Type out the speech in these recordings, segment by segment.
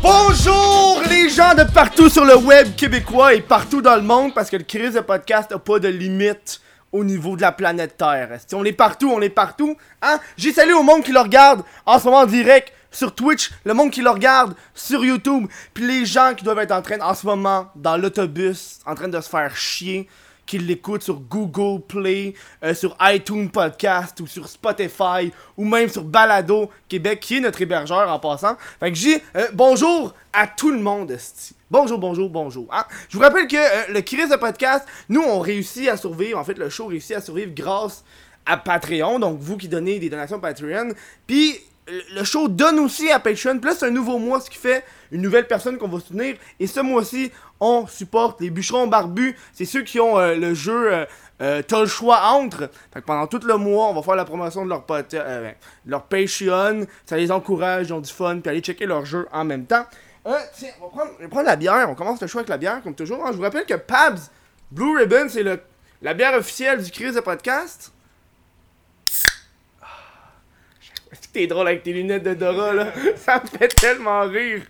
Bonjour les gens de partout sur le web québécois et partout dans le monde parce que le crise de podcast n'a pas de limite au niveau de la planète Terre. Si on est partout, on est partout. Hein? J'ai salué au monde qui le regarde en ce moment en direct sur Twitch, le monde qui le regarde sur YouTube, puis les gens qui doivent être en train en ce moment dans l'autobus en train de se faire chier qui l'écoutent sur Google Play, euh, sur iTunes Podcast ou sur Spotify ou même sur Balado Québec qui est notre hébergeur en passant. Fait que j'ai euh, bonjour à tout le monde. Bonjour, bonjour, bonjour. hein. Je vous rappelle que euh, le Chris de podcast, nous on réussit à survivre, en fait le show réussit à survivre grâce à Patreon, donc vous qui donnez des donations Patreon. Puis le- show donne aussi à Patreon. Puis là, c'est un nouveau mois, ce qui fait une nouvelle personne qu'on va soutenir. Et ce mois-ci, on supporte les bûcherons barbus. C'est ceux qui ont euh, le jeu euh, euh, T'as le choix entre. Fait pendant tout le mois, on va faire la promotion de euh, ben, leur Patreon. Ça les encourage, ils ont du fun. Puis aller checker leur jeu en même temps. Tiens, on va prendre, la bière. On commence le show avec la bière, comme toujours. hein. Je vous rappelle que Pabs Blue Ribbon, c'est la bière officielle du Chris de podcast. Est-ce que t'es drôle avec tes lunettes de Dora là? Ça me fait tellement rire.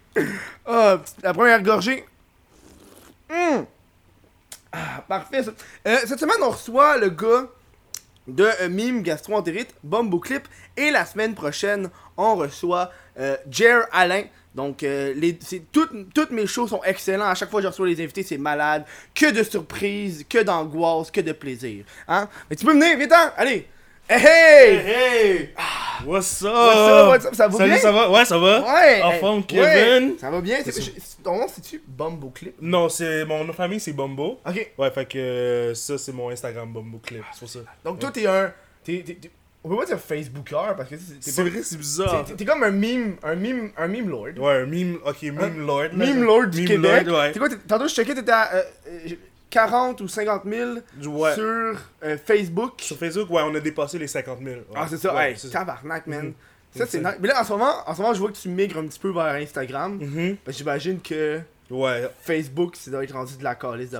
Ah, la première gorgée. Hum. Ah, parfait. Euh, cette semaine, on reçoit le gars de euh, Mime Gastroentérite, Bombo Clip. Et la semaine prochaine, on reçoit euh, Jer Alain. Donc, euh, les, toutes, toutes mes shows sont excellents. À chaque fois que je reçois les invités, c'est malade. Que de surprises, que d'angoisse, que de plaisir. Hein? Mais tu peux venir, viens Allez! Hey! hey! Hey! What's up? What's up, what's up? Ça va Salut, bien? ça va? Ouais, ça va? Ouais! En hey, forme, ouais, Kevin? ça va bien? C'est, ton nom, c'est-tu Bombo Clip? Non, c'est mon nom de famille, c'est Bombo. Ok. Ouais, fait que euh, ça, c'est mon Instagram Bombo Clip. C'est pour ça. Donc, toi, t'es un. T'es, t'es- t'es- on peut pas dire Facebooker parce que c'est, t'es C'est vrai, c'est bizarre. t'es- t'es comme un meme, un meme, un meme lord. Ouais, un meme, ok, meme lord. Meme lord du Meme Québec. lord, ouais. C'est quoi, t'es- tantôt je checkais, t'étais à euh, euh, 40 ou 50 000 Ouais. sur euh, Facebook. Sur Facebook, ouais, on a dépassé les 50 000. ouais. Ah, c'est ça, Ouais, hey, c'est tabarnak, man. Mhm. Ça, C'est c'est nice. Mais là, en ce, moment, en ce moment, je vois que tu migres un petit peu vers Instagram. Parce que j'imagine que Ouais. Facebook, ça doit être rendu de la calice de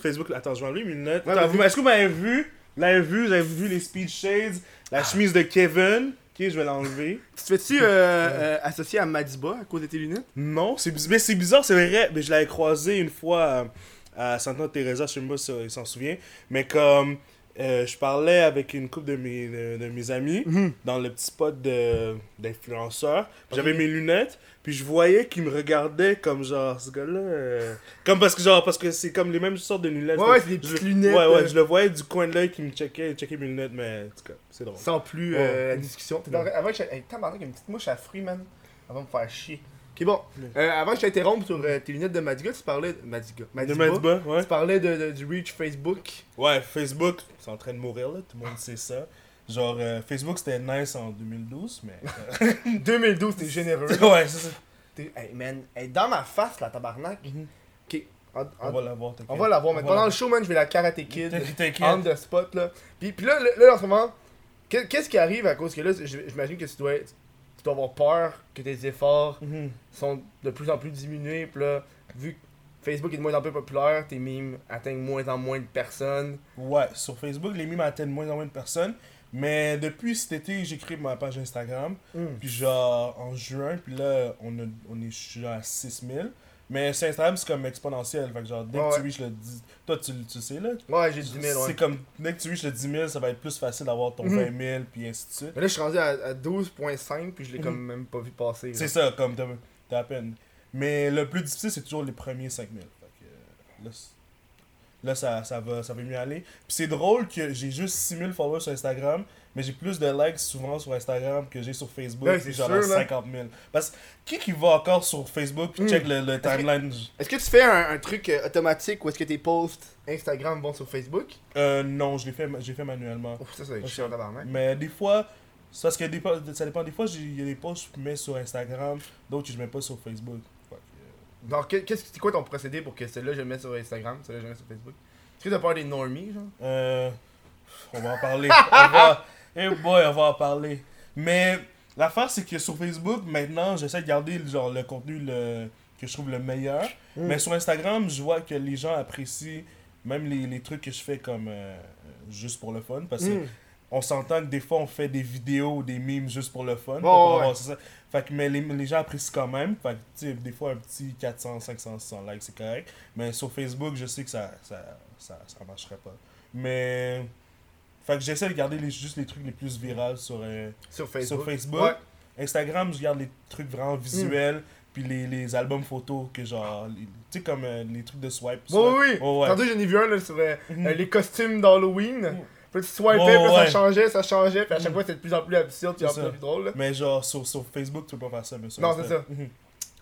Facebook, attends, je vais enlever vas-y. vous- Est-ce que vous m'avez vu? Vous l'avez vu? Vous avez vu les speed shades? La chemise de Kevin? Ok, je vais l'enlever. Tu te fais-tu euh, euh, associer à Madiba à cause de tes lunettes? Non, c'est mais c'est bizarre, c'est vrai. Mais je l'avais croisé une fois euh, à Santa Teresa, je sais pas si il s'en souvient. Mais comme euh, je parlais avec une couple de mes, de, de mes amis Mhm. dans le petit spot d'influenceurs, j'avais mes lunettes, puis je voyais qu'ils me regardaient comme genre ce gars-là. euh, comme parce que genre parce que c'est comme les mêmes sortes de lunettes. Ouais, c'est des petites je- lunettes, Ouais, ouais, euh. je le voyais du coin de l'œil qui me checkait, checkait mes lunettes, mais en tout cas, c'est drôle. Sans plus Ouais. la discussion. Dans... Avant que je... Hey, une petite mouche à fruits, man. Avant de me faire chier. Ok, bon. Euh, avant que je t'interrompe sur euh, tes lunettes de Madiga, tu parlais de Madiga. De Madiba. Ouais. Tu parlais de, de- du reach Facebook. Ouais, Facebook, c'est en train de mourir, là, tout le monde sait ça. Genre, euh, Facebook, c'était nice en 2012, mais... euh, 2012, t'es généreux. ouais, c'est ça. Hey, man, hey, dans ma face, la tabarnak. En- On va l'avoir, t'inquiète. on va la voir. Mais pendant le show, man, je vais la Karate Kid. T'inquiète, On the spot, là. Puis, puis là, là, en ce moment, qu'est- qu'est-ce qui arrive à cause que là, j'imagine que tu dois, être- tu dois avoir peur que tes efforts Mhm. sont de plus en plus diminués. Puis là, vu que Facebook est de moins en plus populaire, tes mimes atteignent moins en moins de personnes. Ouais, sur Facebook, les mimes atteignent moins en moins de personnes. Mais depuis cet été, j'ai créé ma page Instagram. Puis genre, en juin, puis là, on, a, on est je suis à 6000. Mais sur Instagram, c'est comme exponentiel. Fait que genre, dès que tu ouais. reach le 10... Toi, tu, tu sais, là. Ouais, j'ai 10 000, ouais. C'est comme, dès que tu reach le 10 000, ça va être plus facile d'avoir ton Mhm. 20 000, puis ainsi de suite. Mais là, je suis rendu à, à 12.5, puis je l'ai comme même pas vu passer. C'est ça, comme t'as t'as à peine. Mais le plus difficile, c'est toujours les premiers 5000. Fait que, là, c'est- là, ça, ça, va, ça va mieux aller. Puis c'est drôle que j'ai juste 6000 followers sur Instagram, mais j'ai plus de likes souvent sur Instagram que j'ai sur Facebook. Ouais, c'est genre sûr, à là. 50 000. Parce que qui qui va encore sur Facebook puis Mm. check le, le timeline? Est-ce que tu fais un, un truc euh, automatique ou est-ce que tes posts Instagram vont sur Facebook? Euh, Non, je l'ai fait, manuellement. Ouf, ça, ça va être Ok. chiant tabarnak. Mais des fois, parce que des fois- ça dépend. Des fois, j'ai- il y a des posts que je mets sur Instagram, d'autres que je mets pas sur Facebook. Que- qu'est-ce que c'est quoi ton procédé pour que celle-là je le mets sur Instagram, celle-là je le mets sur Facebook? Est-ce que t'as peur des normies, genre? Euh, on va en parler. on va, hey boy, on va en parler. Mais l'affaire, c'est que sur Facebook, maintenant, j'essaie de garder genre, le contenu le, que je trouve le meilleur. Mm. Mais sur Instagram, je vois que les gens apprécient même les, les trucs que je fais comme euh, juste pour le fun. Parce que Mm. On s'entend que des fois on fait des vidéos ou des memes juste pour le fun. Ouais, pour ouais, avoir- c'est ça. Fait que, mais les, les gens apprécient quand même. Fait que, des fois, un petit 400, 500, 600 likes, c'est correct. Mais sur Facebook, je sais que ça, ça, ça, ça marcherait pas. Mais. Fait que j'essaie de garder les, juste les trucs les plus virals sur, euh, Sur Facebook. sur Facebook. Ouais. Instagram, je garde les trucs vraiment visuels. Puis les, les albums photos que genre. Tu sais, comme euh, les trucs de swipe. Oui, oui, oui. Oh, ouais. Tantôt, j'en ai vu un là, sur euh, euh, les costumes d'Halloween. Puis tu swipais, puis ça changeait, ça changeait, puis à chaque Mhm. fois c'était de plus en plus absurde, puis de plus en plus drôle. là. Mais genre, sur, sur Facebook, tu peux pas faire ça. Mais sur Non, c'est ça. Mhm.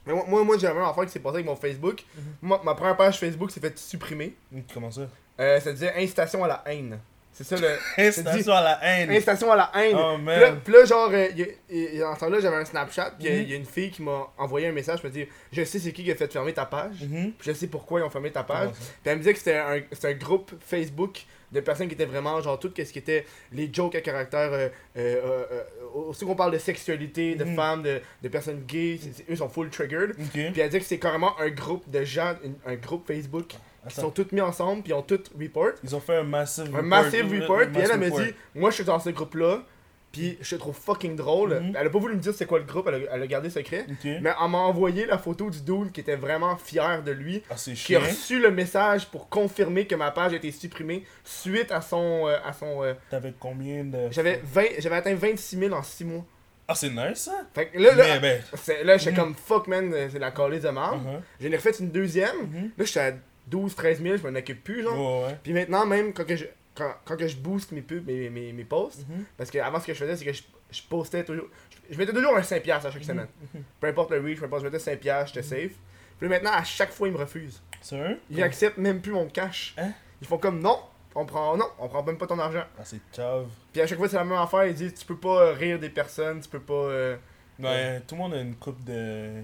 Mais moi, moi, moi, j'ai même affaire qui s'est passé avec mon Facebook. Mhm. Moi, ma première page Facebook s'est fait supprimer. Mhm. Comment ça? Euh, ça disait incitation à la haine. C'est ça le. Incitation à la haine. incitation à la haine. Oh Puis là, man. puis là, genre, euh, y a- y a- en ce temps-là, j'avais un Snapchat, puis il y a- Mhm. il y, a une fille qui m'a envoyé un message pour me dire Je sais c'est qui qui a fait fermer ta page, puis je sais pourquoi ils ont fermé ta page. Puis elle me disait que c'était un, c'était un groupe Facebook de personnes qui étaient vraiment, genre, tout ce qui était les jokes à caractère. Euh, euh, euh, aussi qu'on parle de sexualité, de Mhm. femmes, de, de personnes gays, eux sont full triggered. Puis elle dit que c'est carrément un groupe de gens, un groupe Facebook Attends. sont tous mis ensemble, puis ils ont tous report. Ils ont fait un massive Un massive report, puis elle, elle m'a dit, moi je suis dans ce groupe-là, puis je te trouve fucking drôle. Mhm. Elle a pas voulu me dire c'est quoi le groupe, elle a, elle a gardé secret. Mais elle m'a envoyé la photo du dude qui était vraiment fier de lui, Ah, c'est qui a chiant. reçu le message pour confirmer que ma page a été supprimée suite à son. euh, à son euh, T'avais combien de. j'avais 20 j'avais atteint 26 000 en 6 mois. Ah, c'est nice ça. Fait que là, là, ben. là j'étais Mhm. comme fuck man, euh, c'est la calice de merde. uh-huh. J'en ai refait une deuxième. Mhm. Là, j'étais à 12, 13 000, je m'en occupe plus, genre. Ouais. Puis maintenant, même quand que je, quand, quand que je booste mes pubs, mes, mes, mes posts, Mhm. parce que avant ce que je faisais, c'est que je, je postais toujours. Je, je mettais toujours un 5$ à chaque semaine. Mhm. Peu importe le reach, peu importe, je mettais 5$, j'étais safe. Puis maintenant, à chaque fois, ils me refusent. Sérieux? Ils acceptent même plus mon cash. Hein? Ils font comme non, on prend non, on prend même pas ton argent. Ah, c'est cave. Puis à chaque fois, c'est la même affaire. Ils disent tu peux pas rire des personnes, tu peux pas. euh, Ouais, tout le monde a une coupe de.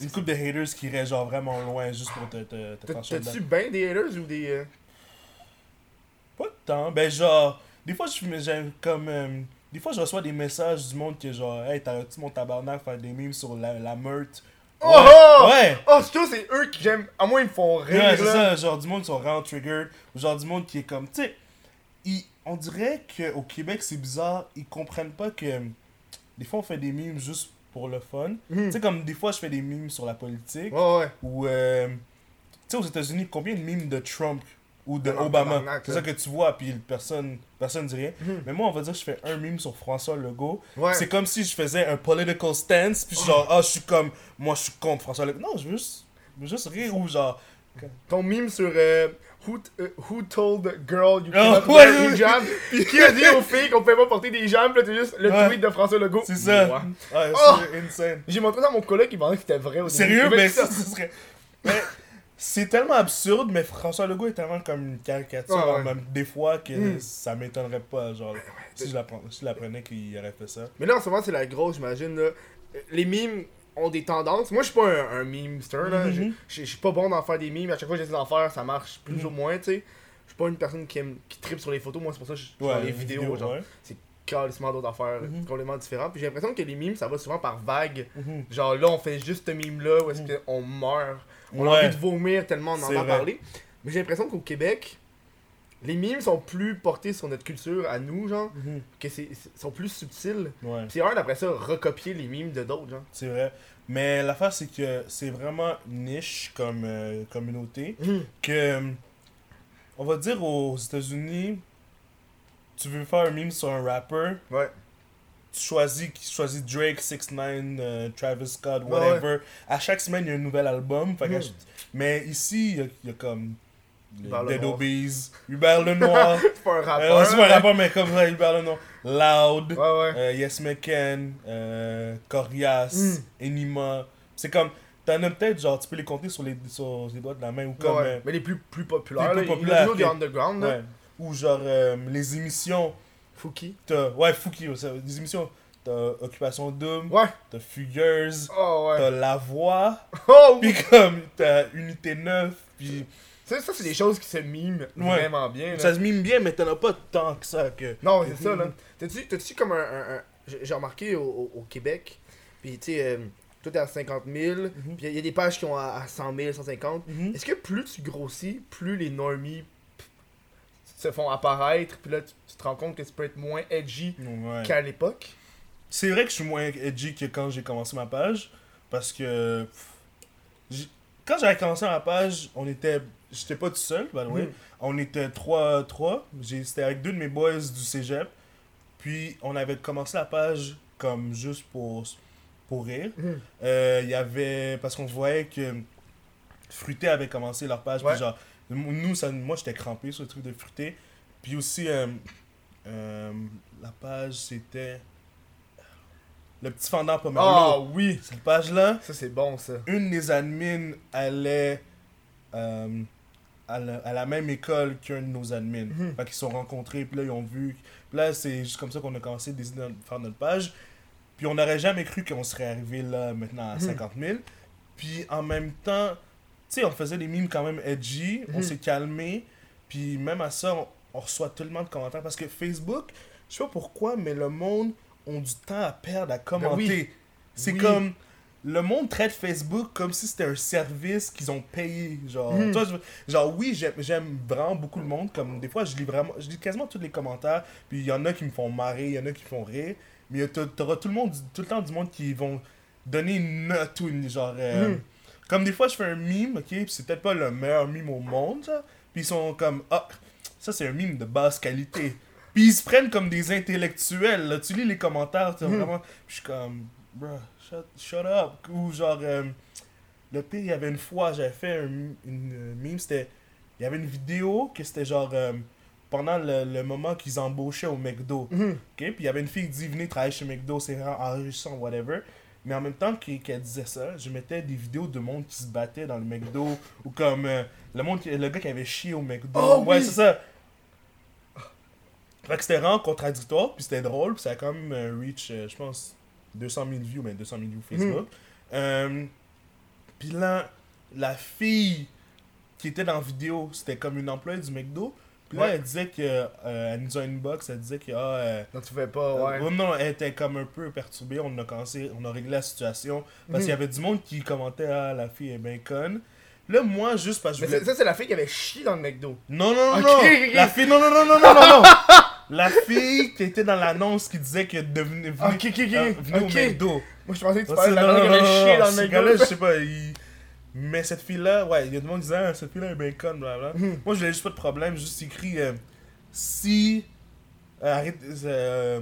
Une coupe de haters qui irait genre vraiment loin juste pour te, te, te trancher T'as-tu bien des haters ou des. euh, temps. Ben, genre, des fois, je me- j'aime comme. euh, des fois, je reçois des messages du monde qui est genre, hey, t'arrêtes-tu mon tabarnak faire des memes sur la, la meurtre? Oh oh! Ouais! Oh, c'est c'est eux qui j'aime. À moi, ils me font rire. Ouais, c'est ça, genre du monde qui sont vraiment triggered, ou genre du monde qui est comme, tu sais, on dirait qu'au Québec c'est bizarre, ils comprennent pas que des fois on fait des memes juste pour le fun. Mhm. Tu sais, comme des fois je fais des memes sur la politique, Ouais, ouais. ou euh, tu sais, aux États-Unis, combien de memes de Trump ou de Ah, Obama C'est ça que tu vois, puis personne, personne dit rien. Mhm. Mais moi, on va dire que je fais un meme sur François Legault. Ouais. C'est comme si je faisais un political stance, puis genre, ah, je suis comme, moi je suis contre François Legault. Non, je veux juste, je veux juste rire ou genre. Ton meme sur euh, who, euh, who told the girl you Oh, cannot wear ouais. hijab Qui a dit aux filles qu'on pouvait pas porter des jambes Là, c'est juste le Ouais. tweet de François Legault. C'est ça. Ouais. Ouais, Oh! c'est insane. J'ai montré ça à mon collègue qui pensait que c'était vrai au début. Sérieux, mais dit ça, ce serait. Mais c'est tellement absurde, mais François Legault est tellement comme une caricature, Ouais, ouais. même des fois, que Mm. ça m'étonnerait pas. Genre, si je l'apprenais si je l'apprenais qu'il aurait fait ça. Mais là, en ce moment, c'est la grosse, j'imagine. là. Les memes ont des tendances. Moi, je suis pas un, un memester. là. Mhm. Je- suis pas bon d'en faire des memes. À chaque fois que j'essaie d'en faire, ça marche plus Mhm. ou moins, tu sais. Je suis pas une personne qui aime qui tripe sur les photos. Moi, c'est pour ça que je dans les vidéos. genre, ouais. carrément d'autres affaires Mhm. complètement différentes. Puis j'ai l'impression que les memes, ça va souvent par vague. Mhm. Genre là, on fait juste ce meme-là où est-ce qu'on meurt. On a Ouais. envie de vomir tellement on en a parlé. Mais j'ai l'impression qu'au Québec, les memes sont plus portés sur notre culture à nous, genre, Mhm. que c'est sont plus subtils. Ouais, Puis un, après ça, recopier les memes de d'autres, genre. c'est vrai. Mais l'affaire, c'est que c'est vraiment niche comme euh, communauté. que euh, on va dire aux États-Unis tu veux faire un meme sur un rapper Ouais. Tu choisis tu choisis Drake 6 9 Travis Scott Ouais, whatever à chaque semaine il y a un nouvel album Fait à- mais ici il y a, il y a comme Dead. Obies Hubert Lenoir C'est pas un euh, rappeur. c'est pas un rappeur mais comme ça Hubert Lenoir Loud Ouais, ouais. euh, Yes McCann, euh, Corias, Mm. Enima. C'est comme, t'en as peut-être, genre, tu peux les compter sur les, sur les doigts de la main ou comme. Ouais, euh, Mais les plus, plus populaires, les plus populaires, toujours des ok. underground, ouais. Ou genre, euh, les émissions. Fouki. Ouais, Fouki, des émissions. T'as Occupation Double, Ouais. t'as Fugueuse, Oh, ouais. t'as La Voix, Oh, puis comme, t'as Unité 9, puis. Ça, ça c'est des choses qui se miment Ouais. vraiment bien, là. Ça se mime bien, mais t'en as pas tant que ça que. Non, c'est ça, là. T'as-tu comme un. un- un- J'ai remarqué au, au- au Québec, puis tu sais, euh, toi t'es à 50 000, puis il y, a des pages qui ont à, à 100 000, 150. Mhm. Est-ce que plus tu grossis, plus les normies. Se font apparaître, puis là, tu, tu te rends compte que tu peux être moins edgy Ouais. qu'à l'époque. C'est vrai que je suis moins edgy que quand j'ai commencé ma page. Parce que. pff, Quand j'avais commencé ma page, on était. J'étais pas tout seul, by the way. Mhm. On était trois. trois. C'était avec deux de mes boys du cégep. Puis on avait commencé la page comme juste pour, pour rire. Mhm. Euh, Il y avait. Parce qu'on voyait que Fruité avait commencé leur page. Ouais. Puis genre, nous, ça, moi j'étais crampé sur le truc de Fruité. Puis aussi, euh, euh, la page c'était. Le petit fendant Ah Pomerleau. oui! Cette page-là, Ça, c'est bon, ça. une des admins allait euh, à, la, à la même école qu'un de nos admins. Mhm. Fait qu'ils se sont rencontrés, puis là, ils ont vu. Puis là, c'est juste comme ça qu'on a commencé à décider de faire notre page. Puis on n'aurait jamais cru qu'on serait arrivé là maintenant à Mhm. 50 000. Puis en même temps, sais, on faisait des mimes quand même edgy, on Mhm. s'est calmé. Puis même à ça, on, on reçoit tellement de commentaires. Parce que Facebook, je sais pas pourquoi, mais le monde ont du temps à perdre à commenter. Ben oui. C'est Oui. comme. Le monde traite Facebook comme si c'était un service qu'ils ont payé. Genre, Mhm. Toi, je- genre oui, j'aime- vraiment beaucoup le monde. Comme des fois, je lis vraiment, je lis quasiment tous les commentaires. Puis il y en a qui me font marrer, il y en a qui me font rire. Mais t'a- t'auras tout le monde, tout le temps du monde qui vont donner une note ou une genre. euh, Mhm. Comme des fois, je fais un meme, ok, puis c'est peut-être pas le meilleur meme au monde, ça. Puis ils sont comme, ah, ça c'est un meme de basse qualité. Puis ils se prennent comme des intellectuels, là. Tu lis les commentaires, tu Mhm. vraiment. Puis je suis comme, bruh, shut, shut up. Ou genre, euh, le pire, il y avait une fois, j'avais fait un, une euh, meme, c'était. Il y avait une vidéo que c'était genre. euh, pendant le, le moment qu'ils embauchaient au McDo. Mhm. Ok, puis il y avait une fille qui dit venez travailler chez McDo, c'est vraiment enrichissant, whatever. Mais en même temps qu'elle disait ça, je mettais des vidéos de monde qui se battait dans le McDo ou comme euh, le monde le gars qui avait chié au McDo. Oh, ouais, oui. c'est ça. Fait que c'était vraiment contradictoire, puis c'était drôle, puis ça a quand même euh, reach, euh, je pense, 200 000 views, mais 200 000 views Facebook. Euh, puis là, la fille qui était dans la vidéo, c'était comme une employée du McDo. Puis là, Ouais. elle disait que, euh, elle nous a inbox, elle disait que, ah, euh, Non, tu fais pas, ouais. euh, non, elle était comme un peu perturbée. On a commencé, on a réglé la situation. Parce Mhm. qu'il y avait du monde qui commentait Ah, la fille est bien conne. Là, moi, juste parce que Mais je voulais. ça, c'est la fille qui avait chié dans le McDo. Non, non, non, Ok, non. La fille, non, non, non, non, non, non, non. la fille qui était dans l'annonce qui disait que devenait venue, Ok, ok, ok. euh, venue Ok. au McDo. Moi, je pensais que tu Ouais, parlais de la fille qui avait chié dans le gars-là, je McDo. sais pas, il... Mais cette fille-là, ouais, il y a du monde qui disait, ah, cette fille-là est bien conne, blablabla. Mhm. Moi, je voulais juste pas de problème, juste écrit, euh, si... euh, arrête, euh,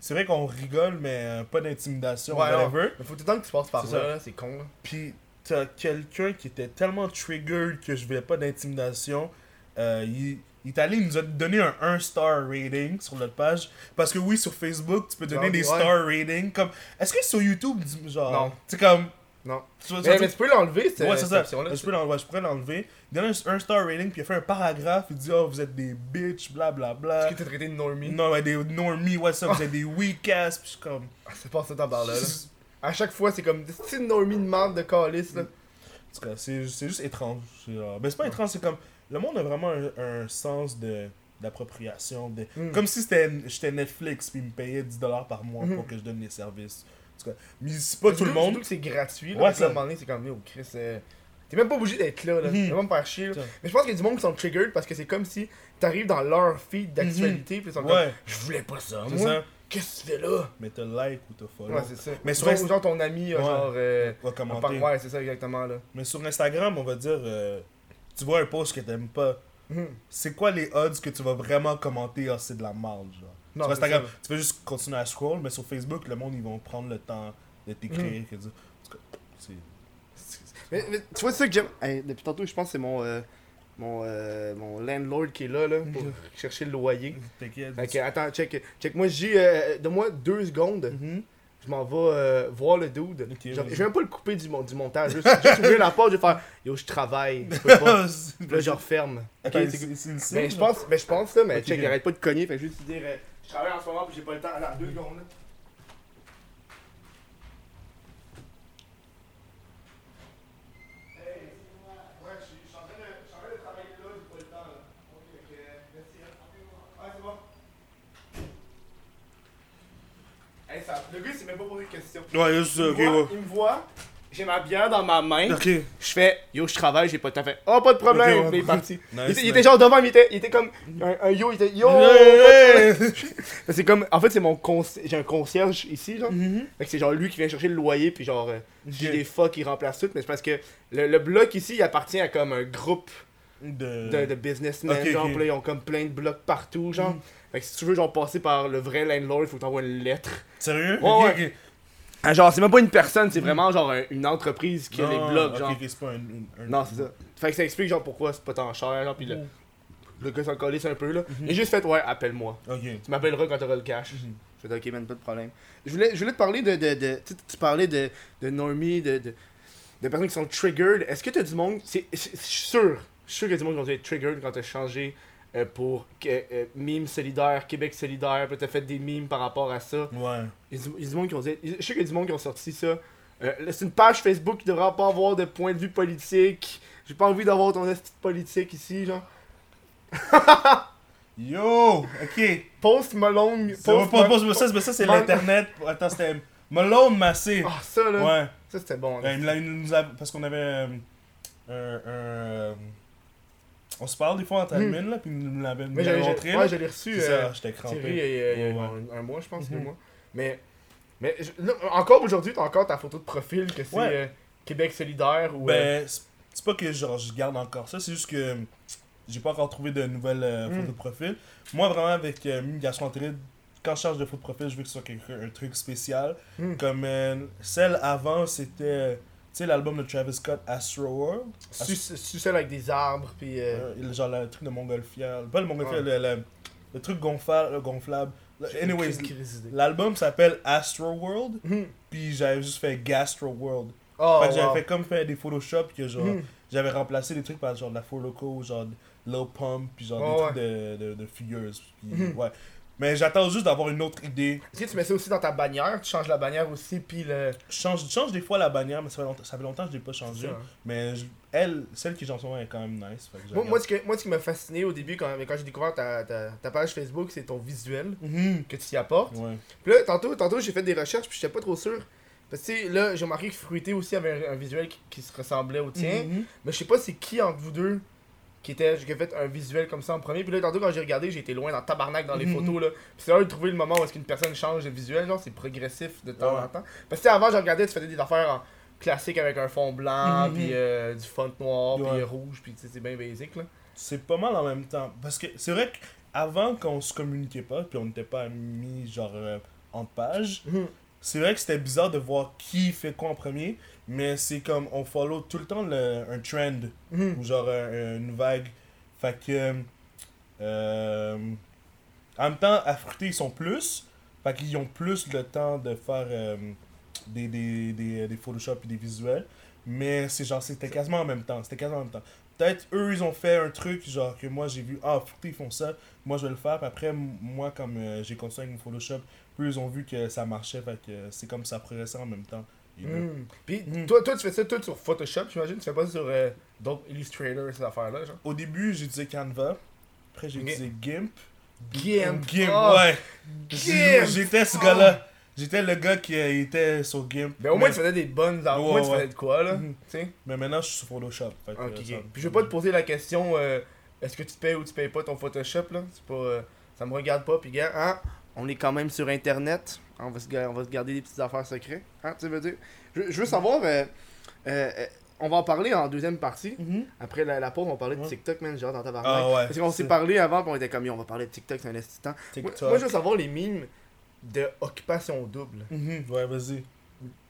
c'est vrai qu'on rigole, mais euh, pas d'intimidation, Ouais, whatever. Mais faut tout le temps que tu passes par là, c'est con, là. Puis t'as quelqu'un qui était tellement triggered que je voulais pas d'intimidation. Il, il est allé, il nous a donné un 1 star rating sur notre page. Parce que oui, sur Facebook, tu peux donner des ouais. star ratings. Comme, est-ce que sur YouTube, genre, Non. c'est comme, Non. tu Mais, mais peux l'enlever, cette, Ouais, c'est cette ça. Je, peux ouais, je pourrais l'enlever. Il donne un 1 star rating, puis il a fait un paragraphe. Il dit Oh, vous êtes des bitches, blablabla. Est-ce que t'es traité de normie? Non, ouais, des normies, what's up, vous êtes des weak ass. Puis je suis comme. Ah, C'est pas ça, t'en parles là. là. À chaque fois, c'est comme des petites normies de merde de calice, là. En tout cas, c'est c'est juste étrange. C'est genre- Ben, c'est pas étrange, c'est comme. Le monde a vraiment un, un sens de d'appropriation. De... Mm. Comme si c'était j'étais Netflix puis ils me payaient 10$ par mois Mhm. pour que je donne les services. En tout cas, mais c'est pas tout le monde. surtout que c'est gratuit, là. Ouais, parce qu'à un ça. moment donné, c'est comme, yo, Chris, euh, t'es même pas obligé d'être là, là. Mhm. Tu vas pas chier, là. Mais je pense qu'il y a du monde qui sont triggered parce que c'est comme si t'arrives dans leur feed d'actualité, puis ils sont comme, Ouais, je voulais pas ça, moi. ça. Qu'est-ce que tu fais là? Mais t'as like ou t'as follow. Ouais, c'est ça. Mais sur sur genre ton ami, euh, Ouais. genre, euh, va en par- commenter. ouais, c'est ça exactement, là. Mais sur Instagram, on va dire, euh, tu vois un post que t'aimes pas. Mhm. C'est quoi les odds que tu vas vraiment commenter, ah, c'est de la merde, genre? Non, sur Instagram, tu peux juste continuer à scroll, mais sur Facebook, le monde, ils vont prendre le temps de t'écrire. Cas, c'est- Mais, mais tu vois, c'est ça que j'aime. Hey, depuis tantôt, je pense que c'est mon, euh, mon, euh, mon landlord qui est là, là, pour chercher le loyer. T'inquiète. Ok, attends, check. Check, moi, j'ai. Euh, Donne-moi deux secondes. Mhm. Je m'en vais euh, voir le dude. Ok, Genre, vas-y. je vais même pas le couper du, mon- du montage. Juste, juste ouvrir la porte, je vais faire Yo, je travaille. Je peux pas. Puis là, je referme. Mais je pense, mais je pense là, mais check, arrête pas de cogner. Fait que je vais juste dire euh, Je travaille en ce moment, puis j'ai pas le temps. Attends, deux secondes. là. Hey, ouais, je suis je suis en train de je suis en train de travailler là, j'ai pas le temps là. Ok, ok, merci. hein. Ouais, c'est bon. Hey, ça, le gars, il s'est même pas posé de questions. Ouais, juste ça, Il, ok, me voit, ouais. il me voit, j'ai ma bière dans ma main. Ok. Je fais, yo, je travaille, j'ai pas de temps. Fait, oh, pas de problème. Ouais. Il est parti. Nice, il, était, il nice. était genre devant, il était, il était comme un, un yo, il était yo. Yeah. C'est comme, en fait, c'est mon conci- j'ai un concierge ici, genre. Mhm. Fait que c'est genre lui qui vient chercher le loyer, puis genre, euh, j'ai des fuck qui remplacent tout. Mais c'est parce que le, le bloc ici, il appartient à comme un groupe De... de, de businessmen, genre, là, ils ont comme plein de blocs partout, genre. Mhm. Fait que si tu veux, genre, passer par le vrai landlord, il faut que t'envoies une lettre. Sérieux? Ouais, genre, c'est même pas une personne, c'est vraiment genre un- une entreprise qui a les blocs, genre. ok, c'est pas un, un- un- Non, c'est ça. Fait que ça explique, genre, pourquoi c'est pas tant cher, genre, pis le, Mhm. le gars s'en calisse un peu, là. Mhm. Il a juste fait, ouais, appelle-moi. Ok. Tu m'appelleras quand t'auras le cash. Mhm. Je fais, ok, man, pas de problème. Je voulais, je voulais te parler de. de, de tu, tu parlais de, de Normie, de, de, de personnes qui sont triggered. Est-ce que t'as du monde. c'est- c'est- Je suis sûr. Je suis sûr qu'il y a du monde qui ont été triggered quand t'as changé euh, pour que, euh, mime solidaire, Québec solidaire, puis t'as fait des mimes par rapport à ça. Ouais. Il y a du, monde qui ont dit. Je sais qu'il y a du monde qui ont sorti ça. Euh, c'est une page Facebook qui devrait pas avoir de point de vue politique. J'ai pas envie d'avoir ton esti de politique ici, genre. Yo! Ok. Post Malone. Ça Post ça, mais ça c'est l'internet. Attends, c'était Malone Massé. Ah, ça là. Ouais. Ça c'était bon. là. Il me l'a- il nous a- parce qu'on avait euh, euh, On se parle des fois Hmm. admin, là, puis nous l'avait montré. ouais, je l'ai reçu. Euh, ça, j'étais Thierry, crampé. il y a, il y a- il y a Ouais, un, un mois, je pense, deux Mhm. mois. Mais, mais je- là, encore aujourd'hui, t'as encore ta photo de profil que c'est Ouais. euh, Québec solidaire ou. euh, Ben, c'est c'est pas que genre, je garde encore ça, c'est juste que j'ai pas encore trouvé de nouvelles euh, Mm. photos de profil. Moi, vraiment, avec euh, Migration Antiride, quand je change de photo de profil, je veux que ce soit quelque- un truc spécial. Mm. Comme euh, celle avant, c'était, sais, l'album de Travis Scott, Astro World? su- su- celle avec des arbres, puis. euh, Euh, genre le truc de Montgolfière. Pas le Montgolfière, Ouais. le, le, le truc gonflable. Le gonflable. Anyways, l'album s'appelle Astro World, Mhm. puis j'avais juste fait Gastro World. Oh, fait que j'avais wow. fait comme faire des Photoshop, que genre, Mhm. j'avais remplacé des trucs par genre de la Four Loco, genre Lil Pump, puis genre des trucs de, de, de figures. Puis, Mhm. ouais. Mais j'attends juste d'avoir une autre idée. Est-ce que tu mets ça aussi dans ta bannière Tu changes la bannière aussi, puis le. Je change, je change des fois la bannière, mais ça fait longtemps, ça fait longtemps que je l'ai pas changé. Mais je- elle, celle qui est en ce moment est quand même nice. Je Moi, moi, ce que- moi, ce qui m'a fasciné au début, quand, quand j'ai découvert ta, ta, ta page Facebook, c'est ton visuel Mhm. que tu y apportes. Ouais. Puis là, tantôt, tantôt j'ai fait des recherches, puis j'étais pas trop sûr. Parce que là, j'ai remarqué que Fruité aussi avait un, un visuel qui, qui se ressemblait au tien. Mhm. Mais je sais pas c'est qui entre vous deux qui, était, fait un visuel comme ça en premier. Puis là, tantôt, quand j'ai regardé, j'ai été loin dans tabarnak dans les Mhm. photos. là. Puis c'est là de trouver le moment où est-ce qu'une personne change de visuel. Genre, c'est progressif de temps Ouais. en temps. Parce que avant, je regardais, tu faisais des affaires en classique avec un fond blanc, Mhm. puis euh, du fond noir, puis Ouais. euh, rouge, puis tu sais, c'est bien basic. Là. C'est pas mal en même temps. Parce que c'est vrai qu'avant, quand on se communiquait pas, puis on n'était pas mis genre euh, en page, c'est vrai que c'était bizarre de voir qui fait quoi en premier, mais c'est comme on follow tout le temps le, un trend, Mhm. ou genre un- une vague. Fait que. euh, en même temps, à fruiter, ils sont plus. Fait qu'ils ont plus le temps de faire euh, des, des, des, des Photoshop et des visuels. Mais c'est genre, c'était quasiment en même temps. C'était quasiment en même temps. Peut-être eux, ils ont fait un truc, genre que moi j'ai vu, ah, fruité, ils font ça, moi je vais le faire. Puis après, moi, comme euh, j'ai continué avec mon Photoshop, eux, ils ont vu que ça marchait. Fait que euh, c'est comme ça progressait en même temps. Mhm. Puis Mhm. toi, toi, tu fais ça tout sur Photoshop, j'imagine. Tu fais pas sur euh, d'autres Illustrator, ces affaires-là, genre? Au début, j'ai utilisé Canva. Après, j'ai Ok. utilisé GIMP. Gimp. Gimp, Oh. ouais. Gimp. J'étais ce gars-là. J'étais le gars qui était sur GIMP. Mais au moins, mais, tu faisais des bonnes. Au Ouais, moins, tu faisais de quoi, là. Mais maintenant, je suis sur Photoshop. fait que, ça- Puis je vais pas te poser la question euh, est-ce que tu payes ou tu payes pas ton Photoshop là? C'est pas. euh, ça me regarde pas, puis gars, hein? On est quand même sur internet. On va se, on va se garder des petites affaires secrètes. Hein, tu veux dire? Je, je veux savoir. euh, on va en parler en deuxième partie. Mhm. Après la, la pause, on va parler de. TikTok, man. Genre dans ta Ah ouais. Parce qu'on s'est parlé avant, puis on était comme, on va parler de TikTok, c'est un instant. Moi, moi, je veux savoir les mimes de Occupation Double. Mhm, Ouais, vas-y.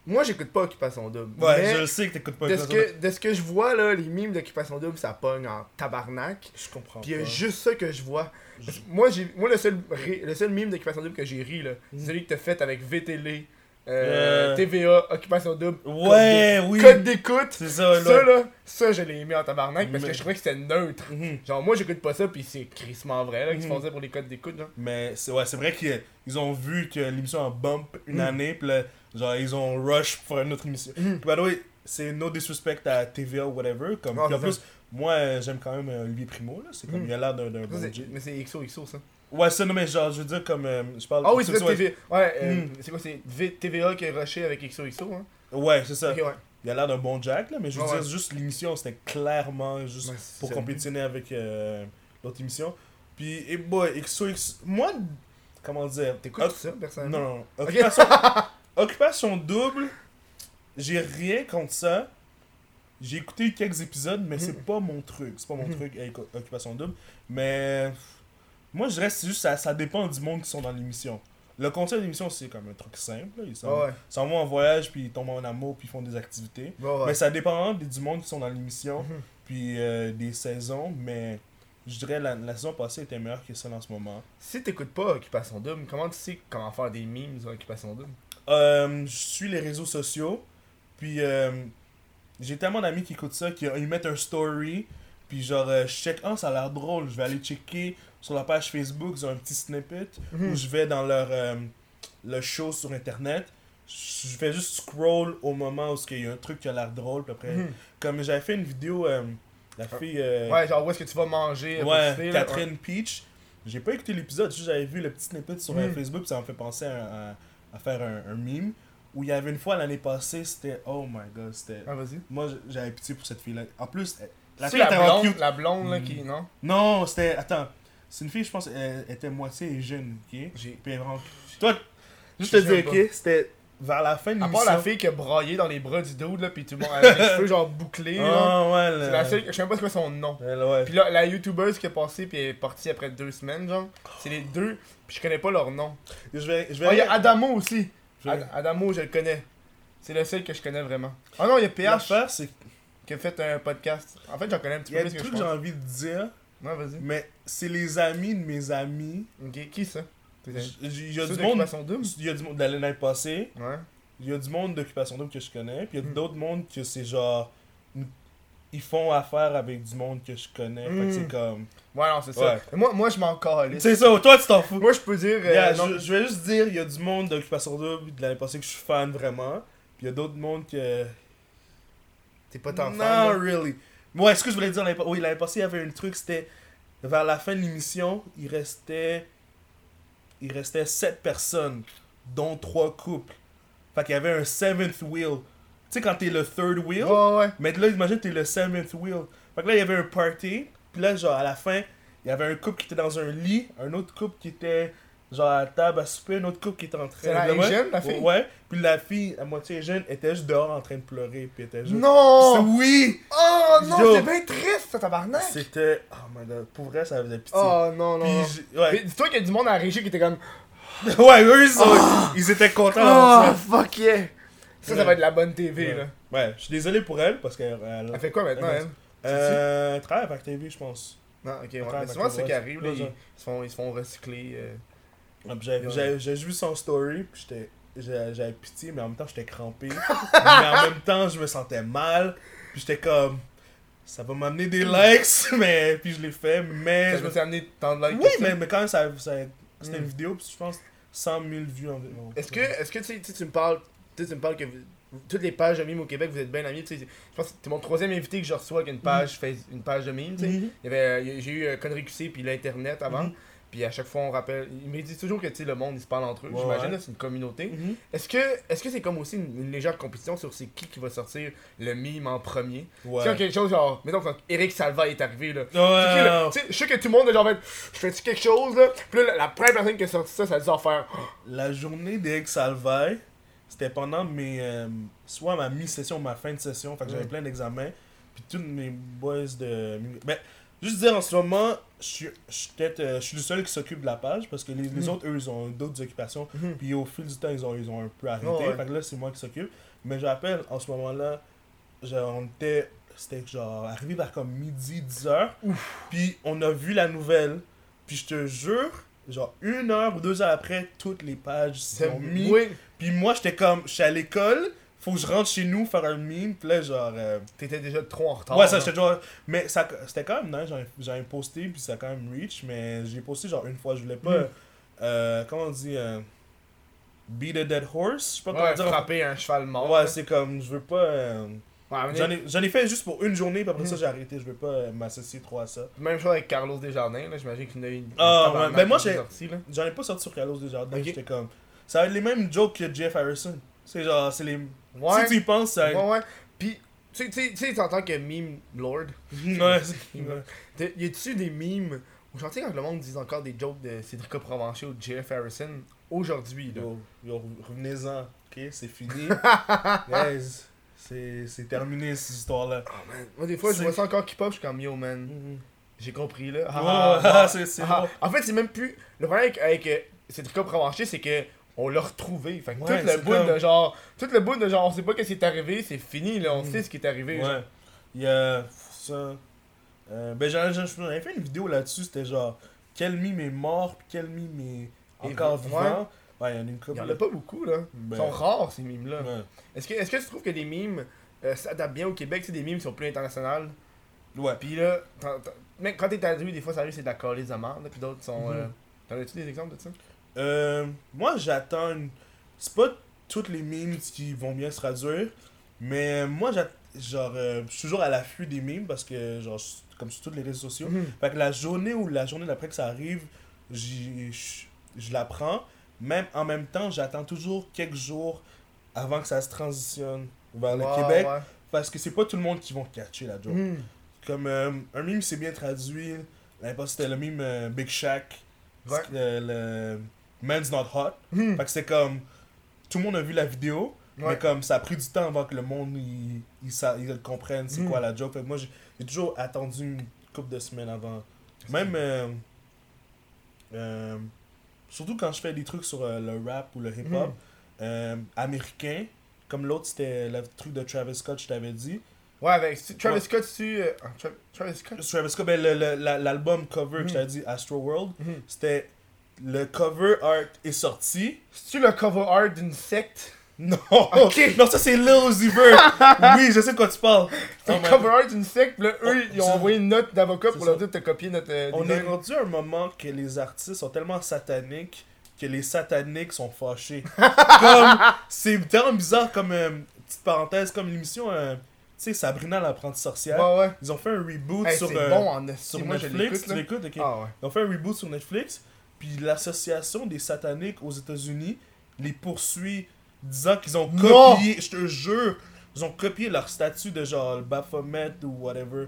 Moi, j'écoute pas Occupation Double. Ouais, mais je le sais que t'écoutes pas de, le ce que, de ce que je vois, là, les mimes d'Occupation Double, ça pogne en tabarnak. Je comprends Puis il y a juste ça que je vois. Moi, j'ai, moi le, seul, le seul mime d'Occupation Double que j'ai ri, là, c'est Mm. celui que t'as fait avec VTL, euh, Euh. TVA, Occupation Double. Ouais, code oui. Code d'écoute. C'est ça, Ça, là. ça, je l'ai mis en tabarnak parce Mais- que je trouvais que c'était neutre. Mhm. Genre, moi, j'écoute pas ça, puis c'est crissement vrai, là, qu'ils se Mhm. font ça pour les codes d'écoute. Mais c'est ouais, c'est vrai qu'ils ont vu que l'émission a bump une Mm. année, puis là, genre, ils ont rush pour une autre émission. Mhm. By the way, c'est no disrespect à TVA ou whatever. Comme, Ah, puis en plus, moi, j'aime quand même euh, Olivier Primo, là. C'est comme, Mhm. il a l'air d'un bon mais c'est XOXO, ça. Ouais, ça, non, mais genre, je veux dire, comme, euh, je parle... Ah oui, c'est ça, TVA. Ouais, euh, Mm. c'est quoi, c'est V- TVA qui est rushé avec XOXO, hein? Ouais, c'est ça. Ouais. il a l'air d'un bon Jack, là, mais je veux Ouais, dire, juste l'émission, c'était clairement juste Ouais, pour compétitionner avec euh, l'autre émission. Puis, et boy, XOX, moi, comment dire, T'écoutes Oc- ça, personnellement? Non, non. Occupation, Occupation double, j'ai rien contre ça. J'ai écouté quelques épisodes, mais c'est pas mon truc. C'est pas mon Mhm. truc avec Occupation double. Mais moi, je reste c'est juste, ça, ça dépend du monde qui sont dans l'émission. Le concept de l'émission, c'est comme un truc simple. là. Ils s'en Ouais, s'en vont en voyage, puis ils tombent en amour, puis ils font des activités. Ouais, ouais. Mais ça dépend des- du monde qui sont dans l'émission, Mhm. puis euh, des saisons. Mais je dirais la, la saison passée était meilleure que celle en ce moment. Si t'écoutes pas Occupation Double, comment tu sais comment faire des memes sur Occupation Double? Euh, je suis les réseaux sociaux, puis euh, j'ai tellement d'amis qui écoutent ça qu'ils mettent un story, puis genre, euh, je check, ah, ça a l'air drôle, je vais aller checker sur la page Facebook, ils ont un petit snippet, Mhm. ou je vais dans leur euh, show sur internet, je fais juste scroll au moment où il y a un truc qui a l'air drôle, puis après, Mhm. comme j'avais fait une vidéo, euh, la fille, euh, Ouais, genre où est-ce que tu vas manger? ouais, là? Catherine Peach, j'ai pas écouté l'épisode, juste j'avais vu le petit snippet sur Mhm. Facebook, puis ça m'a fait penser à, à- à faire un, un meme, où il y avait une fois l'année passée, c'était, oh my god, c'était... Ah, vas-y. Moi, j'avais pitié pour cette fille-là. En plus, elle- la C'est fille la était blonde, cute. la blonde là qui. Non? Non, c'était. Attends. C'est une fille, je pense, elle était moitié jeune, ok? J'ai. Puis elle est vraiment. Toi, juste Je te dire, ok? C'était vers la fin de À l'émission. part la fille qui a braillé dans les bras du dude là, pis tout le monde avec les cheveux genre bouclés là. Ah, ouais, C'est le- la seule. Je sais même pas c'est quoi son nom. Elle, ouais. Puis là, la youtubeuse qui est passée puis elle est partie après deux semaines, genre. C'est les deux, puis je connais pas leur nom. Je vais. Je vais Ah, il y a Adamo aussi. je vais- Ad- Adamo, je le connais. C'est le seul que je connais vraiment. Ah non, il y a PH L'affaire, c'est qui a fait un podcast. En fait, j'en connais un petit y peu a plus des que je trucs que j'ai envie de dire, Ouais, vas-y. mais c'est les amis de mes amis. Ok, qui ça? Il y a du monde. Il y a du monde de l'année passée. Ouais. Il y a du monde d'occupation double que je connais. Puis il y a Mm. d'autres mondes que c'est genre. Ils font affaire avec du monde que je connais. Fait que Mm. c'est comme. Ouais, non, c'est ça. Ouais. Moi, moi je m'en calisse. C'est ça, toi tu t'en fous. Moi, je peux dire. euh, Yeah, non, je, je vais juste dire, il y a du monde d'occupation double de l'année passée que je suis fan vraiment. Puis il y a d'autres mondes que. T'es pas tant Non, fan. là. really. Ouais, ce que je voulais dire l'année. Oui, l'année passée, il y avait un truc, c'était. Vers la fin de l'émission, il restait. Il restait 7 personnes, dont 3 couples. Fait qu'il y avait un seventh wheel. Tu sais, quand t'es le third wheel? Ouais, ouais. Mais là, imagine, t'es le seventh wheel. Fait que là, il y avait un party. Puis là, genre, à la fin, il y avait un couple qui était dans un lit, un autre couple qui était, genre, à la table à souper, un autre couple qui était en train C'est la de. la fille? Ouais. Puis la fille, à moitié jeune, était juste dehors en train de pleurer. Puis était juste. Non! Oui! Oh non, Yo. c'est bien triste, ça, tabarnak! C'était. Oh my god, pour vrai, ça faisait pitié. Oh non, non. Puis non. j'ai- ouais. Mais Dis-toi qu'il y a du monde à la régie qui était comme. ouais, eux, ils, sont- ils étaient contents d'avoir Oh, ça. fuck yeah! Ça, ça va être de la bonne TV, Ouais. là. Ouais, je suis désolé pour elle parce qu'elle. Elle, fait quoi maintenant, elle? Euh, travaille avec TV, je pense. Non, ok, ouais. Attends, Mais souvent, c'est qui d'accord, arrive, ouais. là. Ils, ils se font, ils se font recycler. euh. J'ai vu son story, puis j'étais- j'avais pitié, mais en même temps, j'étais crampé. mais en même temps, je me sentais mal. Puis j'étais comme, ça va m'amener des likes, mais puis je l'ai fait, mais Ça je me va t'amener tant de likes Oui, mais, mais quand même, ça, ça- c'était Mm. une vidéo, puis je pense 100 000 vues environ. Est-ce que, est-ce que tu tu me parles, tu me parles que vous- toutes les pages de mimes au Québec, vous êtes bien amis, tu sais, je pense que t'es mon troisième invité que je reçois qui a une page, face- une page de mimes, tu sais. Y a- j'ai eu euh, Connery QC puis l'internet avant. Puis à chaque fois on rappelle, il me dit toujours que tu sais le monde il se parle entre eux, Ouais, j'imagine ouais. c'est une communauté. Mhm. Est-ce que, est-ce que c'est comme aussi une, une légère compétition sur c'est qui qui va sortir le mime en premier? Ouais. C'est comme quelque chose genre, mettons quand Eric Salva est arrivé là. Ouais, C'est Tu sais, je sais que tout le monde est genre, fait, je fais-tu quelque chose là? Puis là, la, la première personne qui a sorti ça, ça a dû en faire. La journée d'Eric Salvaille, c'était pendant mes. euh, soit ma mi-session, ma fin de session. Fait que j'avais Mm. plein d'examens. Puis tous mes boys de. Ben, juste dire en ce moment, je suis, peut-être, euh, je suis le seul qui s'occupe de la page parce que les, les Mm. autres, eux, ils ont d'autres occupations. Mhm. Puis au fil du temps, ils ont, ils ont un peu arrêté. Oh, ouais. Fait que là, c'est moi qui s'occupe. Mais je rappelle, en ce moment-là, on était. C'était genre arrivé vers comme midi, 10 heures. Puis on a vu la nouvelle. Puis je te jure, genre une heure ou deux heures après, toutes les pages sont mis. Oui, Puis moi, j'étais comme, je suis à l'école, faut que je rentre chez nous faire un meme. Puis là, genre. euh, t'étais déjà trop en retard. ouais, ça, j'étais genre. Mais ça, c'était quand même nice, j'en ai- posté, puis ça a quand même reach. Mais j'ai posté genre une fois, je voulais pas. Mm. euh, comment on dit euh, Beat a dead horse Je sais pas comment Ouais, dire. frapper un cheval mort. Ouais, c'est comme, je veux pas. euh, Ouais, mais J'en ai, j'en ai fait juste pour une journée, puis après ça, j'ai arrêté. Je veux pas euh, m'associer trop à ça. Même chose avec Carlos Desjardins, là, j'imagine qu'il y en a eu une. Ah, ouais, ben moi, j'ai-. J'en ai pas sorti sur Carlos Desjardins. J'étais comme. Ça va être les mêmes jokes que Jeff Harrison. C'est genre, c'est les. Ouais. Si tu y penses, ça. Ouais, ouais. Puis, tu sais- en tant que meme lord, Ouais, c'est- ouais. y a-tu des memes? Où j'entends quand le monde dit encore des jokes de Cédric Provencher ou de Jeff Harrison aujourd'hui, là? Yo, yo, revenez-en, ok? C'est fini. Guys, c'est c'est terminé cette histoire-là. Ah, man. Moi, des fois, je vois ça encore qui pop, je suis comme yo, man. Mhm. J'ai compris, là. Ouais, Ah, ah, ah, c'est- c'est ah. bon. En fait, c'est même plus. Le problème avec, avec euh, Cédric Provencher, c'est que. On l'a retrouvé. Fait que Ouais, tout le bout comme- de genre. Tout le bout de genre, on sait pas ce qui est arrivé, c'est fini, là. On sait ce qui est arrivé. genre. Ouais. Il y a ça. Euh, ben, j'avais fait une vidéo là-dessus, c'était genre quel mime est mort, puis quel mime est encore vivant. Ouais, il y en a une couple. Il y en a pas beaucoup, là. Ben, Ils sont rares, ces mimes-là. ouais. Est-ce que, est que tu trouves que des mimes euh, s'adaptent bien au Québec, c'est des mimes qui sont plus internationales Ouais. Puis là, mais quand t'es traduit, des fois ça arrive, c'est de la de merde, puis d'autres sont. Euh, T'en as-tu des exemples de ça? Euh, moi, j'attends. une- C'est pas toutes les memes qui vont bien se traduire, mais moi, genre, euh, je suis toujours à l'affût des memes parce que, genre, comme sur tous les réseaux sociaux, Mhm. Fait que la journée ou la journée d'après que ça arrive, je la prends. Même en même temps, j'attends toujours quelques jours avant que ça se transitionne vers le Québec. ouais. Parce que c'est pas tout le monde qui vont catcher la joke. Mhm. Comme euh, un meme c'est bien traduit. Passée, c'était le meme euh, Big Shack. Ouais. le Man's Not Hot. Mhm. Fait que c'est comme. Tout le monde a vu la vidéo. Ouais. Mais comme ça a pris du temps avant que le monde il, il, sa- il comprenne c'est Mhm. quoi la joke. Fait que moi j'ai toujours attendu une couple de semaines avant. Même euh, euh, surtout quand je fais des trucs sur euh, le rap ou le hip hop Mhm. euh, américain, comme l'autre c'était le truc de Travis Scott, je t'avais dit. Ouais, avec Travis Ouais. Scott, tu. Tra- Travis Scott? Travis Scott, ben, l'album cover que je t'avais dit, Astro World, c'était le cover art est sorti. C'est-tu le cover art d'une secte? Non, Ok. non ça c'est Lil Uzi Vert. oui, je sais de quoi tu parles. C'est Oh le my cover art d'une secte, puis là, eux, Oh, ils ont envoyé une note d'avocat c'est pour ça. leur dire de copier notre. euh, On design. est rendu à un moment que les artistes sont tellement sataniques que les sataniques sont fâchés. comme c'est tellement bizarre comme euh, petite parenthèse comme l'émission euh, tu sais Sabrina l'apprentie sorcière. Ouais, ouais. Ils ont fait un reboot Hey, sur c'est euh, bon en esti, sur moi je Netflix, l'écoute tu là. l'écoutes OK. Ah ouais. Ils ont fait un reboot sur Netflix puis l'association des sataniques aux États-Unis les poursuit disant qu'ils ont copié, je te jure, ils ont copié leur statut de genre le Baphomet ou whatever.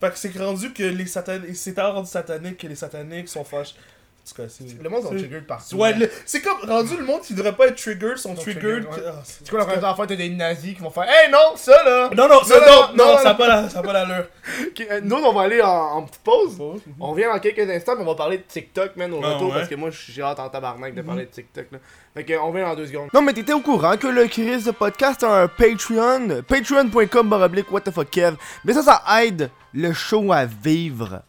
Fait que c'est rendu que les sataniques, c'est rendu satanique que les sataniques sont fâchés. En tout cas, c'est- Le monde triggered partout. Ouais, le- c'est comme rendu le monde qui devrait pas être triggered, sont Sont triggered. Ah, c'est- quoi la première affaire, t'as des nazis qui vont faire Hey non, ça là Non, non, ça, Non, non, non, non, non, ça n'a pas la- ça a pas l'allure. Euh, Nous, on va aller en, en petite pause. Mhm. On revient dans quelques instants, mais on va parler de TikTok, man, au Ah, retour, ouais. parce que moi, j'ai hâte en tabarnak de parler de TikTok, là. Fait que, on revient dans deux secondes. Non, mais t'étais au courant que le Chris de podcast a un Patreon, patreon.com baroblique what the fuck Kev. Mais ça, ça aide le show à vivre.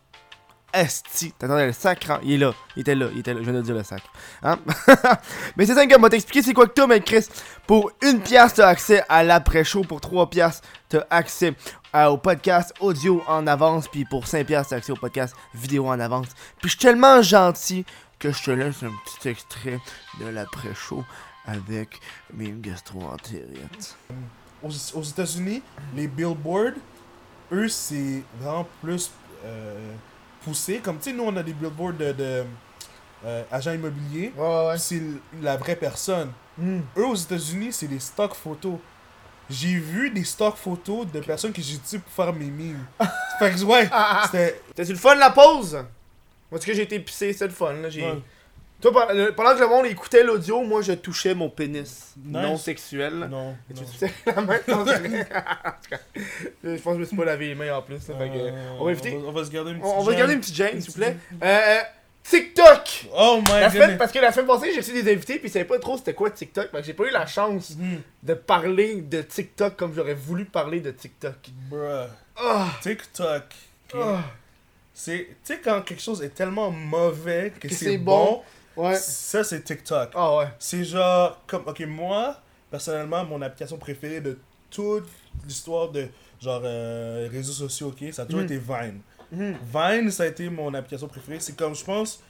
T'attendais le sacre, hein? il est là, il était là, il était là, je viens de dire le sacre. Hein? mais c'est simple, on va t'expliquer c'est quoi que t'as, mais Chris, pour une pièce, t'as accès à l'après-show, pour trois pièces, t'as accès à- au podcast audio en avance, puis pour 5 pièces, t'as accès au podcast vidéo en avance. Puis je suis tellement gentil que je te laisse un petit extrait de l'après-show avec mes gastro-entérites. Aux, aux États-Unis, les billboards, eux, c'est vraiment plus euh, poussé. Comme tu sais, nous, on a des billboards de, de euh, agents immobiliers. Ouais, ouais. C'est la vraie personne. Eux, aux États-Unis, c'est des stock photos. J'ai vu des stock photos de personnes que j'ai dit pour faire mes mimes. fait que, ouais, c'était. T'as-tu le fun la pause? Moi, ce que j'ai été pissé, c'était le fun, là. J'ai... Ouais. Toi, pendant que le monde écoutait l'audio, moi, je touchais mon pénis Nice. non sexuel. Non. Et tu non. la main Je pense que je me suis pas lavé les mains en plus. là, fait que, Euh, on va éviter. On va, on va se garder une petite on va gêne. garder une petite gêne, Une s'il vous plaît. Euh, TikTok! Oh my La god. semaine, parce que la semaine passée, j'ai reçu des invités, puis ils savaient pas trop c'était quoi TikTok. Que j'ai pas eu la chance Hmm, de parler de TikTok comme j'aurais voulu parler de TikTok. bruh. Ah! TikTok. ok? Ah! C'est, tu sais, quand quelque chose est tellement mauvais que, Que c'est c'est bon, Ouais. ça c'est TikTok. Ah ouais. C'est genre, comme, ok, moi, personnellement, mon application préférée de toute l'histoire de, genre, euh, réseaux sociaux, ok, ça a toujours Mhm. été Vine. Mhm. Vine, ça a été mon application préférée. C'est comme, je pense,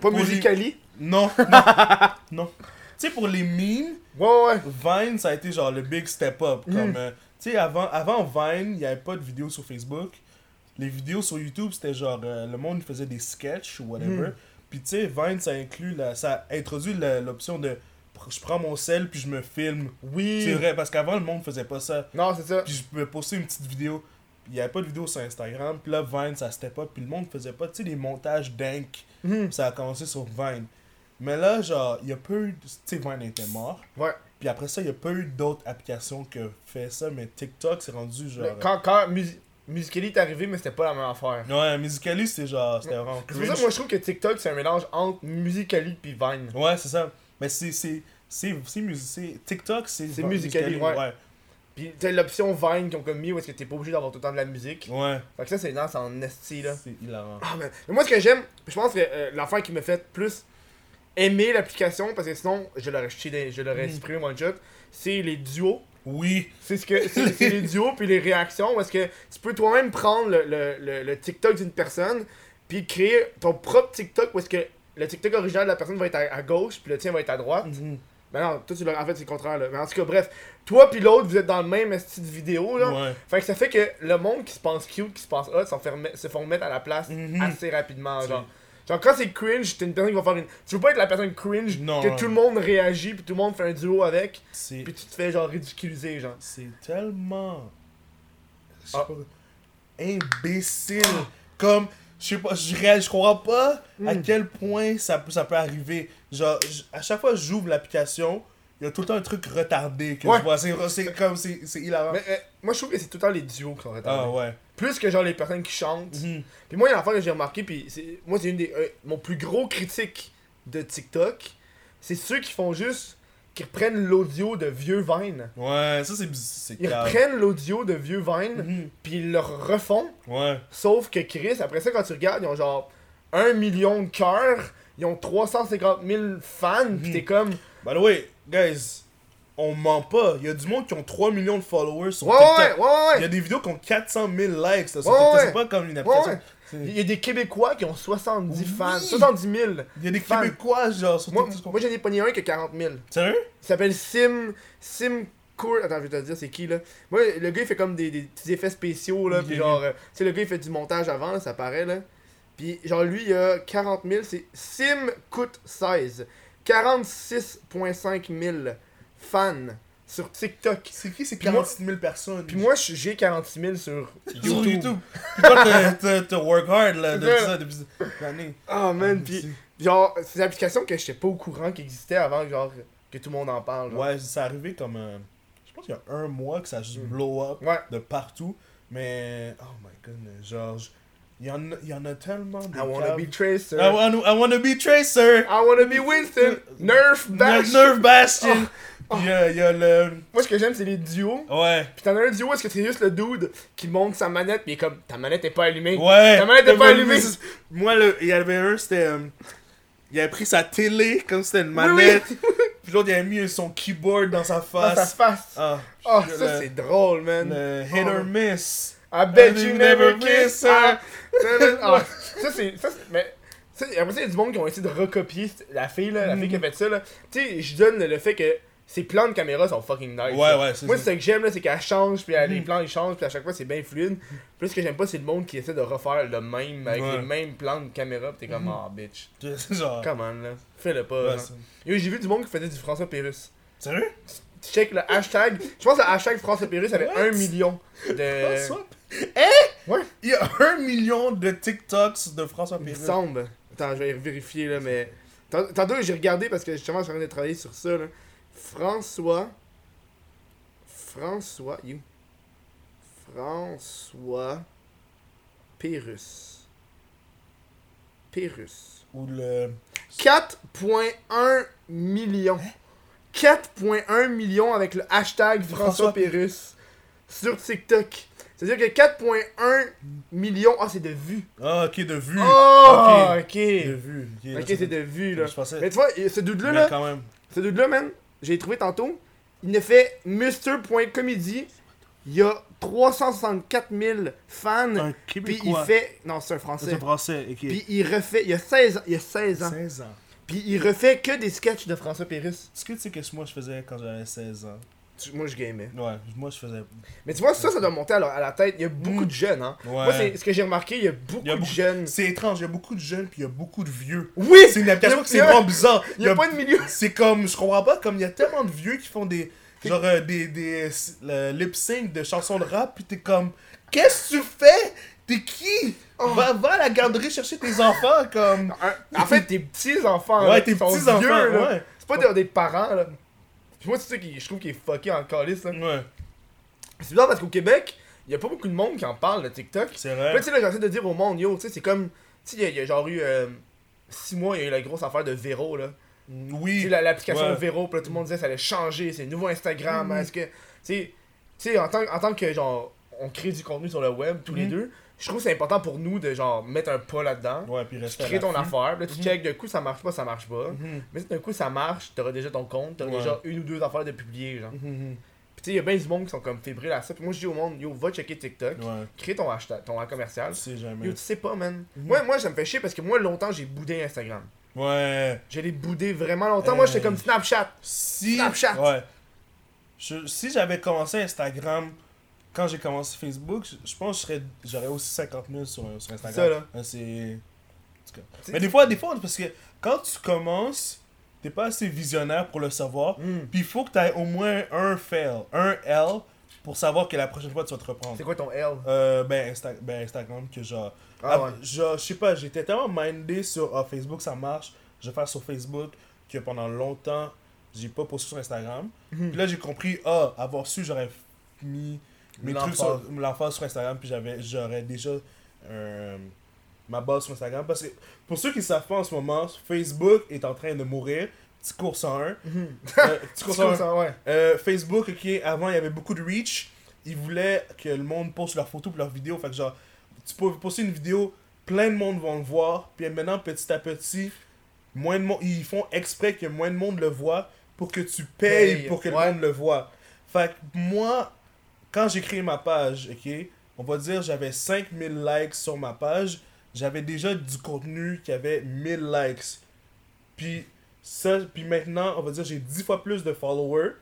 Pas les- Musicali? non, non, non. Tu sais, pour les memes, Ouais, ouais. Vine, ça a été genre le big step up. Mhm. Comme, euh, tu sais, avant, avant Vine, il n'y avait pas de vidéos sur Facebook. Les vidéos sur YouTube, c'était genre, euh, le monde faisait des sketchs ou whatever. Puis tu sais, Vine, ça inclut, la, ça introduit l'option de je prends mon sel puis je me filme. Oui. C'est vrai, parce qu'avant, le monde faisait pas ça. Non, c'est ça. Puis je pouvais poster une petite vidéo. Il y avait pas de vidéo sur Instagram. Puis là, Vine, ça step up. Puis le monde faisait pas, tu sais, des montages dank. Mhm. Ça a commencé sur Vine. Mais là, genre, il y a pas eu. Tu sais, Vine était mort. Ouais. Puis après ça, il y a pas eu d'autres applications que fait ça. Mais TikTok, c'est rendu genre. Mais Quand, quand Musical.ly est arrivé, mais c'était pas la même affaire. Ouais, Musically, c'était genre. C'était vraiment. C'est pour ça que moi je trouve que TikTok c'est un mélange entre Musical.ly puis Vine. Ouais, c'est ça. Mais c'est. C'est. C'est. TikTok, c'est. C'est Musical.ly, ouais. ouais. Puis t'as l'option Vine qu'ils ont comme mis où est-ce que t'es pas obligé d'avoir tout le temps de la musique. Ouais. Fait que ça c'est nice en esti là. C'est hilarant. Ah, man. Mais moi, ce que j'aime, je pense que euh, l'affaire qui me fait plus aimer l'application, parce que sinon, je l'aurais je l'aurais Mhm. supprimé one shot, c'est les duos. Oui. C'est ce que c'est les duos puis les réactions parce que tu peux toi-même prendre le, le, le, le TikTok d'une personne puis créer ton propre TikTok où est-ce que le TikTok original de la personne va être à, à gauche puis le tien va être à droite. Mhm. Ben non, toi tu l'as en fait c'est le contraire là. Mais en tout cas bref, toi puis l'autre vous êtes dans le même style de vidéo là. Ouais. Fait que ça fait que le monde qui se pense cute, qui se pense hot, se font mettre à la place Mhm. assez rapidement. Genre. Genre, quand c'est cringe, t'es une personne qui va faire une. Tu veux pas être la personne cringe Non, que non. tout le monde réagit, puis tout le monde fait un duo avec, puis tu te fais genre ridiculiser, genre. C'est tellement. Ah. pas, imbécile. Comme. Je sais pas, je je comprends pas à Mm. quel point ça, peut- ça peut arriver. Genre, à chaque fois que j'ouvre l'application, il y a tout le temps un truc retardé que Ouais. je vois. C'est comme, c'est c'est hilarant. Mais euh, moi, je trouve que c'est tout le temps les duos qui sont retardés. Ah ouais. Plus que genre les personnes qui chantent. Mhm. Puis moi, il y a une affaire que j'ai remarqué, puis c'est- moi, c'est une des. euh, mon plus gros critique de TikTok, c'est ceux qui font juste. qui reprennent l'audio de vieux Vine. Ouais, ça c'est Ils reprennent l'audio de vieux Vine, Mhm. puis ils le refont. Ouais. Sauf que Chris, après ça, quand tu regardes, ils ont genre 1 million de cœurs, ils ont 350 000 fans, pis Mhm. t'es comme. By the way, guys, on ment pas. Il y a du monde qui ont 3 millions de followers sur Ouais, TikTok. ouais, ouais, ouais, Il y a des vidéos qui ont 400 000 likes là, sur TikTok. C'est pas comme une application. Il y a des Québécois qui ont 70 Oui. fans, 70 000. Il y a des Fans. Québécois, genre, sur Moi, TikTok. moi j'en ai pogné un qui a 40 000. Sérieux? Il s'appelle Sim. Sim Cour. Attends, je vais te dire c'est qui là. Moi, le gars il fait comme des, des petits effets spéciaux là. Puis genre, euh, tu sais, le gars il fait du montage avant, là, ça paraît là. Puis genre, lui il a 40 000. C'est Sim coûte 16. 46,5 000 fans sur TikTok. C'est qui ces Puis moi- 46 000 personnes? Puis moi, je- j'ai 46 000 sur sur YouTube. YouTube. Puis toi, t'as- work hard là, depuis ça, depuis. Ah man, puis c'est- genre, c'est des applications que j'étais pas au courant qui existaient avant genre, que tout le monde en parle. genre. Ouais, c'est arrivé comme. euh, je pense qu'il y a un mois que ça a juste Mm. blow up Ouais. de partout. Mais. Oh my goodness, genre. Il y, en a, il y en a tellement de. I wanna be Tracer. I wanna, I wanna be Tracer! I wanna be Winston. Nerf Bash. Nerve Bastion! Oh. Puis il y a le. Moi, ce que j'aime, c'est les duos. Ouais. Pis t'en as un duo, est-ce que c'est juste le dude qui monte sa manette, est comme ta manette est pas allumée? Ouais! Ta manette est pas allumée. Moi, le- il y avait un, c'était. euh, il avait pris sa télé comme c'était une Oui, oui. manette. Puis l'autre, il avait mis son keyboard dans sa Dans sa face. face. Ah, Oh, le- ça, c'est drôle, man. Le hit Oh. or miss. I bet you never kiss her. Ah, ça, c'est. Ça, c'est- mais. ça, après ça, il y a du monde qui ont essayé de recopier la fille, là, la fille qui a fait ça. là. Tu sais, je donne le fait que ses plans de caméra sont fucking nice. Ouais, ouais, c'est Moi, ça. c'est ce que j'aime, là, c'est qu'elle change, puis les Mhm. plans ils changent, puis à chaque fois c'est bien fluide. Plus ce que j'aime pas, c'est le monde qui essaie de refaire le même, avec Ouais. les mêmes plans de caméra, pis t'es comme, Mhm. ah, bitch. C'est genre. Come on, là. Fais-le pas. J'ai vu du monde qui faisait du François Pérus. Sérieux? Tu check le hashtag. Je pense que le hashtag François Pérus avait? 1 million de. François? Eh? Ouais. Il y a un million de TikToks de François Il me Pérus. semble. Attends, je vais vérifier là, mais. Tant- Tantôt, j'ai regardé parce que justement, je suis en train de travailler sur ça là. François. François. You. François. Pérus. Pérus. Ou le. 4.1 millions. 4.1 millions avec le hashtag François François Pérus sur TikTok. C'est-à-dire que 4.1 millions. Ah, c'est de vues. Ah, ok, de vue. Oh, Ok. ok. De vue. Ok, c'est de vues là. Mais tu vois, ce dude-là, là, quand même. ce dude-là, man, j'ai trouvé tantôt. Il ne fait Mr.comedy. Il y a 364 000 fans. Un Puis il fait. Non, c'est un C'est français. français, ok. Puis il refait. Il y a 16 ans. Il y a 16 ans. 16 ans. Puis il refait que des sketchs de François Pérus. Est-ce que tu sais que moi je faisais quand j'avais 16 ans? Tu- moi je gamais. Ouais, moi je faisais. Mais tu vois, ça, ça doit monter à la, à la tête. Il y a beaucoup Mm. de jeunes, hein. Ouais. Moi, ce que j'ai remarqué, il y a beaucoup Il y a de jeunes. C'est étrange, il y a beaucoup de jeunes puis il y a beaucoup de vieux. Oui! C'est une application que c'est vraiment bizarre. Il y a pas de milieu. C'est comme, je comprends pas, comme il y a tellement de vieux qui font des. Genre euh, des, des lip sync de chansons de rap, puis t'es comme, qu'est-ce que tu fais? T'es qui? Oh. Va, va à la garderie chercher tes enfants, comme. En fait, tes petits-enfants. Ouais, là, tes qui petits-enfants, ouais. C'est pas des, des parents, là. Puis moi, c'est ça qui, je trouve qui est fucké en calice, là. Ouais, C'est bizarre parce qu'au Québec, il y a pas beaucoup de monde qui en parle de TikTok. c'est Puis vrai. tu sais, là, j'essaie de dire au monde, yo, tu sais, c'est comme. Tu sais, il y a- il y, a genre eu. 6 mois, il y a eu la grosse affaire de Véro, là. Tu Oui. sais, la- l'application Ouais. Véro, puis là, tout le monde disait que ça allait changer, c'est le nouveau Instagram. Mhm. Est-ce que. Tu sais, tu sais, en tant, en tant que, genre, on crée du contenu sur le web, tous les Mhm. deux, je trouve que c'est important pour nous de, genre, mettre un pas là-dedans. Ouais, puis rester crées ton affaire, là, tu Mhm. check, d'un coup, ça marche pas, ça marche pas. Mhm. Mais si d'un coup, ça marche, t'auras déjà ton compte, t'auras Ouais. déjà une ou deux affaires de publier, genre. Mhm. Puis tu sais, il y a bien du monde qui sont comme fébriles à ça. Puis moi, je dis au monde, yo, va checker TikTok, Ouais, crée ton hashtag, ton commercial. tu sais jamais. Yo, tu sais pas, man. Mhm. Moi, moi, ça me fait chier parce que moi, longtemps, j'ai boudé Instagram. Ouais. Je l'ai boudé vraiment longtemps. Moi, j'étais comme Snapchat. Si. Snapchat. Ouais. Je- si j'avais commencé Instagram quand j'ai commencé Facebook, je, pense que j'aurais aussi 50 000 sur, sur Instagram. Ça, là. Ouais, c'est. Mais des fois, des fois, parce que quand tu commences, t'es pas assez visionnaire pour le savoir. Hmm. Puis il faut que tu aies au moins un fail, un L, pour savoir que la prochaine fois tu vas te reprendre. C'est quoi ton L? Euh, ben, Insta- ben, Instagram, que genre. Ah Ah, ouais. je sais pas, j'étais tellement mindé sur ah, Facebook, ça marche, je vais faire sur Facebook, que pendant longtemps, j'ai pas posté sur Instagram. Mhm. Puis là, j'ai compris, ah, avoir su, j'aurais mis mes trucs sur sur Instagram, puis j'avais j'aurais déjà euh, ma base sur Instagram. Parce que pour ceux qui savent pas en ce moment, Facebook est en train de mourir. Petit cours 101. Mhm. Euh, petit cours C'est comme 101. ça, ouais. Euh, Facebook, ok, avant il y avait beaucoup de reach. Ils voulaient que le monde poste leurs photos et leurs vidéos. Fait que genre, tu peux poster une vidéo, plein de monde vont le voir. Puis maintenant, petit à petit, moins de monde, ils font exprès que moins de monde le voit pour que tu payes Paye, pour que ouais. le monde le voit. Fait que moi, quand j'ai créé ma page, ok, on va dire j'avais 5000 likes sur ma page. J'avais déjà du contenu qui avait 1000 likes. Puis ça, puis maintenant, on va dire j'ai 10 fois plus de followers,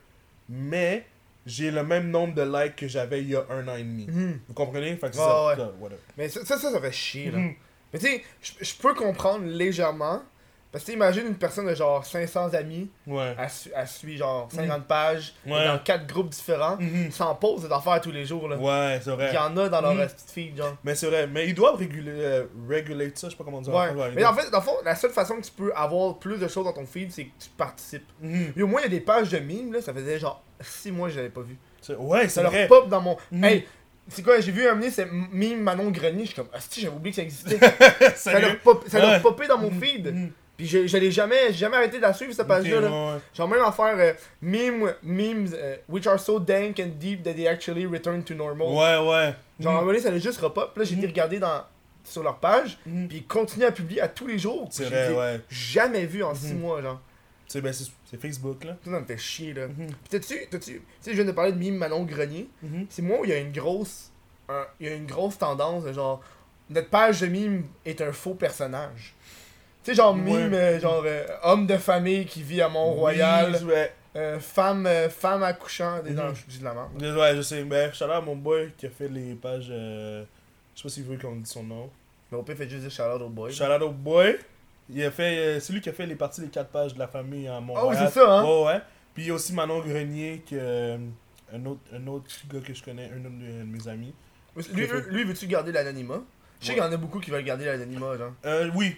mais j'ai le même nombre de likes que j'avais il y a un an et demi. Mhm. Vous comprenez? Fait que ça. ouais. ça. Mais ça, ça, ça, fait chier, là. Mhm. Mais tu sais, je peux comprendre légèrement. Parce que imagine une personne de genre 500 amis, Ouais. elle, su- elle suit genre 50 pages, Ouais. dans 4 groupes différents, Mhm. sans pause des affaires tous les jours, là. Ouais, c'est vrai. Il y en a dans leur Mhm. petite feed, genre. Mais c'est vrai. Mais ils doivent réguler, euh, regulate ça, je sais pas comment dire. Ouais. Mais en fait, dans le fond, la seule façon que tu peux avoir plus de choses dans ton feed, c'est que tu participes. Mhm. Et au moins, il y a des pages de mimes, là, ça faisait genre 6 mois que je l'avais pas vu. C'est- Ouais, Ça c'est leur vrai. pop dans mon. Mhm. Hey, c'est quoi, j'ai vu un meme, c'est mime Manon Grenier, je suis comme, ah, si, j'avais oublié que ça existait. ça leur, pop, ça leur Ouais. popé dans mon Mhm. feed. Puis je, je l'ai jamais, jamais arrêté de la suivre, cette page-là. Ok, là. ouais, ouais. Genre même affaire euh, meme, memes euh, which are so dank and deep that they actually return to normal. Ouais, ouais. Genre à un moment donné, ça allait juste repop. Là, j'ai été Mhm. regarder dans, sur leur page, Mhm. puis ils continuent à publier à tous les jours. C'est vrai, ouais. Jamais vu en 6 Mhm. mois, genre. C'est ben, c'est- Facebook, là. Tout ça me fait chier, là. Mhm. Puis t'as-tu, t'as-tu, tu sais, je viens de parler de meme Manon Grenier. Mhm. C'est moi où il y a une grosse, il y a une grosse tendance, genre, notre page de meme est un faux personnage. Tu sais, genre Ouais. meme, euh, genre euh, homme de famille qui vit à Mont-Royal, Oui, ouais. euh, femme, euh, femme accouchant, des Mhm. non, je dis de la merde. Ouais, je sais. Ben, shout à mon boy qui a fait les pages. euh, Je sais pas s'il veut qu'on dise son nom. Mais au pire, fait juste dire shout out au boy. Shout out au boy. Il a fait. C'est lui qui a fait les parties des quatre pages de la famille à Montréal. Oh, c'est ça, hein? Ouais, ouais. Puis il y a aussi Manon Grenier, euh, un, autre, un autre gars que je connais, un autre de mes amis. Lui, lui, lui, veux-tu garder l'anonymat? Je sais qu'il y en a beaucoup qui veulent garder l'anonymat, genre. Euh, oui.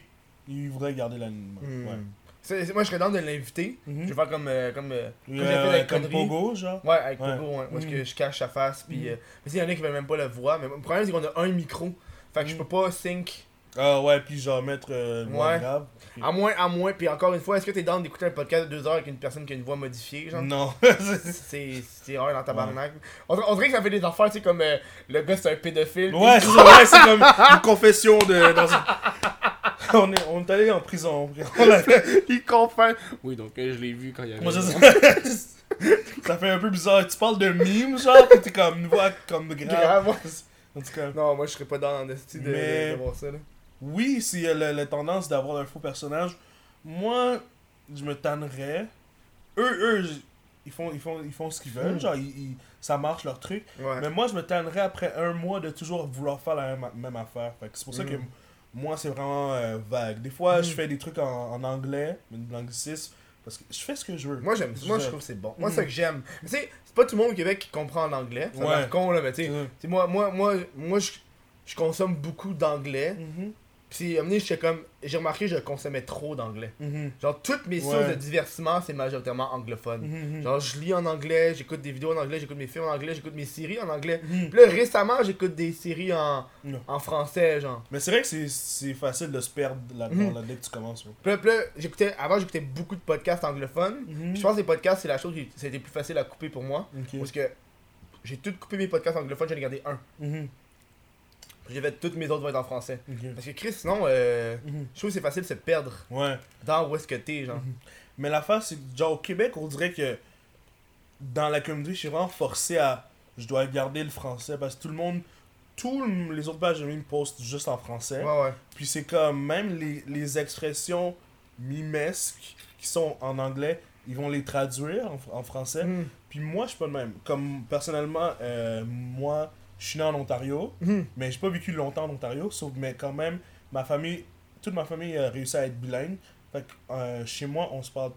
Il voudrait garder l'anonymat. Hmm. Ouais. C'est- c'est- moi, je serais dans de l'inviter. Mhm. Je vais faire comme. euh, comme, euh, Euh, comme avec comme. Pogo, genre. Ouais, avec Ouais. Pogo, ouais. Parce Mhm. que je cache sa face. Puis, euh, mais il y en a qui veulent même pas le voir. Mais le problème, c'est qu'on a un micro. Fait que je Mhm. peux pas sync. Ah ouais, puis genre mettre euh, moins Ouais. grave. Puis- À moins, à moins. Puis encore une fois, est-ce que t'es dans d'écouter un podcast de deux heures avec une personne qui a une voix modifiée, genre? Non. C'est c'est rare dans tabarnak. On, on dirait que ça fait des affaires, tu sais, comme euh, le gars c'est un pédophile. Ouais, c'est ouais, c'est comme une confession de. Dans on, est, on est allé en prison. On il confesse. Oui, donc euh, je l'ai vu quand il y avait. Moi, je Ça fait un peu bizarre. Tu parles de mime, genre, pis t'es comme une voix comme grave. En tout cas. Non, moi je serais pas dans style de, Mais- de, de voir ça là. Oui, s'il y a la, tendance d'avoir un faux personnage, moi, je me tannerais. Eux, eux, ils font, ils font, ils font ce qu'ils veulent, Mm. genre, ils, ils- ça marche leur truc. Ouais. Mais moi, je me tannerais après un mois de toujours vouloir faire la même, même affaire. Fait que c'est pour ça Mm. que moi, c'est vraiment euh, vague. Des fois, Mm. je fais des trucs en, en anglais, l'anglicisme, parce que je fais ce que je veux. Moi, j'aime Moi, je trouve que c'est bon. Moi, Mhm. c'est ça que j'aime. Tu sais, c'est pas tout le monde au Québec qui comprend en anglais. C'est Ouais. con, là, mais tu sais. dire. tu sais, moi, moi, moi, moi je, je consomme beaucoup d'anglais. Mhm, Puis, à un moment donné, comme. J'ai remarqué que je consommais trop d'anglais. mhm, Genre, toutes mes Ouais. sources de divertissement, c'est majoritairement anglophone. mhm, Genre, je lis en anglais, j'écoute des vidéos en anglais, j'écoute mes films en anglais, j'écoute mes séries en anglais. mhm. Puis là, récemment, j'écoute des séries en, en français, genre. Mais c'est vrai que c'est- facile de se perdre là-dedans, Mhm. là, dès que tu commences. ouais. Puis là, j'écoutais, avant, j'écoutais beaucoup de podcasts anglophones. Mhm. Puis je pense que les podcasts, c'est la chose qui c'était plus facile à couper pour moi. Parce que j'ai tout coupé mes podcasts anglophones, j'en ai gardé un. J'ai fait toutes mes autres vont être en français. Parce que Chris, sinon, euh, Mhm. je trouve que c'est facile de se perdre Ouais. dans où est-ce que t'es, genre. Mhm. Mais l'affaire, c'est que, genre, au Québec, on dirait que dans la communauté, je suis vraiment forcé à. Je dois garder le français parce que tout le monde. Tous les autres pages de meme postent juste en français. Ouais, ouais. Puis c'est comme même les, les expressions mimesques qui sont en anglais, ils vont les traduire en, en français. Mhm. Puis moi, je suis pas le même. Comme personnellement, euh, moi, je suis né en Ontario, Mhm. mais j'ai pas vécu longtemps en Ontario, sauf mais quand même, ma famille, toute ma famille a réussi à être bilingue. Fait que euh, chez moi, on se parle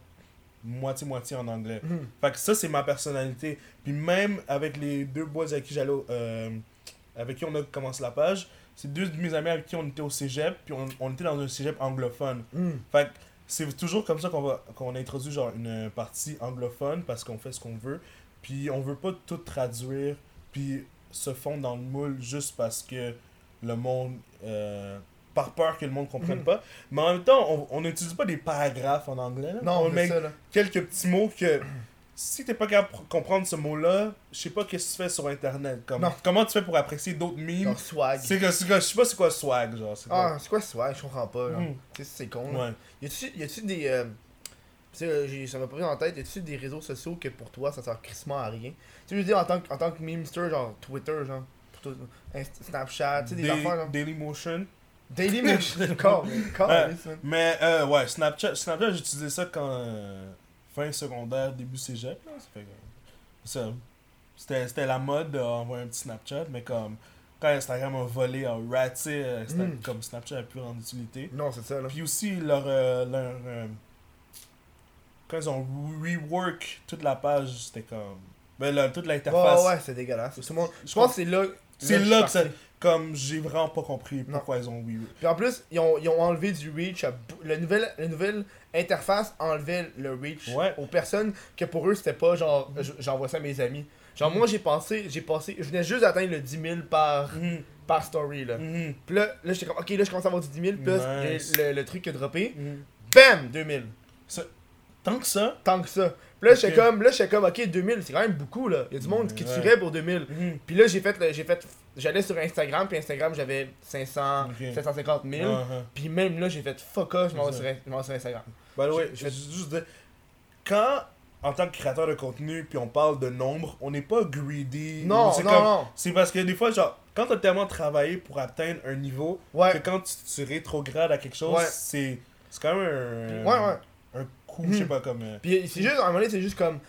moitié-moitié en anglais. Mhm. Fait que ça, c'est ma personnalité. Puis même avec les deux boys avec qui j'allais, euh, avec qui on a commencé la page, c'est deux de mes amis avec qui on était au cégep, puis on, on était dans un cégep anglophone. Mhm. Fait que c'est toujours comme ça qu'on va qu'on introduit genre une partie anglophone parce qu'on fait ce qu'on veut. Puis on veut pas tout traduire, puis se fondre dans le moule juste parce que le monde. euh, par peur que le monde comprenne Mhm. pas. Mais en même temps, on- n'utilise pas des paragraphes en anglais. là. Non, on met ça, là. quelques petits mots que. Si t'es pas capable de comprendre ce mot-là, je sais pas qu'est-ce que tu fais sur internet. Comme, Non. comment tu fais pour apprécier d'autres memes Genre swag. C'est que, c'est que- je sais pas c'est quoi swag, genre. c'est Ah, c'est quoi swag? Je comprends pas. Mhm. Tu sais, c'est con, là? Ouais. Y a-tu des. euh, sais, ça m'a pas pris en tête. Y a-tu des réseaux sociaux que pour toi ça sert crissement à rien? Tu veux dire, en tant que, en tant que memester, genre Twitter, genre. pour toi, Inst- Snapchat, tu sais, des Day- affaires, genre. Dailymotion. Dailymotion. Encore, encore. Mais euh, ouais, Snapchat, Snapchat j'utilisais ça quand euh, fin secondaire, début cégep. Là, ça fait que- ça, c'était, la mode d'envoyer un petit Snapchat, mais comme quand Instagram a volé, a raté, euh, c'était Mm. comme Snapchat n'a plus en utilité. Non, c'est ça, là. Puis aussi, leur, euh, leur, quand ils ont rework toute la page, c'était comme. Ben, là, toute Ouais, l'interface. ouais, c'est dégueulasse. Tout le monde- Je pense que c'est là. C'est là que. Comme j'ai vraiment pas compris pourquoi ils ont rework. Puis en plus, ils ont, ils ont enlevé du reach. À, la, nouvelle, la nouvelle interface enlevait le reach Ouais. aux personnes que pour eux c'était pas genre je- j'envoie ça à mes amis. Genre moi j'ai pensé, j'ai passé, je venais juste d'atteindre le 10 000 par, Mhm, par story là. Puis là, là j'étais comme ok là je commence à avoir du 10 000, puis Nice. le, le truc qui a droppé, bam 2000. Tant que ça. Tant que ça. Puis là j'étais Ok. comme, là j'étais comme ok 2000 c'est quand même beaucoup là. Il y a du monde qui Ouais. tuerait pour 2000. Mhm. Puis là j'ai fait, j'ai fait, j'allais sur Instagram puis Instagram j'avais 500, Ok. 750 000. Uh-huh. Puis même là, j'ai fait fuck off, je m'en vais sur, Instagram. The way, Je- vais juste dire, quand, en tant que créateur de contenu, puis on parle de nombre, on n'est pas greedy. Non, c'est non, comme- non. C'est parce que des fois, genre, quand t'as tellement travaillé pour atteindre un niveau, Ouais. que quand tu, tu rétrogrades à quelque chose, Ouais. c'est c'est quand même un, Ouais, ouais. un je sais pas, comme... euh, Puis c'est juste, à un moment donné, c'est juste comme.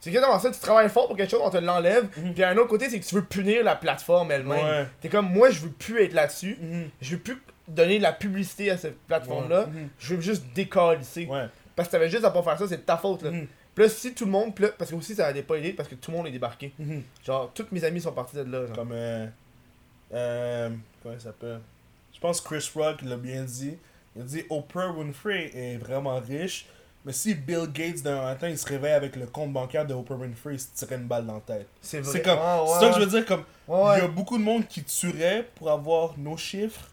C'est exactement ça, tu travailles fort pour quelque chose, on te l'enlève. Mhm. Puis à un autre côté, c'est que tu veux punir la plateforme elle-même. Ouais. T'es comme, moi, je veux plus être là-dessus. Mhm. Je veux plus donner de la publicité à cette plateforme-là. Ouais. Mhm. Je veux juste décalisser. Ouais. Parce que t'avais juste à pas faire ça, c'est de ta faute. Là. Puis là, si tout le monde. là, parce que aussi, ça a pas aidé parce que tout le monde est débarqué. Genre, tous mes amis sont partis de là. Genre. Comme... Euh, euh, comment il s'appelle? Je pense que Chris Rock l'a bien dit. Il a dit Oprah Winfrey est vraiment riche, mais si Bill Gates d'un matin il se réveille avec le compte bancaire de Oprah Winfrey, il se tirait une balle dans la tête. C'est vrai. C'est comme. Ah, ouais, ça que je veux dire, comme. Ouais, Il y a beaucoup de monde qui tuerait pour avoir nos chiffres,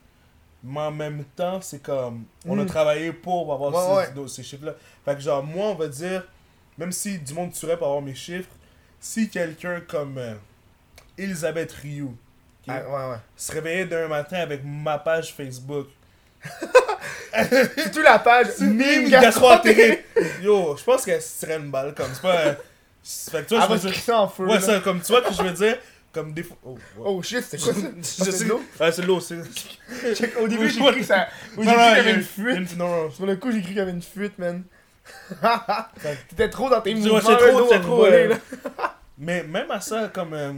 mais en même temps, c'est comme. On a Mm. travaillé pour avoir Ouais, ces, chiffres-là. Fait que, genre, moi, on va dire, même si du monde tuerait pour avoir mes chiffres, si quelqu'un comme euh, Elisabeth Rioux ok, Ah, ouais, ouais. se réveillait d'un matin avec ma page Facebook, C'est tout la page. mime gastro-entéré, yo, je pense qu'elle se tirait une balle comme. C'est pas. c'est- fait que tu vois, va je veux dire- en feu. Ouais, là. ça, comme tu vois que je veux dire, comme des fois. Oh, ouais. Oh shit, c'était quoi ça? c'est de l'eau? Ouais, c'est de l'eau, c'est. Au début, j'ai cru que ça. Au début, non, il y avait une fuite. Non, non. Sur le coup, j'ai cru qu'il y avait une fuite, man. T'étais trop dans tes mouvements, c'est trop, c'est a trop, euh. Mais même à ça, comme. euh,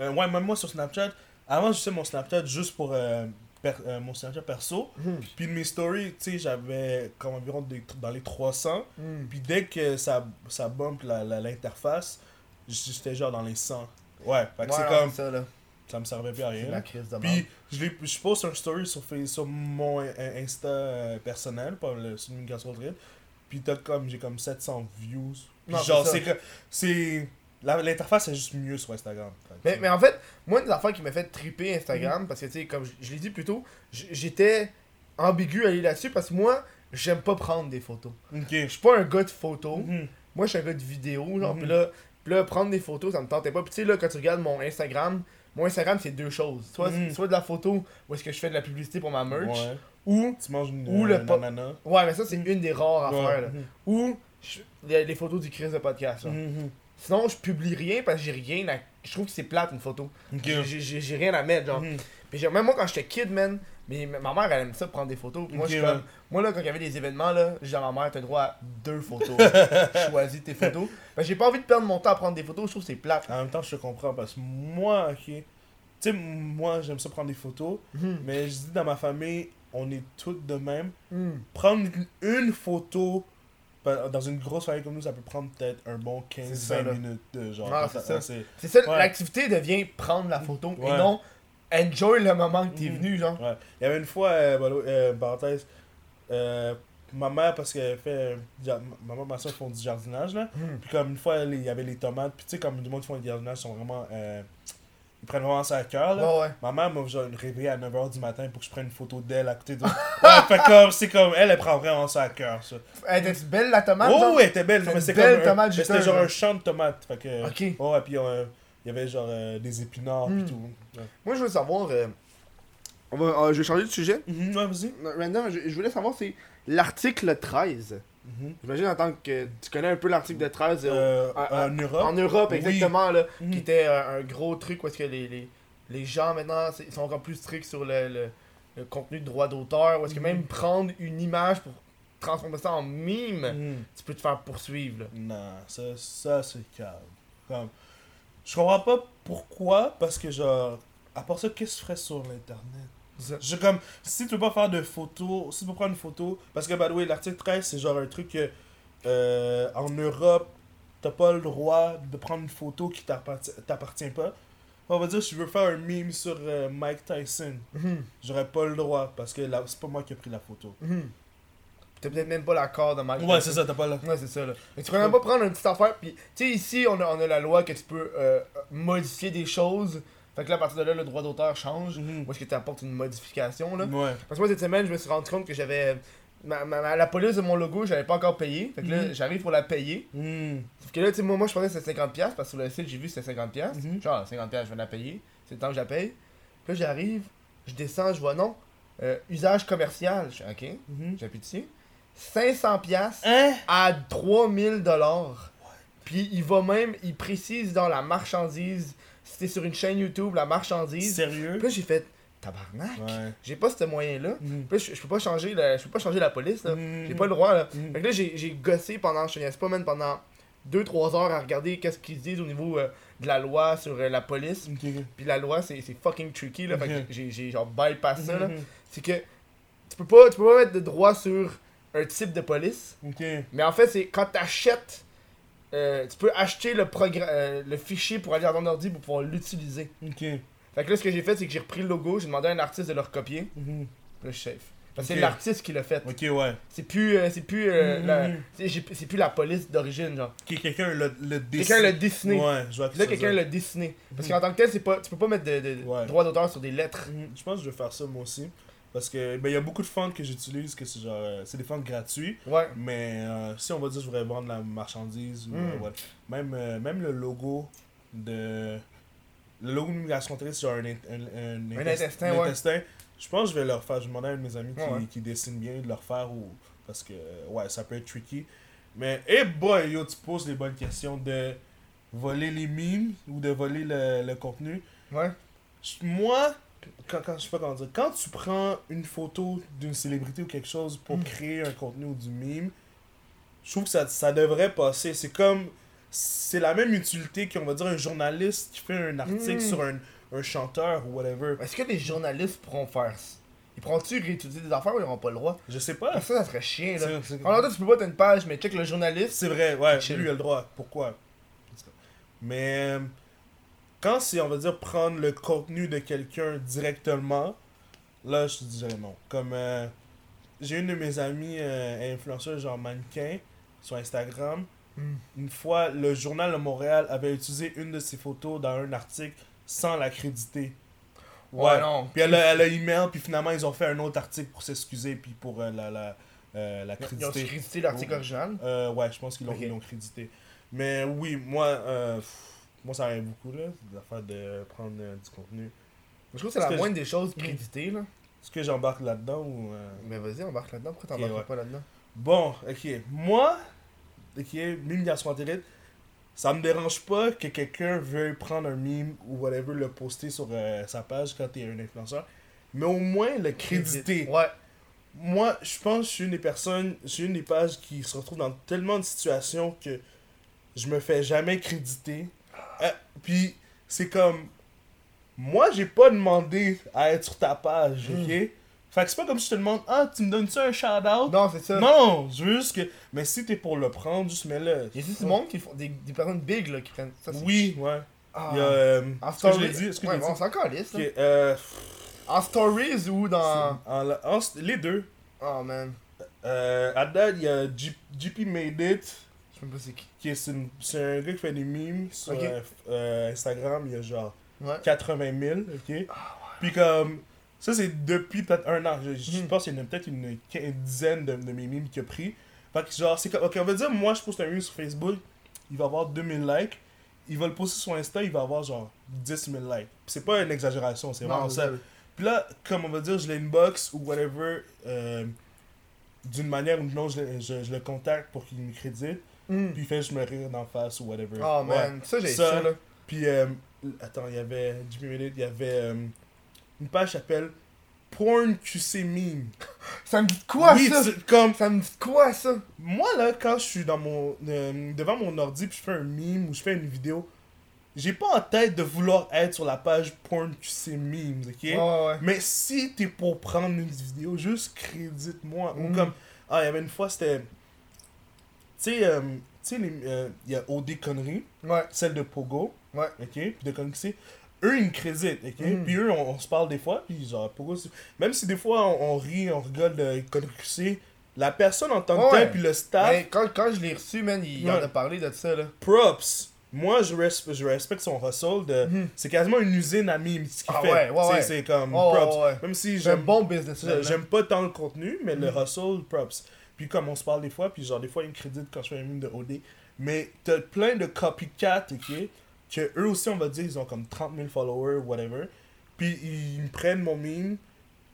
euh, ouais, même moi sur Snapchat, avant j'utilisais mon Snapchat juste pour euh, per- euh, mon Snapchat perso. Mhm. Puis mes stories, tu sais, j'avais comme environ des- dans les 300. Hmm. Puis dès que ça, ça bump la- la- l'interface, j'étais genre dans les 100. Ouais, fait que Ouais, c'est comme. ça, là. Ça me servait plus à rien. la là. crise de Puis je, je poste un story sur, sur mon in- Insta euh, personnel, pas le sur Trade. Puis t'as comme j'ai comme 700 views. Puis Non, genre c'est l'interface est juste mieux sur Instagram. Mais, mais en fait, moi, une des affaires qui m'a fait triper Instagram, parce que, tu sais, comme je, je l'ai dit plus tôt, j'étais ambigu à aller là-dessus parce que moi, j'aime pas prendre des photos. OK. Je suis pas un gars de photos. Mhm. Moi, je suis un gars de vidéo, genre. Mhm. Puis là, puis là, prendre des photos, ça me tentait pas. Puis tu sais, là, quand tu regardes mon Instagram, mon Instagram, c'est deux choses. Soit, Mhm. soit de la photo où est-ce que je fais de la publicité pour ma merch, Ouais. ou... Tu manges une, Ou euh, le une pop- ananas. Ouais, mais ça, c'est une des rares Ouais. affaires, là. Mhm. Ou je- les, les photos du Chris de podcast. Sinon, je publie rien parce que j'ai rien à... Je trouve que c'est plate, une photo. Ok. J'ai- rien à mettre, genre. Mhm. Puis même moi, quand j'étais kid, man, mais ma mère, elle aime ça prendre des photos. Moi, je ouais. là, quand il y avait des événements, là, j'ai dit à ma mère, t'as droit à deux photos. Choisis tes photos. Que j'ai pas envie de perdre mon temps à prendre des photos, je trouve que c'est plate. En même temps, je te comprends parce que moi, ok. Tu sais, moi, j'aime ça prendre des photos, Mhm. mais je dis dans ma famille, on est toutes de même. Mhm. prendre une photo dans une grosse famille comme nous, ça peut prendre peut-être un bon C'est ça, 15-20 là. minutes de genre. C'est ça. c'est- C'est ça, Ouais. l'activité devient prendre la photo et non enjoy le moment que t'es Mhm. venu, genre. Ouais. Il y avait une fois, euh, euh, parenthèse, euh, ma mère, parce qu'elle fait. euh, ma mère et ma soeur font du jardinage, là. Mhm. Puis comme une fois, il y avait les tomates. Puis tu sais, comme du monde qui font du jardinage, sont vraiment. Ils prennent vraiment ça à cœur, là. Ouais, ouais. Ma mère m'a genre réveillé à 9h du matin pour que je prenne une photo d'elle à côté de. ouais, fait comme, c'est comme, elle, elle prend vraiment ça à cœur, ça. Elle était belle la tomate, Oh, genre? ouais, elle était belle. Mais c'était belle comme un- tomate mais C'était genre un champ de tomates. Fait que. Ok. Ouais, puis euh, il y avait genre euh, des épinards Hmm. pis tout. Ouais. Moi, je veux savoir... euh, on va, euh, je vais changer de sujet. Mhm, ouais, vas-y. Random, je, je voulais savoir, c'est l'article 13. Mhm. J'imagine en tant que tu connais un peu l'article de 13 euh, Euh, en- en Europe? en Europe, Oui. exactement, là, Mhm. qui était euh, un gros truc où est-ce que les, les, les gens maintenant sont encore plus stricts sur le, le, le contenu de droit d'auteur, où est-ce que Mhm. même prendre une image pour transformer ça en mime, Mhm. tu peux te faire poursuivre. Là. Non, ça, ça c'est calme. Comme, je comprends pas pourquoi, parce que genre, à part ça, qu'est-ce que tu ferais sur l'internet Je comme, si tu peux pas faire de photos, si tu peux prendre une photo, parce que, by the way, l'article 13, c'est genre un truc que, euh, en Europe, t'as pas le droit de prendre une photo qui t'appartient t'appartient pas. On va dire, si je veux faire un meme sur euh, Mike Tyson, Mhm. j'aurais pas le droit, parce que c'est pas moi qui ai pris la photo. Mhm. T'as peut-être même pas l'accord de Mike Ouais, c'est ça, t'as pas la... Ouais, c'est ça, là. Mais tu pourrais même pas prendre une petite affaire, puis, tu sais, ici, on a, on a la loi que tu peux euh, modifier des choses. Fait que là, à partir de là, le droit d'auteur change. Mhm. Ou est-ce que tu apportes une modification, là. Ouais. Parce que moi, cette semaine, je me suis rendu compte que j'avais. ma- ma- la police de mon logo, j'avais pas encore payé. Fait que là, Mhm. j'arrive pour la payer. Mhm. Sauf que là, tu sais, moi, moi, je pensais que c'était 50$, parce que sur le site, j'ai vu que c'était 50$. Mhm. Genre, 50$, je vais la payer. C'est le temps que je la paye. Puis là, j'arrive, je descends, je vois non. Euh, usage commercial. Je fais OK, j'appuie dessus. 500$ Hein? à 3000 dollars. Puis il va même, il précise dans la marchandise, sur une chaîne YouTube, la marchandise. Sérieux? Puis là j'ai fait tabarnak. Ouais. J'ai pas ce moyen là. Mhm. Puis je, je peux pas changer la, je peux pas changer la police là. Mhm. J'ai pas le droit là. Fait que là j'ai gossé pendant, je te pas même pendant 2-3 heures à regarder qu'est-ce qu'ils se disent au niveau euh, de la loi sur euh, la police. Puis la loi c'est fucking tricky là. Fait Ok. que j'ai genre bypass ça là. Mhm. C'est que tu peux pas, tu peux pas mettre de droit sur un type de police. Ok. Mais en fait, c'est quand tu achètes, tu peux acheter le, progr- euh, le fichier pour aller dans ton ordi pour pouvoir l'utiliser. Ok. Fait que là, ce que j'ai fait, c'est que j'ai repris le logo, j'ai demandé à un artiste de le recopier. Mhm. Puis là, je suis safe. Parce que c'est l'artiste qui l'a fait. Ok, ouais. C'est plus, euh, c'est plus, euh, Mhm. la, c'est plus la police d'origine, genre. Quelqu'un le, le dessine. Quelqu'un l'a dessiné. Ouais, je vois là, quelqu'un l'a dessiné. Parce qu'en tant que tel, c'est pas, tu peux pas mettre de, de- Ouais. droit d'auteur sur des lettres. Mhm. Je pense que je vais faire ça moi aussi. Parce que ben il y a beaucoup de fonds que j'utilise que c'est genre euh, c'est des fonds gratuits. Ouais. Mais euh, si on va dire que je voudrais vendre la marchandise ou Mm. euh, ouais. même, même le logo de. Le logo de Migration Terrestre, c'est genre un, un, un, Un intest- intestin, un ouais. intestin. Je pense que je vais leur faire. Je demander à un de mes amis qui, qui dessine bien de leur faire ou. Parce que ouais, ça peut être tricky. Mais hey boy, yo, tu poses les bonnes questions de voler les mimes ou de voler le, le contenu. Ouais. Moi, quand, quand, je sais pas comment dire, quand tu prends une photo d'une célébrité ou quelque chose pour Mm. créer un contenu ou du meme, je trouve que ça, ça devrait passer. C'est comme. C'est la même utilité qu'on va dire un journaliste qui fait un article Mm. sur un, un chanteur ou whatever. Est-ce que les journalistes pourront faire ça Ils pourront-tu réutiliser des affaires ou ils n'auront pas le droit? Je sais pas. Ah, Ça, ça serait chiant, là. Même temps, tu peux pas t'as une page, mais check le journaliste. C'est vrai, ouais, lui il a le droit. Pourquoi? Mais euh, quand c'est, on va dire, prendre le contenu de quelqu'un directement, là je te dirais non. Comme euh, j'ai une de mes amies euh, influenceurs, genre mannequin, sur Instagram. Hmm. Une fois, le journal de Montréal avait utilisé une de ses photos dans un article sans la créditer. Ouais, non. Puis elle a, elle a email, puis finalement ils ont fait un autre article pour s'excuser, puis pour euh, la, la, euh, la Ils ont créditer. crédité l'article original? Euh, ouais, je pense qu'ils l'ont Ok. ils l'ont crédité. Mais oui, moi, pff, moi ça arrive beaucoup, là, l'affaire de prendre euh, du contenu. Je trouve que c'est la que moindre des choses créditées, là. Est-ce que j'embarque là-dedans ou... euh, Mais vas-y, embarque là-dedans. Pourquoi t'embarques ouais. pas là-dedans? Bon, ok. Moi, ok, mime gastroentérite, ça me dérange pas que quelqu'un veuille prendre un mime ou whatever, le poster sur euh, sa page quand t'es un influenceur. Mais au moins le créditer. Ouais. Moi, je pense que je suis une des personnes, je suis une des pages qui se retrouve dans tellement de situations que je me fais jamais créditer. Euh, puis, c'est comme. Moi, j'ai pas demandé à être sur ta page, ok? Fait que c'est pas comme si je te demande, ah, tu me donnes-tu un shout-out? Non, c'est ça. Non, juste que. Mais si t'es pour le prendre, juste mets-le. Il y a juste du monde qui font. Des, des personnes big, là, qui prennent ça. Oui, ouais. Ah. Il y a. euh, En que je dit? Que ouais, bon, c'est encore liste, euh, En stories ou dans. en la- en- les deux. Oh man. Euh, à date, il y a G- GP Made It. Je sais même pas c'est qui? qui est, c'est, une- c'est un gars qui fait des memes sur euh, euh, Instagram, il y a genre Ouais. 80 000, ok? Puis comme, ça c'est depuis peut-être un an, je, je Mhm. pense qu'il y en a peut-être une, dizaine de, de mes memes qu'il a pris. Fait que genre, c'est comme, ok, on va dire, moi je poste un meme sur Facebook, il va avoir 2000 likes, il va le poster sur Insta, il va avoir genre 10 000 likes. C'est pas une exagération, c'est vraiment ça. Puis là, comme on va dire, je l'inbox ou whatever, euh, d'une manière ou d'une autre, je, je, je le contacte pour qu'il me crédite. Hmm. Puis il fait juste me rire d'en face ou whatever. Oh Ouais. man. Ça, j'ai Ça, ça, là. Puis, euh, attends, il y avait, Jimmy Minute, il y avait euh, une page qui s'appelle Porn QC Meme. Ça me dit quoi, oui, ça? comme, Ça me dit quoi, ça? Moi là, quand je suis dans mon, euh, devant mon ordi puis je fais un meme ou je fais une vidéo, j'ai pas en tête de vouloir être sur la page Porn QC Memes, ok? Ouais, ouais, ouais. Mais si t'es pour prendre une vidéo, juste crédite-moi. Ou Mm. comme. Ah, il y avait une fois, c'était. Tu sais, euh, tu sais, euh, il y a OD Conneries, Ouais. celle de Pogo. Ouais. Ok? Puis de c'est. Eux, ils me créditent, ok? Mm. Puis eux, on, on se parle des fois, puis genre, Pogo, même si des fois on, on rit, on rigole de Conneries, la personne en tant que Ouais. puis le staff, Mais quand, quand je l'ai reçu, man, il en a parlé de ça, là. props. Moi, je, respe- je respecte son hustle. De... Mhm. C'est quasiment une usine à mime, ce qu'il Ah fait. ouais, ouais, C'est- comme Oh, props. Même si j'aime bon business, J'aime pas tant le contenu, mais le Mhm. hustle, props. Puis comme on se parle des fois, puis genre des fois ils me créditent quand je fais un meme de OD. Mais t'as plein de copycats, ok? Que eux aussi, on va dire, ils ont comme 30 000 followers, whatever. Puis ils me prennent mon meme,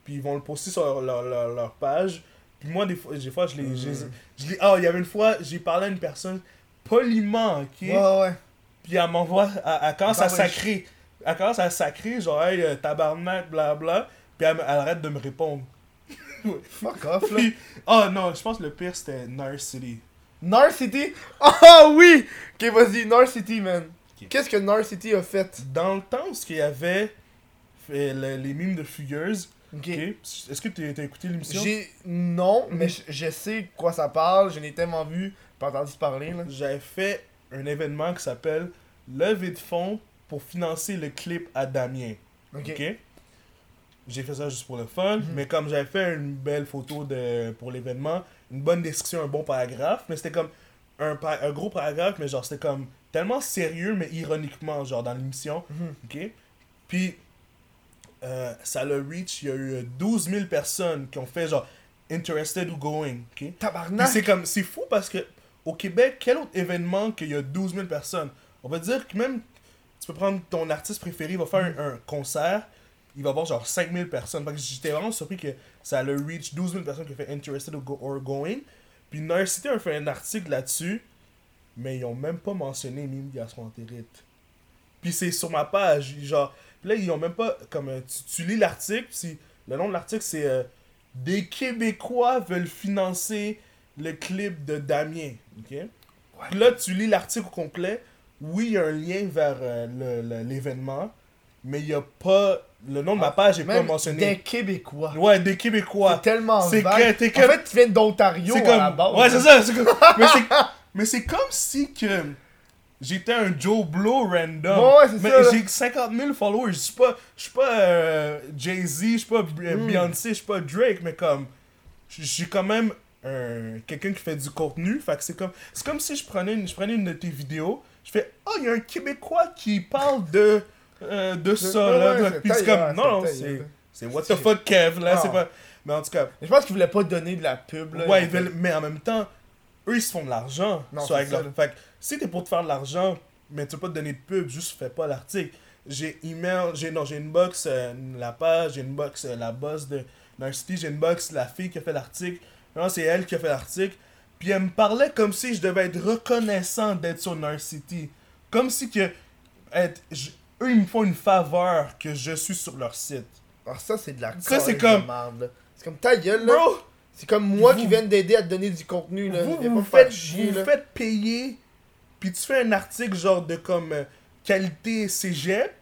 puis ils vont le poster sur leur, leur, leur- leur page. Puis moi, des fois, des fois je les- Mhm. je les- Ah, il y avait une fois, j'ai parlé à une personne poliment, ok? Ouais, ouais. Puis elle m'envoie, elle, commence à sacrer. Elle commence à sacrer, genre, hey, euh, tabarnak, blabla. Puis elle, elle arrête de me répondre. Fuck off, là. Oh non, je pense que le pire c'était North City. North City? Ah oui Ok, vas-y, North City, man. Qu'est-ce que North City a fait? Dans le temps où il y avait les mimes de Fugueuse, Ok. ok, est-ce que tu as écouté l'émission? J'ai. Non, Mhm. mais je, je sais quoi ça parle. Je l'ai tellement vu, pas entendu parler, là. J'avais fait un événement qui s'appelle Levée de fonds pour financer le clip à Damien. Ok. Ok? J'ai fait ça juste pour le fun, Mhm. mais comme j'avais fait une belle photo de, pour l'événement, une bonne description, un bon paragraphe, mais c'était comme un, un gros paragraphe, mais genre c'était comme tellement sérieux, mais ironiquement, genre dans l'émission. Mhm. Ok? Puis, euh, ça le reach, il y a eu euh, 12 000 personnes qui ont fait genre interested ou going. Ok? Tabarnak c'est comme, c'est fou parce que au Québec, quel autre événement qu'il y a 12 000 personnes? On va dire que même, tu peux prendre ton artiste préféré, il va faire un, un concert, il va avoir genre 5 000 personnes. Fait que j'étais vraiment surpris que ça a le reach 12 000 personnes qui ont fait interested or, go- or going. Puis Nurse City a fait un article là-dessus, mais ils ont même pas mentionné Mime Gastroentérite. Puis c'est sur ma page, genre, Puis là, ils ont même pas. Comme, euh, tu, tu lis l'article, si le nom de l'article, c'est euh, Des Québécois veulent financer le clip de Damien. ok? Puis là, tu lis l'article au complet. Oui, il y a un lien vers euh, l'événement, mais il y a pas. Le nom de ma page est pas mentionné. Des Québécois. Ouais, des Québécois. C'est tellement C'est vague. que En fait, tu viens d'Ontario C'est à la base. Ouais, c'est ça. c'est comme- mais c'est- Mais c'est comme si que j'étais un Joe Blow random. Ouais, c'est mais ça, j'ai 50 000 followers. Je suis pas, je suis pas euh, Jay-Z, je suis pas Hmm. Beyoncé, je suis pas Drake, mais comme. Suis quand même un- quelqu'un qui fait du contenu. Fait que c'est comme. C'est comme si je prenais, une, je prenais une de tes vidéos. Je fais Oh, il y a un Québécois qui parle de. Euh, de ça, Ouais, là. ouais, Puis c'est comme. Non, non, c'est what the fuck, Kev, là. Ah. C'est pas. Mais en tout cas. Je pense qu'ils voulaient pas donner de la pub. Là, Ouais, ils veulent- mais en même temps, eux, ils se font de l'argent. Non, sur- c'est avec ça, leur-. Fait que si t'es pour te faire de l'argent, mais tu veux pas te donner de pub, juste fais pas l'article. J'ai email, j'ai non, j'ai une box euh, la page, j'ai une box euh, la boss de Narcity, j'ai une box la fille qui a fait l'article. Non, c'est elle qui a fait l'article. Puis elle me parlait comme si je devais être reconnaissant d'être sur Narcity. Comme si que être, je- eux ils me font une faveur que je suis sur leur site. Alors ça, c'est de la Ça, c'est comme-. C'est comme ta gueule, là. Bro, C'est comme moi Vous- qui viens d'aider à te donner du contenu, là. vous, vous, faites, chier, vous là. faites payer, puis tu fais un article genre de comme euh, qualité cégep,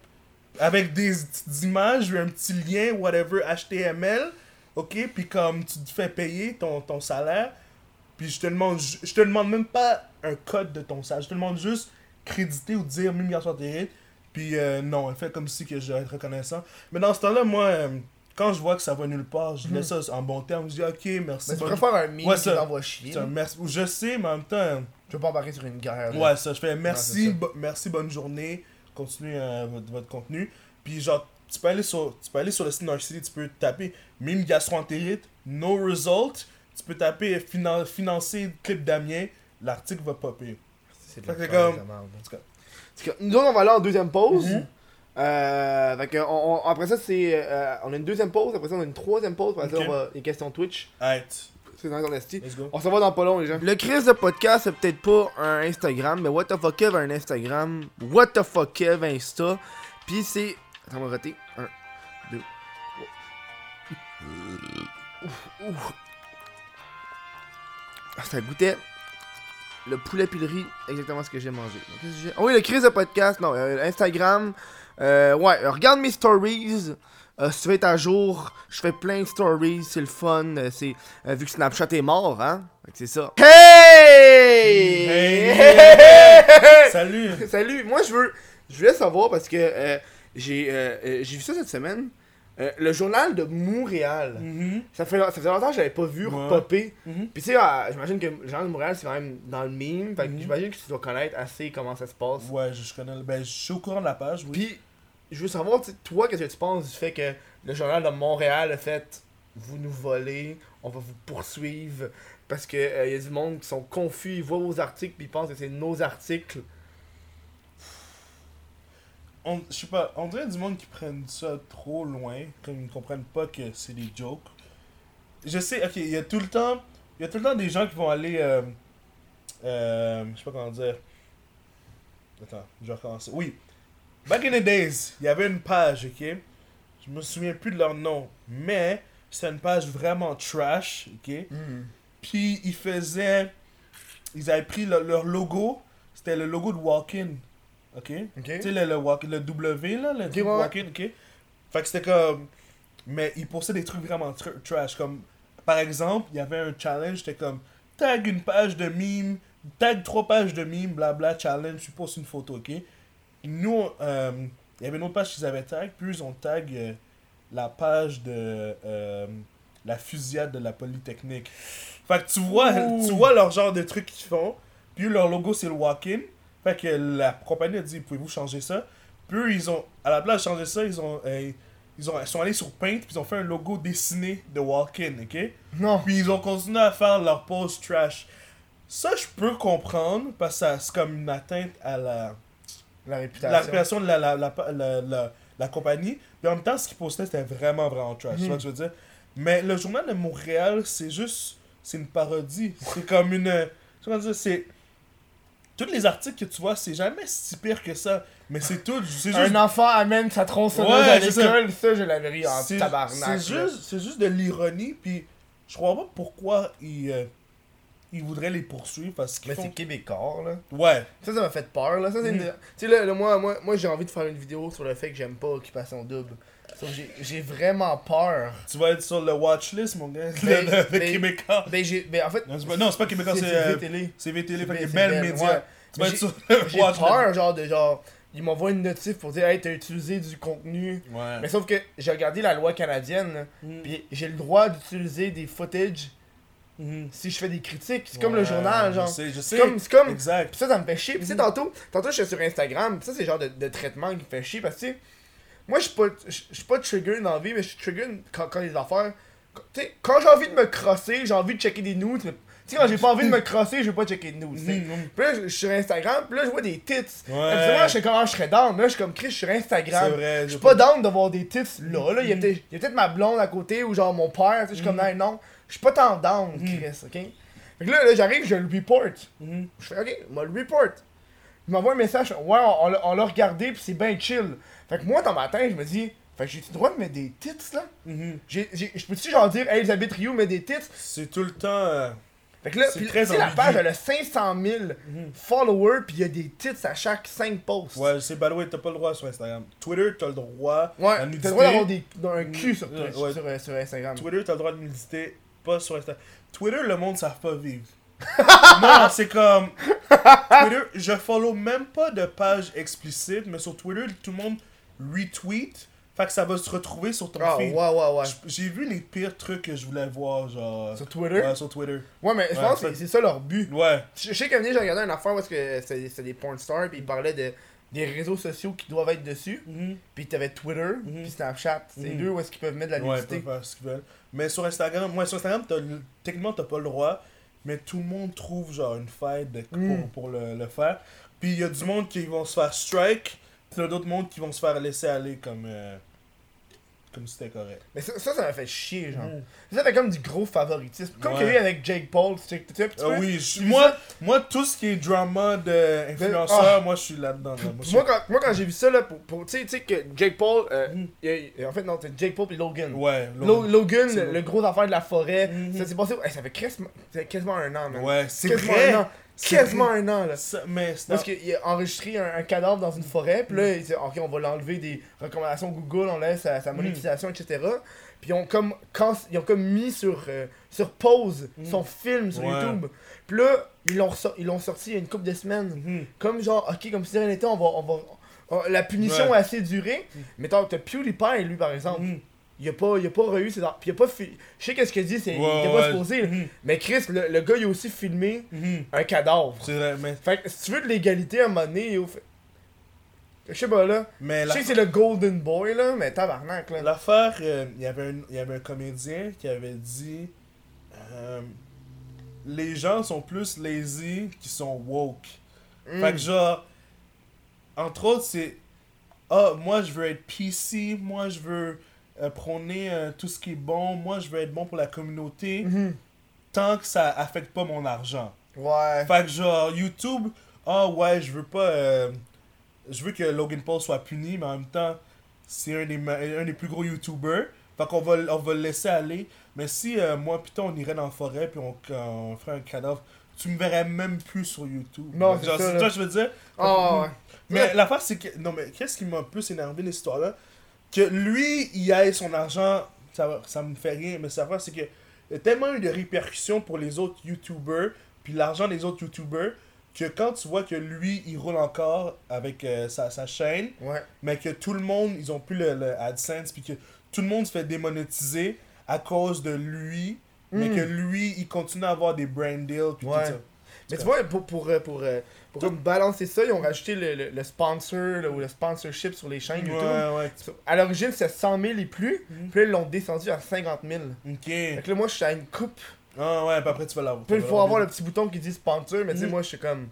avec des petites images, un petit lien, whatever, HTML, ok, puis comme tu te fais payer ton, ton salaire, puis je te demande, je te demande même pas un code de ton salaire, je te demande juste créditer ou dire 1000 milliards sur tes puis euh, non, elle fait comme si que je dois être reconnaissant. Mais dans ce temps-là, moi, euh, quand je vois que ça va nulle part, je laisse ça en bon terme, je dis ok, merci. Mais tu préfères un meme Ouais, qui t'envoie chier. un merci. Je sais, mais en même temps, Je veux pas embarquer sur une guerre. là. ouais, ça, je fais merci, bo- merci, bonne journée, continuez euh, votre, votre contenu. Puis genre, tu peux aller sur, tu peux aller sur le site Narcity, tu peux taper mime gastroentérite, no result, tu peux taper finan- financer clip Damien, l'article va popper. C'est comme- que nous autres, on va aller en deuxième pause. Mhm. Euh, fait que on- on- après ça, c'est. euh, on a une deuxième pause. Après ça, on a une troisième pause. Après ça, on va. Les questions Twitch. arrête, C'est dans. On s'en va dans pas long, les gens. Le Chris de podcast, c'est peut-être pas un Instagram, mais What the fuck Kev a un Instagram. What the fuck Kev Insta. Puis c'est. Attends, on va rater. Un, deux, trois. Ouf, ouf. Ah, ça goûtait le poulet pilerie, exactement ce que j'ai mangé. Donc, que Ah oui, le Chris de podcast, non, euh, Instagram. Euh, ouais, euh, regarde mes stories. Euh, si tu veux être à jour, je fais plein de stories, c'est le fun. c'est vu que Snapchat est mort, hein. Fait que c'est ça. Hey! Hey! Salut! Salut, moi je veux, je voulais savoir parce que j'ai, j'ai vu ça cette semaine. Euh, le journal de Montréal. Mhm, Ça fait, ça faisait longtemps que j'avais pas vu Ouais. popper. mhm. Puis tu sais, euh, j'imagine que le journal de Montréal c'est quand même dans le meme. Fait que Mhm. j'imagine que tu dois connaître assez comment ça se passe. Ouais, je, je connais. Ben, je suis au courant de la page, oui. Puis je veux savoir, toi, qu'est-ce que tu penses du fait que le journal de Montréal a fait vous nous volez, on va vous poursuivre. Parce que euh, y a du monde qui sont confus, ils voient vos articles puis ils pensent que c'est nos articles. On, je sais pas, on dirait du monde qui prennent ça trop loin, comme ils comprennent pas que c'est des jokes. Je sais, ok, il y a tout le temps, il y a tout le temps des gens qui vont aller, euh, euh, je sais pas comment dire. Attends, je vais recommencer. Oui, back in the days, il y avait une page, ok? Je me souviens plus de leur nom, mais c'était une page vraiment trash, ok? Puis ils faisaient, ils avaient pris le- leur logo, c'était le logo de Walk-In, ok. Ok. Tu sais, le, le, le W, là, le Ok, truc ouais, ouais. walk-in, ok? Fait que c'était comme... Mais ils postaient des trucs vraiment tr- trash, comme... Par exemple, il y avait un challenge, c'était comme... Tag une page de meme, tag trois pages de meme, blabla, challenge, tu postes une photo, ok? Nous, euh, il y avait une autre page qu'ils avaient tag, puis ils ont tag euh, la page de... euh, la fusillade de la Polytechnique. Fait que tu vois, Ouh. tu vois leur genre de trucs qu'ils font, puis leur logo c'est le walk-in. Fait que la compagnie a dit, pouvez-vous changer ça? Puis eux, ils ont, à la place de changer ça, ils ont, euh, ils ont, ils sont allés sur Paint, puis ils ont fait un logo dessiné de Walk-in, ok? Non. Puis ils ont continué à faire leur pose trash. Ça, je peux comprendre, parce que c'est comme une atteinte à la, La réputation. la réputation de la, la, la, la, compagnie. Puis en même temps, ce qu'ils postaient, c'était vraiment, vraiment trash. Tu vois Mhm. ce que je veux dire? Mais le journal de Montréal, c'est juste. C'est une parodie. C'est comme une. Vois? C'est. Tous les articles que tu vois, c'est jamais si pire que ça. Mais c'est tout. C'est juste. Un enfant amène sa tronçonneuse Ouais, à ça. l'école, ça, je l'avais ri en tabarnak. C'est juste, c'est juste de l'ironie, puis je crois pas pourquoi ils, euh, ils voudraient les poursuivre parce qu'ils Mais font... c'est québécois, là. Ouais. Ça, ça m'a fait peur, là. Ça, une- Mm. Tu sais, là, là, moi, moi, moi j'ai envie de faire une vidéo sur le fait que j'aime pas Occupation Double. Que j'ai- vraiment peur. Tu vas être sur le watchlist, mon gars. Mais- de, de mais- Québécois. Ben, j'ai. Ben, en fait. Non, c'est pas, c'est pas Québécois, c'est euh, c'est VTL, fait que belle média. Tu vas être sur le J'ai peur, genre, de genre. Ils m'envoient une notif pour dire, hey, t'as utilisé du contenu. Ouais. Mais sauf que j'ai regardé la loi canadienne, Mhm. puis j'ai le droit d'utiliser des footage Mhm. si je fais des critiques. C'est comme le journal, genre. Je sais, je sais. C'est comme, Exact. Pis ça, ça me fait chier. Pis tu sais, Mhm. tantôt, tantôt, j'étais sur Instagram. Pis ça, c'est genre de, de traitement qui me fait chier. Parce que, tu sais, moi, je suis pas, pas trigger dans la vie, mais je suis trigger quand, quand les affaires. Tu sais, quand j'ai envie de me crosser, j'ai envie de checker des nudes. mais- Tu sais, quand j'ai pas envie de me crosser, je veux pas checker de nudes. tu sais. Mhm. Pis là, je suis sur Instagram, pis là, je vois des tits. Ouais. Je sais comment je serais down. Mais là, je suis comme Chris, je suis sur C'est Instagram. vrai. Je suis pas down de voir des tits là. là. Il y a peut-être il y a peut-être ma blonde à côté ou genre mon père. tu sais, Je suis comme, non, non. Je suis pas tant down. Chris, ok? Fait que là, là j'arrive, je le report. Mhm. Je fais, ok, moi le report. Il m'envoie un message, ouais, on, on l'a regardé, puis c'est bien chill. Fait que moi, dans ma tête, je me dis, fait que j'ai le droit de mettre des tits là? J'ai- j'ai- Je peux-tu genre dire, hey, Elisabeth Rio met des tits? C'est tout le temps. euh, Fait que là, puis, très la page, elle a 500 000 Mhm. followers, puis il y a des tits à chaque 5 posts. Ouais, c'est by the way, t'as pas le droit sur Instagram. Twitter, t'as le droit. Ouais, t'as le droit d'avoir des, un cul sur, Ouais, Twitch- ouais. sur, euh, sur Instagram. Twitter, t'as le droit de nudité, pas sur Instagram. Twitter, le monde ne savent pas vivre. non, c'est comme. Twitter, je follow même pas de page explicite, mais sur Twitter, tout le monde retweet. Fait que ça va se retrouver sur ton ouais, feed. ouais, ouais. J- J'ai vu les pires trucs que je voulais voir, genre. Sur Twitter? Ouais, sur Twitter. Ouais, mais je Ouais, pense que c'est ça leur but. Ouais. Je je sais qu'à donné, j'ai regardé une affaire où est-ce que c'était des porn stars, puis ils parlaient de, des réseaux sociaux qui doivent être dessus. Mhm. Puis t'avais Twitter, Mhm. puis Snapchat. C'est Mhm. deux où est-ce qu'ils peuvent mettre de la Ouais, ils nudité. peuvent faire ce qu'ils veulent. Mais sur Instagram, moi sur Instagram, techniquement t'as pas le droit, mais tout le monde trouve genre une faille de- pour, Mm. pour le, le faire. Puis il y a du monde qui vont se faire strike, il y a d'autres mondes qui vont se faire laisser aller comme euh, comme c'était correct. Mais ça, ça, m'a fait chier, genre. Mm. Ça fait comme du gros favoritisme. Comme qu'il y a eu avec Jake Paul, tu sais, tu sais, tu Ah oui, moi, moi tout ce qui est drama de influenceur, Ah. moi je suis là-dedans. là. Moi, quand, moi, quand j'ai vu ça, là, pour, pour- tu sais- tu sais que Jake Paul, euh, a- en fait, non, c'est Jake Paul et Logan. Ouais, Lo- Logan. Le, gros affaire de la forêt, Mhm. ça s'est passé, ça fait quasiment, un an, man. Ouais, c'est vrai. Quasiment un an, là. Ça- mais c'est Parce qu'il a enregistré un, un cadavre dans une forêt, puis Mm. là, il dit, ok, on va l'enlever des recommandations Google, on laisse sa, sa Mm. monétisation, etc. Puis ils ont comme, quand, ils ont comme mis sur, euh, sur pause Mm. son film sur Ouais. YouTube. Puis là, ils l'ont ils l'ont sorti il y a une couple de semaines. Comme genre, ok, comme si de rien n'était, on va, on va, on- la punition Ouais. a assez duré. Mm. Mais t'as t'as PewDiePie, lui, par exemple. Il a pas, il a pas eu ses Puis il a pas fi- Je sais qu'est-ce qu'il dit, c'est Ouais, il était pas ouais. supposé. Mhm. Mais Chris, le, le gars, il a aussi filmé Mhm. un cadavre. C'est vrai, mais, Fait que si tu veux de l'égalité à un moment donné, yo, fait- je sais pas là. mais Je sais que c'est le Golden Boy là, mais tabarnak là. L'affaire, euh, il y avait un- il y avait un comédien qui avait dit euh, Les gens sont plus lazy qu'ils sont woke. Mm. Fait que genre, entre autres, c'est Ah, moi je veux être PC, moi je veux euh, prôner euh, tout ce qui est bon, moi je veux être bon pour la communauté, Mhm. tant que ça affecte pas mon argent. Ouais. Fait que genre, YouTube, ah ouais, je veux pas. euh, je veux que Logan Paul soit puni, mais en même temps, c'est un des, un des plus gros YouTubers. Fait qu'on va, on va le laisser aller. Mais si euh, moi, putain, on irait dans la forêt puis on, on ferait un cadavre, tu me verrais même plus sur YouTube. Non, c'est ça, vois, je veux dire? Ah ouais. Mais l'affaire, c'est que. Non, mais qu'est-ce qui m'a plus énervé dans cette histoire-là Que lui, il aille son argent, ça, va- ça me fait rien. Mais l'affaire, c'est que. Il y a tellement eu de répercussions pour les autres YouTubers, puis l'argent des autres YouTubers, que quand tu vois que lui, il roule encore avec euh, sa, sa chaîne, Ouais. mais que tout le monde, ils ont plus le, le AdSense, puis que tout le monde se fait démonétiser à cause de lui, mais Mm. que lui, il continue à avoir des brand deals, puis Ouais. tout ça. Mais tu vois, pour, pour, euh, pour, pour comme balancer ça, ils ont rajouté le, le, le sponsor là, ou le sponsorship sur les chaînes YouTube. Ouais, ouais. À l'origine, c'était 100 000 et plus. Mhm. Puis là, ils l'ont descendu à 50 000. Ok. Fait que là, moi, je suis à une coupe. Ah ouais, puis après tu vas l'avoir. Puis il faut avoir le petit bouton qui dit sponsor, mais tu sais, Mhm. moi, je suis comme.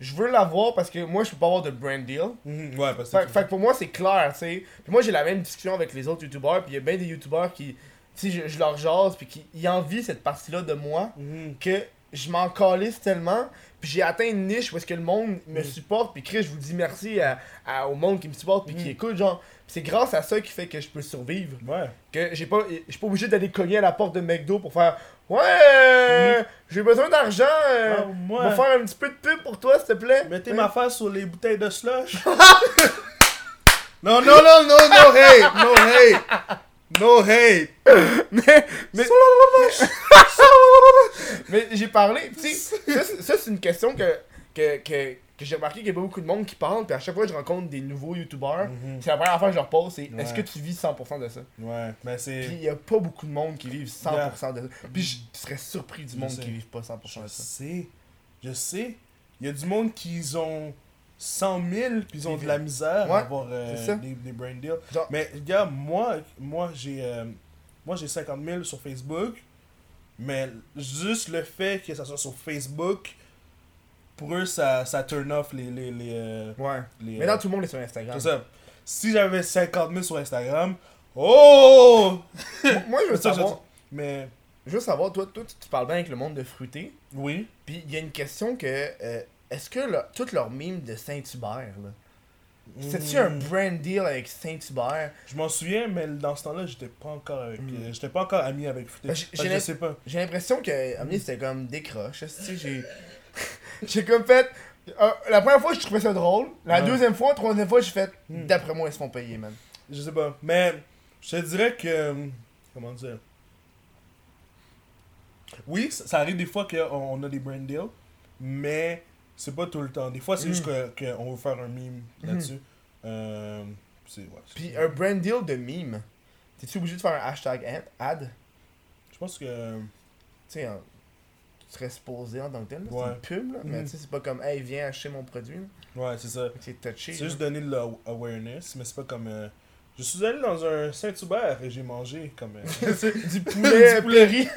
Je veux l'avoir parce que moi, je peux pas avoir de brand deal. Mhm, Ouais, parce que. Fait, fait que pour moi, c'est clair, tu sais. Puis moi, j'ai la même discussion avec les autres youtubeurs, puis il y a bien des youtubeurs qui. Tu sais, je, je leur jase, puis qui envient cette partie-là de moi que je m'en calisse tellement. Puis j'ai atteint une niche où est-ce que le monde me Mm. supporte. Puis Chris, je vous dis merci à, à- au monde qui me supporte puis qui Mm. écoute. Genre, c'est grâce à ça qui fait que je peux survivre. Ouais. Que j'ai pas, je suis pas obligé d'aller cogner à la porte de McDo pour faire Ouais, euh, j'ai besoin d'argent. euh, Ah, ouais. va faire un petit peu de pub pour toi, s'il te plaît. Mettez ma face sur les bouteilles de slush. non, non, non, non, no hate, no hate. No hate. Mais, mais, mais j'ai parlé, tu sais, ça, c'est- ça, c'est une question que, que, que, que j'ai remarqué qu'il y a pas beaucoup de monde qui parle, puis à chaque fois que je rencontre des nouveaux youtubeurs, Mhm. c'est la première fois que je leur pose, c'est est-ce que tu vis 100% de ça? Ouais, mais Puis c'est. il y a pas beaucoup de monde qui vivent 100% de ça. Puis je serais surpris du Je monde sais. qui vivent pas 100% Je de ça. sais. Je sais. Il y a du monde qui ont 100 000 puis ils ont de la misère Ouais, à avoir euh, des, des brain deals. Genre- Mais gars, moi, moi j'ai euh, moi j'ai 50 000 sur Facebook. Mais juste le fait que ça soit sur Facebook, pour eux, ça, ça turn off les. les, les, euh, Ouais. les, Maintenant, euh, tout le monde est sur Instagram. c'est ça. Si j'avais 50 000 sur Instagram, oh! Moi, je veux savoir, Mais je veux savoir, toi, toi, tu tu parles bien avec le monde de Fruité. oui. Puis il y a une question que. euh, est-ce que le- toutes leurs mimes de Saint-Hubert, là, c'était-tu un Mm. brand deal avec Saint-Hubert? Je m'en souviens, mais dans ce temps-là, j'étais pas encore avec. Mm. euh, j'étais pas encore ami avec Fruité. Ben, je sais pas. J'ai l'impression que c'était comme décroche. J'ai. j'ai comme fait. euh, la première fois, je trouvais ça drôle. La Ouais. deuxième fois, troisième fois, j'ai fait. Mm. D'après moi, ils se font payer, man. Je sais pas. Mais je te dirais que. Comment dire? Oui, ça, ça arrive des fois qu'on on a des brand deals, mais c'est pas tout le temps. Des fois, c'est Mm. juste que- qu'on veut faire un meme là-dessus. Euh, c'est. Ouais, c'est- Puis un brand deal de meme. T'es-tu obligé de faire un hashtag ad- ad? Je pense que. Tu sais, un- tu serais supposé en tant que tel. Ouais. C'est une pub, là. Mais Mm. tu sais, c'est pas comme, hey, viens acheter mon produit. là. Ouais, c'est ça. C'est touché. C'est juste donner de l'awareness, mais c'est pas comme. euh, Je suis allé dans un Saint-Hubert et j'ai mangé comme. euh, du poulet, Du poulet. péri.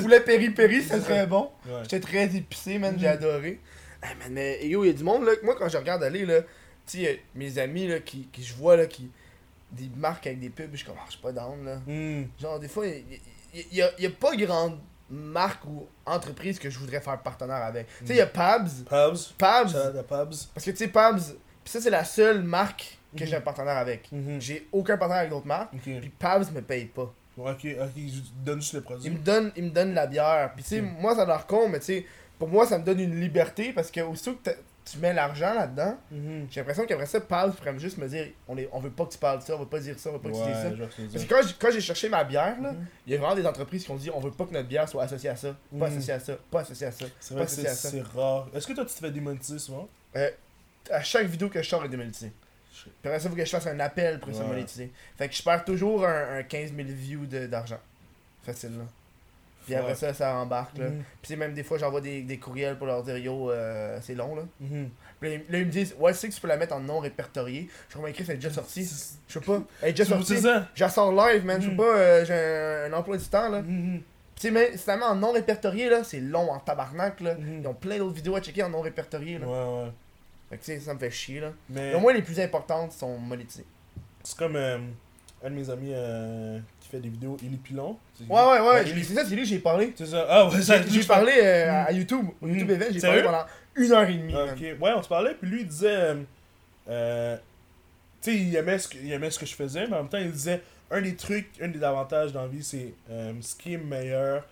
poulet péri-péri, c'est très bon. Ouais. J'étais très épicé, man, j'ai Mhm. adoré. Hey, man, mais yo, il y a du monde, là, moi, quand je regarde aller, là, tu sais, a mes amis, là, qui, qui je vois, là, qui. Des marques avec des pubs, je suis comme, ah, je suis pas down, là. Hmm. Genre, des fois, il y, y, y a, y a pas grande marque ou entreprise que je voudrais faire partenaire avec. Tu sais, il y a Pabs. Pabs. Pabs. Pabs. Parce que, tu sais, Pabs, pis ça, c'est la seule marque que j'ai un partenaire avec. J'ai aucun partenaire avec d'autres marques. Ok. Puis Pabs me paye pas. Ok, ok, je donne juste les Il produits. me donne, il me donne la bière. Puis tu sais, moi ça a l'air con, mais tu sais, pour moi ça me donne une liberté parce que aussitôt que tu mets l'argent là-dedans, Mhm. j'ai l'impression qu'après ça, Pabs pourrait juste me dire on, est, on veut pas que tu parles de ça, on veut pas dire ça, on veut pas que tu dises ça. Parce que quand j'ai, cherché ma bière, Mhm. il y a vraiment des entreprises qui ont dit on veut pas que notre bière soit associée à ça, pas Mhm. associée à ça, pas associée à ça. C'est vrai que associée c'est rare. Est-ce que toi tu te fais démonétiser souvent? À chaque vidéo que je sors est démonétisée. Puis après ça, il faut que je fasse un appel pour Ouais. monétiser. Fait que je perds toujours un, un 15 000 views d'argent. Facile là. Puis après ça, ça embarque là. Mhm. Puis même des fois, j'envoie des, des courriels pour leur dire yo, euh, c'est long là. Mhm. Puis là, ils- me disent, ouais, tu sais que tu peux la mettre en non répertorié. Je suis comme écrit, c'est déjà sorti. Je sais pas. Elle est déjà sortie. ça? Je la sors live, man. Je sais Mhm. pas, euh, j'ai un, un emploi du temps là. Tu mais met en non répertorié là, c'est long en tabarnak là. Ils ont plein d'autres vidéos à checker en non répertorié là. Ouais, ouais. Fait que tu sais, ça me fait chier là. Mais Mais au moins, les plus importantes sont monétisées. c'est comme euh, un de mes amis euh, qui fait des vidéos, Illy Pilon. Ouais, ouais, ouais. Illy- C'est ça, c'est lui que j'ai parlé. C'est ça. Ah ouais, ça. J'ai parlé euh, à YouTube, au Mhm. YouTube Event, j'ai parlé pendant une heure et demie. Ok, ouais, on se parlait, puis lui il disait. euh, euh, tu sais, il aimait, ce que, il aimait ce que je faisais, mais en même temps, il disait un des trucs, un des avantages dans la vie, c'est ce qui est meilleur,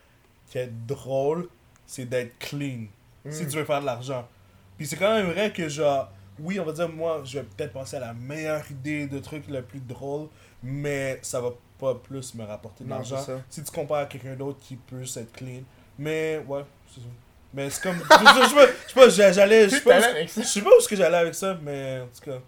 qui est drôle, c'est d'être clean. Si Mm. tu veux faire de l'argent. Puis c'est quand même vrai que, genre, oui, on va dire, moi, je vais peut-être penser à la meilleure idée de truc le plus drôle, mais ça va pas plus me rapporter de l'argent. Si tu compares à quelqu'un d'autre qui peut être clean. Mais, ouais, c'est ça. Mais c'est comme. je sais pas, j'allais. Je sais pas, où- est-ce que j'allais avec ça, mais en tout cas.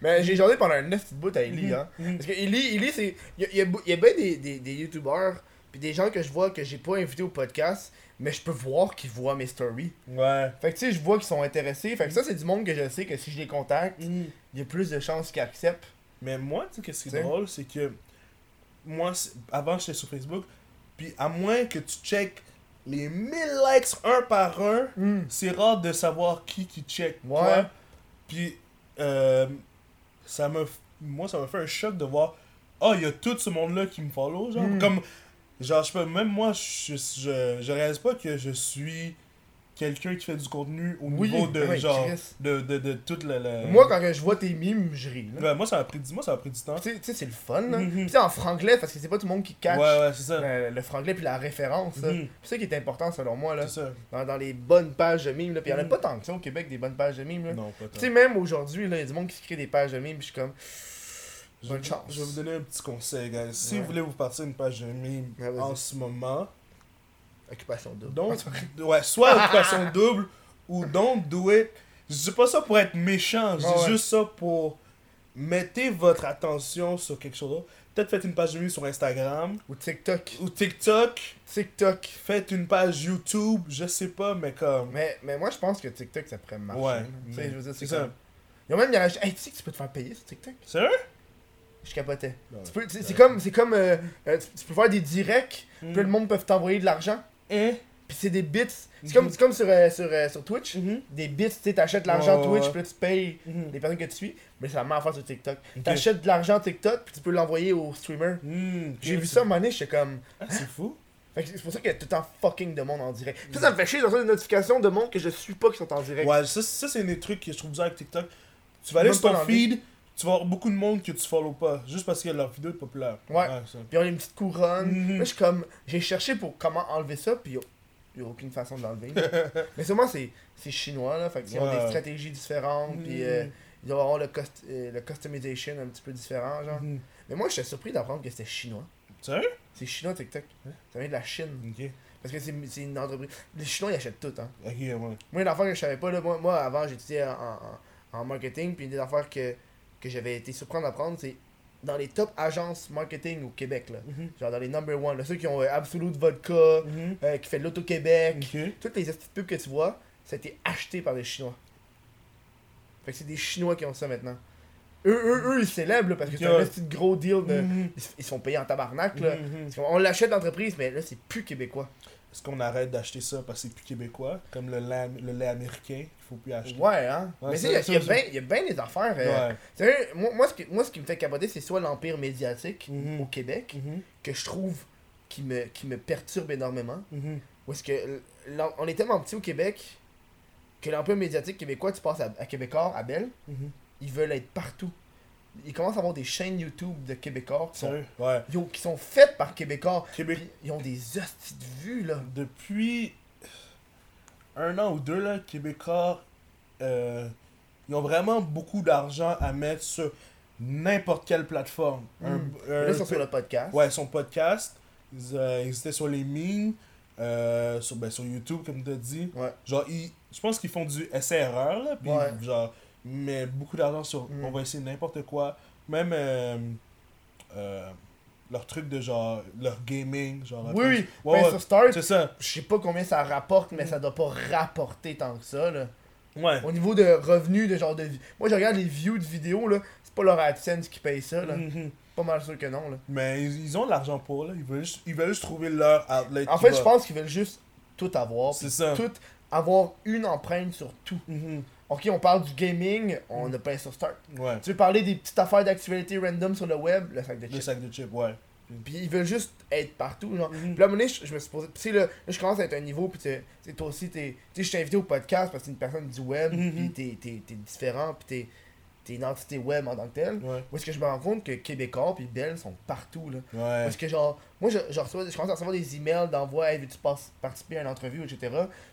Mais j'ai jasé pendant un 9 petites bout à Ellie, Mhm, hein. mhm. Parce que Ellie, Ellie c'est. Il y a, y a bien des, des, des youtubeurs, puis des gens que je vois que j'ai pas invité au podcast, mais je peux voir qu'ils voient mes stories. Ouais. Fait que tu sais, je vois qu'ils sont intéressés. Fait que ça, c'est du monde que je sais que si je les contacte, il y a plus de chances qu'ils acceptent. Mais moi, tu sais, qu'est-ce qui est drôle, c'est que moi, avant, j'étais sur Facebook, puis à moins que tu check les 1000 likes un par un, c'est rare de savoir qui qui check Ouais. quoi. Puis, euh, ça f- moi, ça m'a fait un choc de voir, oh, il y a tout ce monde-là qui me follow, genre. Mm. Comme, genre, je sais pas, même moi, je, je, je réalise pas que je suis quelqu'un qui fait du contenu au Oui, niveau de ouais, genre de, de, de toute la, la- Moi, quand je vois tes mimes, je ris. là. Ouais, moi ça a pris moi ça a pris du temps Tu sais- tu c'est le fun, là. Mhm. Tu sais, en franglais, parce que c'est pas tout le monde qui catch ouais ça le, le franglais puis la référence. Mhm. C'est ça qui est important, selon moi, là. ça Dans, dans les bonnes pages de mimes, là. Puis y'en a Mhm. pas tant que ça au Québec, des bonnes pages de mimes, là. non pas Tu tant sais, même aujourd'hui, là, il y a du monde qui crée des pages de mimes, puis je suis comme. je, bonne chance. je vais vous donner un petit conseil guys si vous voulez vous partir une page de vas-y. en ce moment Occupation double. donc ouais soit occupation double ou don't do it je dis pas ça pour être méchant je dis ouais. juste ça pour mettez votre attention sur quelque chose d'autre. peut-être faites une page de sur Instagram Ou TikTok. ou TikTok TikTok. faites une page YouTube, je sais pas, mais comme. Mais, mais moi, je pense que TikTok, ça pourrait marcher. Ouais. Tu sais, je veux dire, c'est c'est ça. comme. Ils ont même mis la... Hey, tu sais que tu peux te faire payer sur TikTok? Sérieux? Je capotais. Tu peux- C'est comme, c'est comme euh, euh, tu, tu peux faire des directs, Mm. puis le monde peut t'envoyer de l'argent, Hein? puis c'est des bits. C'est Mhm. comme, comme sur, euh, sur, euh, sur Twitch, Mhm. des bits, tu sais, t'achètes l'argent Twitch, puis tu payes Mhm. les personnes que tu suis, mais c'est la même affaire sur TikTok. Ok. T'achètes de l'argent TikTok, puis tu peux l'envoyer au streamer. Hmm. J'ai vu ça un moment donné, j'étais comme. Ah, c'est fou. C'est pour ça qu'il y a tout le temps fucking de monde en direct. Ça, ça me fait chier dans des notifications de monde que je suis pas qui sont en direct. Ouais, ça, ça c'est des trucs que je trouve bizarre avec TikTok. Tu vas aller sur ton feed, tu vas avoir beaucoup de monde que tu follow pas, juste parce que leur vidéo est populaire. Ouais. ça. Puis on a une petite couronne. Mhm. Je suis comme. J'ai cherché pour comment enlever ça, puis il n'y a aucune façon de l'enlever. mais sûrement, c'est chinois, là. Fait qu'ils ont Ouais. des stratégies différentes, puis euh, Mhm. ils doivent avoir le, cost- euh, le customization un petit peu différent, genre. Mhm. Mais moi, j'étais surpris d'apprendre que c'était chinois. Sérieux? C'est chinois TikTok. Ouais. Ça vient de la Chine. Ok. Parce que c'est c'est une entreprise. Les Chinois, ils achètent tout, hein. Ok, ouais. Moi, une affaire que je savais pas, là, moi, moi avant, j'étudiais en, en, en marketing, puis une des affaires que, que j'avais été surpris d'apprendre, c'est dans les top agences marketing au Québec, là. Mhm. Genre dans les number one, là, ceux qui ont euh, Absolute Vodka, Mhm. euh, qui fait de l'Auto-Québec, toutes les petites pubs que tu vois, ça a été acheté par des Chinois. Fait que c'est des Chinois qui ont ça maintenant. Eux, eux, eux ils célèbrent là, parce que c'est un petit gros deal de. Mhm. Ils, se- sont payés en tabarnak là. On l'achète d'entreprise, mais là c'est plus québécois. Est-ce qu'on arrête d'acheter ça parce que c'est plus québécois, comme le lait, le lait américain qu'il faut plus acheter? Ouais, hein? Ouais, mais il y il y, a bien- des affaires. euh, Ouais. Moi, moi, ce qui, moi, ce qui me fait capoter, c'est soit l'empire médiatique Mhm. au Québec, Mhm. que je trouve qui me, qui me perturbe énormément. Mhm. Ou est-ce que on est tellement petit au Québec que l'empire médiatique québécois, tu passes à, à Québécois, à Belle, Mhm. ils veulent être partout. Ils commencent à avoir des chaînes YouTube de Québécois qui sont, Sérieux? Ouais. yo, qui sont faites par Québécois. Québec. Puis ils ont des hosties de vues, là. Depuis un an ou deux, là, Québécois, euh, ils ont vraiment beaucoup d'argent à mettre sur n'importe quelle plateforme. Un- Mm. un- là, ils sont sur le podcast. Ouais, son podcast, ils, euh, ils étaient sur les mines, euh, sur, ben, sur YouTube, comme tu as dit. Ouais. Genre, ils, je pense qu'ils font du essai-erreur, là, puis Ouais. genre, mais beaucoup d'argent sur, Mm. on va essayer n'importe quoi. Même euh, euh, leur truc de genre, leur gaming, genre. Oui, oui. Ouais, Ben, ouais. Start, C'est ça. je sais pas combien ça rapporte, Mm. mais ça doit pas rapporter tant que ça, là. Ouais. Au niveau de revenus, de genre de. Moi, je regarde les views de vidéos, là. C'est pas leur AdSense qui paye ça, là. Mhm. Pas mal sûr que non, là. Mais ils, ils ont de l'argent pour, là. Ils veulent juste, ils veulent juste trouver leur outlet. En fait, va- je pense qu'ils veulent juste tout avoir. C'est ça. Tout avoir une empreinte sur tout. Mhm. Ok, on parle du gaming, on Mm. a pas sur Start. Ouais. Tu veux parler des petites affaires d'actualité random sur le web, le sac de Le chips. sac de chips, ouais. Puis ils veulent juste être partout, genre. Mhm. Puis là, à un moment donné, je, je me suis posé. Tu sais, là, là, je commence à être à un niveau, puis toi aussi, t'es. Tu sais, je t'ai invité au podcast parce que t'es une personne du web, Mhm. puis t'es- t'es différent, puis t'es t'es une entité web en tant que telle. Ouais. Où est-ce que je me rends compte que Québécois puis Belle sont partout, là. Ouais. Parce que genre, moi je, je reçois, je commence à recevoir des emails d'envoi, hey, veux-tu participer à une entrevue, etc.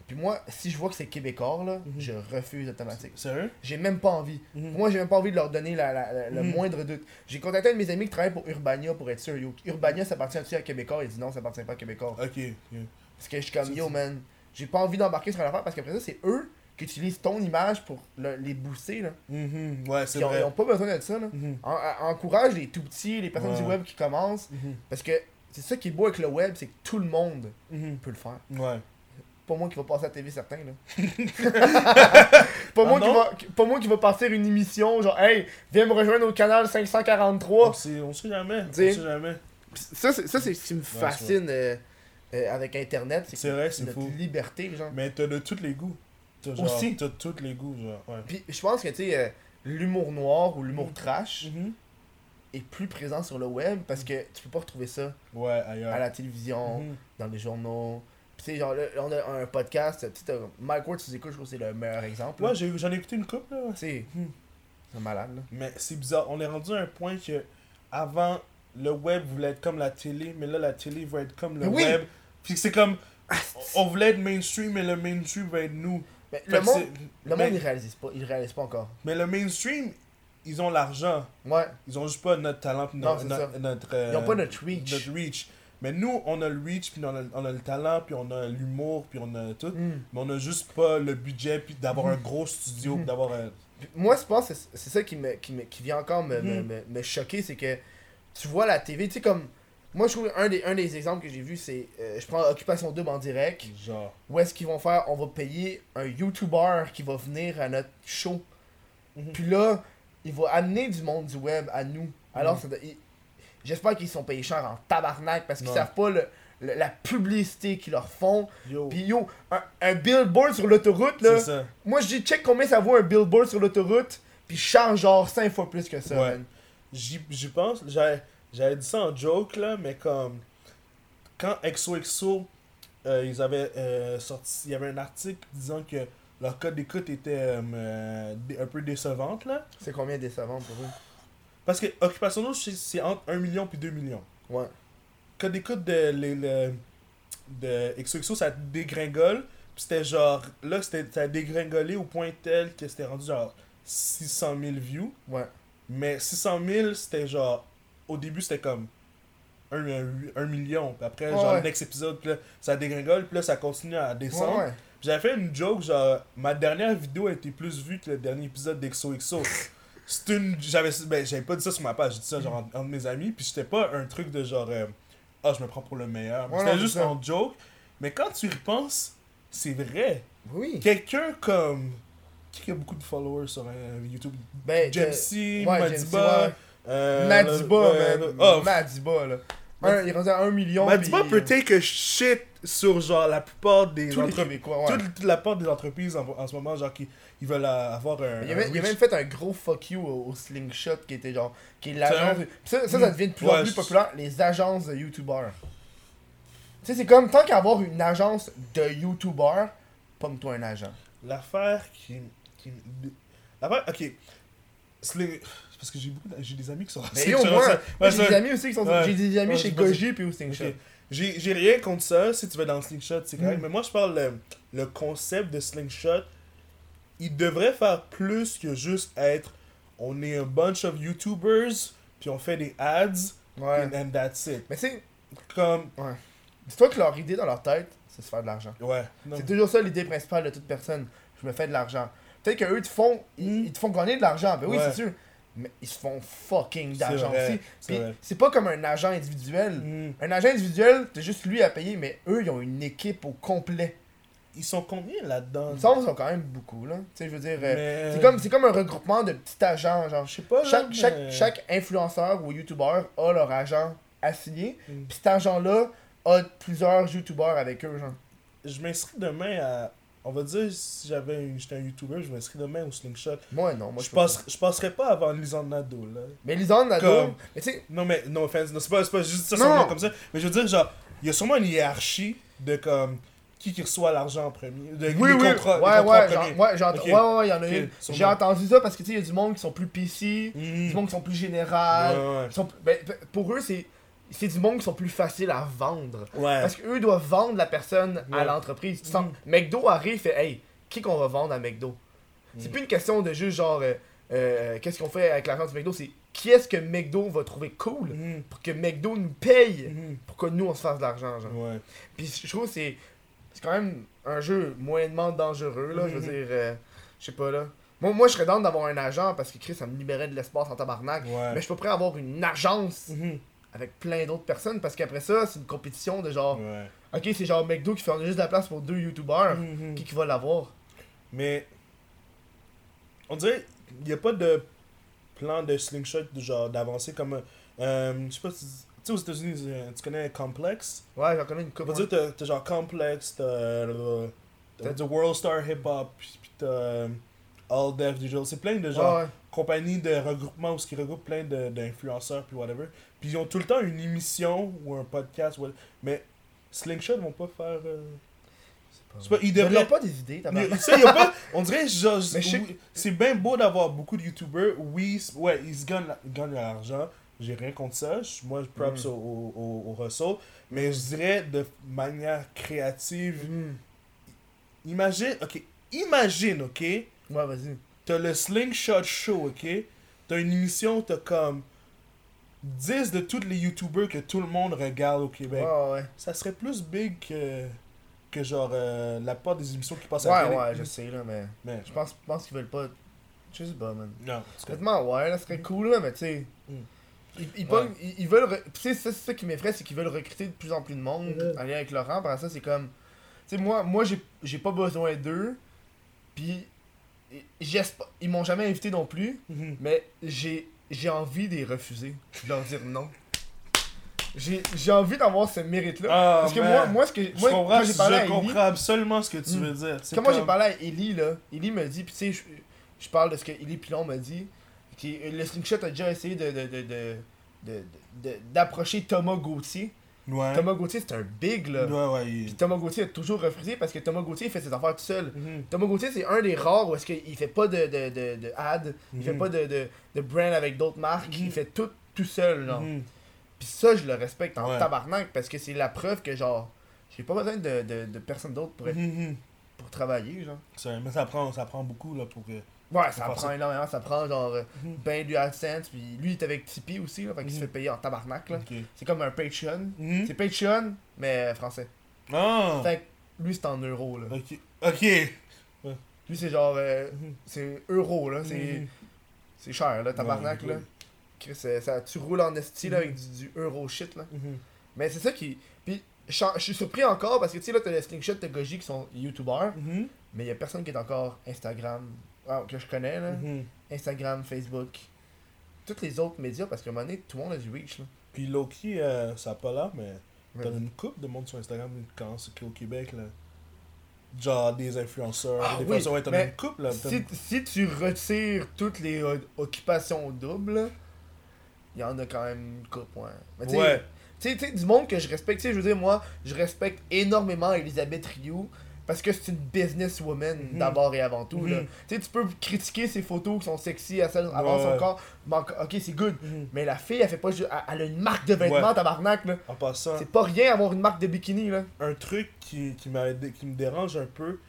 Puis moi, si je vois que c'est Québécois, là, Mhm. je refuse automatique. Sérieux? J'ai même pas envie. Mhm. Moi, j'ai même pas envie de leur donner la, la- la- le Mhm. moindre doute. J'ai contacté un de mes amis qui travaille pour Urbania pour être sûr. Yo, Urbania, ça appartient à Québécois? Il dit non, ça appartient pas à Québécois. Ok. ok. Parce que je suis comme, yo man, j'ai pas envie d'embarquer sur l'affaire parce qu'après ça, c'est eux qui utilisent ton image pour le- les booster. Là. Ouais, c'est Ils ont, vrai. ils ont pas besoin de ça. Là. Mhm. En- en- encourage les tout petits, les personnes Ouais. du web qui commencent. Mhm. Parce que c'est ça qui est beau avec le web, c'est que tout le monde peut le faire. Ouais. Pas moi qui va passer à la TV, certain. Là. pas, moi qui va, pas moi qui va partir une émission, genre, hey, viens me rejoindre au canal 543. On sait, on sait jamais. On sait jamais. Ça, c'est ça, c'est ce qui me fascine euh, euh, avec Internet. C'est vrai, c'est notre fou. liberté, genre. Mais t'as de tous les goûts. Genre, Aussi. Tous les goûts, genre. Ouais. Puis je pense que, tu sais, euh, l'humour noir ou l'humour trash Mhm. est plus présent sur le web parce que tu peux pas retrouver ça Ouais, ailleurs. à la télévision, Mhm. dans les journaux. Genre, là, on a un podcast, tu sais, Mike Ward, tu écoutes, je trouve que c'est le meilleur exemple. Ouais, j'en ai écouté une couple, là. C'est. Hmm. C'est malade, là. Mais c'est bizarre, on est rendu à un point que avant le web voulait être comme la télé, mais là la télé va être comme le Oui. web. Puis c'est comme on voulait être mainstream, mais le mainstream va être nous. Mais le monde, le mais, monde, il réalise pas. Il réalise pas encore. mais le mainstream, ils ont l'argent, Ouais. ils ont juste pas notre talent, puis Non, no- c'est no- ça. notre Ils euh, ont pas notre reach. notre reach. Mais nous, on a le reach, puis on a, on a le talent, puis on a l'humour, puis on a tout. Hmm. Mais on a juste pas le budget, puis d'avoir un gros studio, puis d'avoir un. Moi, je pense que c'est ça qui, me, qui, me, qui vient encore me, me, me, me choquer, c'est que tu vois la TV, tu sais, comme. Moi, je trouve un des, un des exemples que j'ai vu, c'est. euh, je prends Occupation Double en direct. Genre. Où est-ce qu'ils vont faire On va payer un YouTuber qui va venir à notre show. Mhm. Puis là, il va amener du monde du web à nous. Alors, Mhm. ça doit- il- j'espère qu'ils sont payés cher en tabarnak parce qu'ils Ouais. savent pas le, le- la publicité qu'ils leur font. Yo. Puis yo, un, un billboard sur l'autoroute, là. C'est ça. Moi, je dis check combien ça vaut un billboard sur l'autoroute. Puis je charge genre 5 fois plus que ça, Ouais. j'y pense, j'avais j'avais dit ça en joke là, mais comme quand XOXO euh, ils avaient euh, sorti, il y avait un article disant que leur code d'écoute était euh, un peu décevante là. C'est combien décevant pour eux? Parce que Occupation c'est entre 1 million puis 2 millions. Ouais. Code d'écoute de, les- le- de XOXO, ça dégringole. Puis c'était genre, là c'était ça a dégringolé au point tel que c'était rendu genre 600 000 views. Ouais. Mais 600 000, c'était genre. Au début, c'était comme. 1, million. Puis après, Ouais, genre, le next épisode, puis là, ça dégringole. Puis là, ça continue à descendre. Ouais, ouais. Puis J'avais fait une joke, genre. Ma dernière vidéo a été plus vue que le dernier épisode d'XOXO. C'est une. J'avais ben, pas dit ça sur ma page. J'ai dit ça, genre, entre, entre mes amis. Puis c'était pas un truc de genre. euh, Ah, je me prends pour le meilleur. C'était juste en joke. Mais quand tu y repenses, c'est vrai. Oui. Quelqu'un comme. Qui a beaucoup de followers sur euh, YouTube? Ben, ouais, Madiba. Euh, Madiba, man. Oh, Madiba, là. Un, il est rendu à 1 million. Madiba puis- peut take a shit sur genre la plupart des Tous les entreprises. Québécois, ouais. Toute la part des entreprises en, en ce moment, genre qui ils veulent avoir un. Il a, un même, il fait un gros fuck you au, au Slingshot qui était genre. qui est l'agence. Ça, ça, ça devient de plus en plus populaire, les agences de YouTubers. Tu sais, c'est comme tant qu'avoir une agence de YouTubers, pomme-toi un agent. L'affaire qui. qui L'affaire. Ok. Sling- Parce que j'ai beaucoup. J'ai des amis qui sont. Mais yo, moi, moi, ouais, j'ai des amis aussi qui sont. Ouais. J'ai des amis Ouais, chez Goji puis au Slingshot. Ok. J'ai rien contre ça si tu vas dans le slingshot, c'est correct. Mm. Mais moi, je parle le, le concept de slingshot. Il devrait faire plus que juste être on est un bunch of YouTubers, puis on fait des ads, Ouais. and, and that's it. Mais c'est. Comme. Dis-toi que leur idée dans leur tête, c'est se faire de l'argent. Ouais. C'est toujours ça l'idée principale de toute personne. Je me fais de l'argent. Peut-être qu'eux te font. Ils, Mm. ils te font gagner de l'argent. Ben oui, Ouais. c'est sûr. Mais ils se font fucking d'argent aussi. c'est pas comme un agent individuel. Mm. Un agent individuel, t'as juste lui à payer, mais eux, ils ont une équipe au complet. Ils sont combien là-dedans? Ils sont, quand même beaucoup, là. Tu sais, je veux dire. euh, Mais- C'est comme, comme un regroupement de petits agents. Genre, Je sais pas. là, chaque, mais- chaque, chaque influenceur ou youtubeur a leur agent assigné. Mm. Puis cet agent-là a plusieurs youtubeurs avec eux, genre. Je m'inscris demain à. On va dire, si j'avais j'étais un YouTuber, je m'inscris demain au slingshot. Moi, non. Moi, je, peux pas. passerai, je pas avant Lisanne Nadeau, là. Mais Lisanne, Nado, Comme- mais tu sais, Non, mais, no offense, non, c'est pas, c'est pas juste ça, Non. comme ça. Mais je veux dire, genre, il y a sûrement une hiérarchie de comme. Qui qui reçoit l'argent en premier De, Oui, oui, contrats, ouais, ouais, en genre, ouais, j'ai ent- Ok. ouais, il y en a Ok, une. sûrement. J'ai entendu ça parce que tu sais, il y a du monde qui sont plus PC, Mhm. du monde qui sont plus général. Ouais, ouais. sont- ben, pour eux, c'est c'est du monde qui sont plus faciles à vendre. Ouais. Parce qu'eux doivent vendre la personne à l'entreprise. Tu sens- Mhm. McDo arrive fait Hey, qui qu'on va vendre à McDo? C'est Mhm. plus une question de juste genre euh, euh, qu'est-ce qu'on fait avec l'argent du McDo, c'est qui est-ce que McDo va trouver cool Mhm. pour que McDo nous paye pour que nous on se fasse de l'argent. Ouais. Puis je trouve que c'est c'est quand même un jeu moyennement dangereux là, je veux dire euh, je sais pas là. Moi, moi je serais dans d'avoir un agent parce que Chris ça me libérait de l'espace en tabarnak. Ouais. Mais je suis pas prêt à avoir une agence Mhm. Avec plein d'autres personnes parce qu'après ça, c'est une compétition de genre Ouais. OK, c'est genre McDo qui fait juste de la place pour deux youtubeurs. Mhm. Qui qui va l'avoir Mais. On dirait. Il n'y a pas de plan de slingshot de genre d'avancer comme. Euh, je sais pas si. Tu sais, aux États-Unis, euh, tu connais Complex? Ouais, j'en connais une couple. va dire, t'as genre Complex, t'as. T'as The World Star Hip Hop, puis puis t'as. euh, All Deaf Digital. C'est plein de genre. Ouais, ouais. compagnie de regroupement où ils regroupent plein de- d'influenceurs puis whatever. Puis ils ont tout le temps une émission ou un podcast. what- Mais Slingshot vont pas faire. euh, C'est pas- il Ils devrait. pas des idées, a pas- on dirait genre, oui, c'est bien beau d'avoir beaucoup de youtubeurs oui ouais ils se gagnent, la- ils gagnent de l'argent j'ai rien contre ça moi je props Mm. au, au, au, au Russell mais je dirais de manière créative Mm. imagine ok imagine ok Ouais, vas-y. t'as le slingshot show ok t'as une émission t'as comme 10 de tous les youtubeurs que tout le monde regarde au Québec Ouais, ouais. ça serait plus big que que genre euh, la part des émissions qui passent à la Ouais, télé. ouais, je sais, là, mais. mais Je pense, pense qu'ils veulent pas. Je sais pas, man. non. Honnêtement, ouais, là, ce serait cool, là, mais tu sais. Mm. Ils, ils, Ouais. pognent- ils, ils veulent. Tu sais, ça, c'est ça qui m'effraie, c'est qu'ils veulent recruter de plus en plus de monde. Mhm. Aller avec Laurent, par ça, c'est comme. Tu sais, moi, moi j'ai pas besoin d'eux. Puis. j'espère- Ils m'ont jamais invité non plus. Mhm. Mais j'ai j'ai envie de les refuser. De leur dire non. J'ai envie d'avoir ce mérite-là. Ah, Parce que man. moi, moi, ce que. Je Moi, comprends, quand j'ai parlé à je Ellie- comprends absolument ce que tu Mm. veux dire. Quand moi j'ai comme- parlé à Ellie, là, Ellie me dit, puis tu sais, je, je parle de ce que Ellie Pilon m'a dit, qui, le slingshot a déjà essayé de, de, de, de, de- de- d'approcher Thomas Gauthier. Ouais. Thomas Gauthier, c'est un big, là. Ouais, ouais. il- Puis Thomas Gauthier a toujours refusé parce que Thomas Gauthier il fait ses affaires tout seul. Mhm. Thomas Gauthier, c'est un des rares où est-ce qu'il fait pas de, de, de, de ad, il fait Mhm. pas de, de, de brand avec d'autres marques, Mhm. il fait tout tout seul, genre. Mhm. Puis ça, je le respecte en tabarnak parce que c'est la preuve que, genre, j'ai pas besoin de, de, de personne d'autre pour, être- Mhm. pour travailler, genre. Ça- Mais ça prend, ça prend beaucoup là pour que. Ouais, ça prend ça. énormément, ça prend genre euh, Mhm. ben du AdSense, puis lui il est avec Tipeee aussi, là, fait qu'il se Mhm. fait payer en tabarnak, là. C'est comme un Patreon. Mhm. C'est Patreon, mais français. Ah! Fait que lui c'est en euros, là. Ok. Lui c'est genre, euh, Mhm. c'est euro, là, c'est Mhm. c'est cher, là, tabarnak, Ouais, là. Chris, euh, ça, tu roules en esti, là, Mhm. avec du, du euro shit, là. Mhm. Mais c'est ça qui... Puis je suis surpris encore, parce que tu sais, là, t'as les slingshots de Goji qui sont youtubeurs, Mhm. mais il y a personne qui est encore Instagram, ah, que je connais, là. Mhm. Instagram, Facebook, tous les autres médias, parce qu'à un moment donné, tout le monde a du reach. Là. Puis Loki, euh, ça a pas là, mais t'as une coupe de monde sur Instagram quand c'est au Québec là. Genre des influenceurs, Ah des oui, influenceurs, ouais, t'en as une coupe là. Si, si tu retires toutes les euh, occupations doubles, il y en a quand même une coupe, ouais. Mais tu sais, Ouais. tu sais, tu sais, du monde que je respecte, tu sais, je veux dire, moi, je respecte énormément Elisabeth Rioux. Parce que c'est une businesswoman Mhm. d'abord et avant tout. là. Mhm. Tu sais, tu peux critiquer ses photos qui sont sexy à celles avant Ouais, son corps. ok, c'est good. Mhm. Mais la fille, elle fait pas juste. Elle, a une marque de vêtements, Ouais. tabarnak, là. En passant, C'est pas rien avoir une marque de bikini, là. un truc qui, qui, qui me dérange un peu,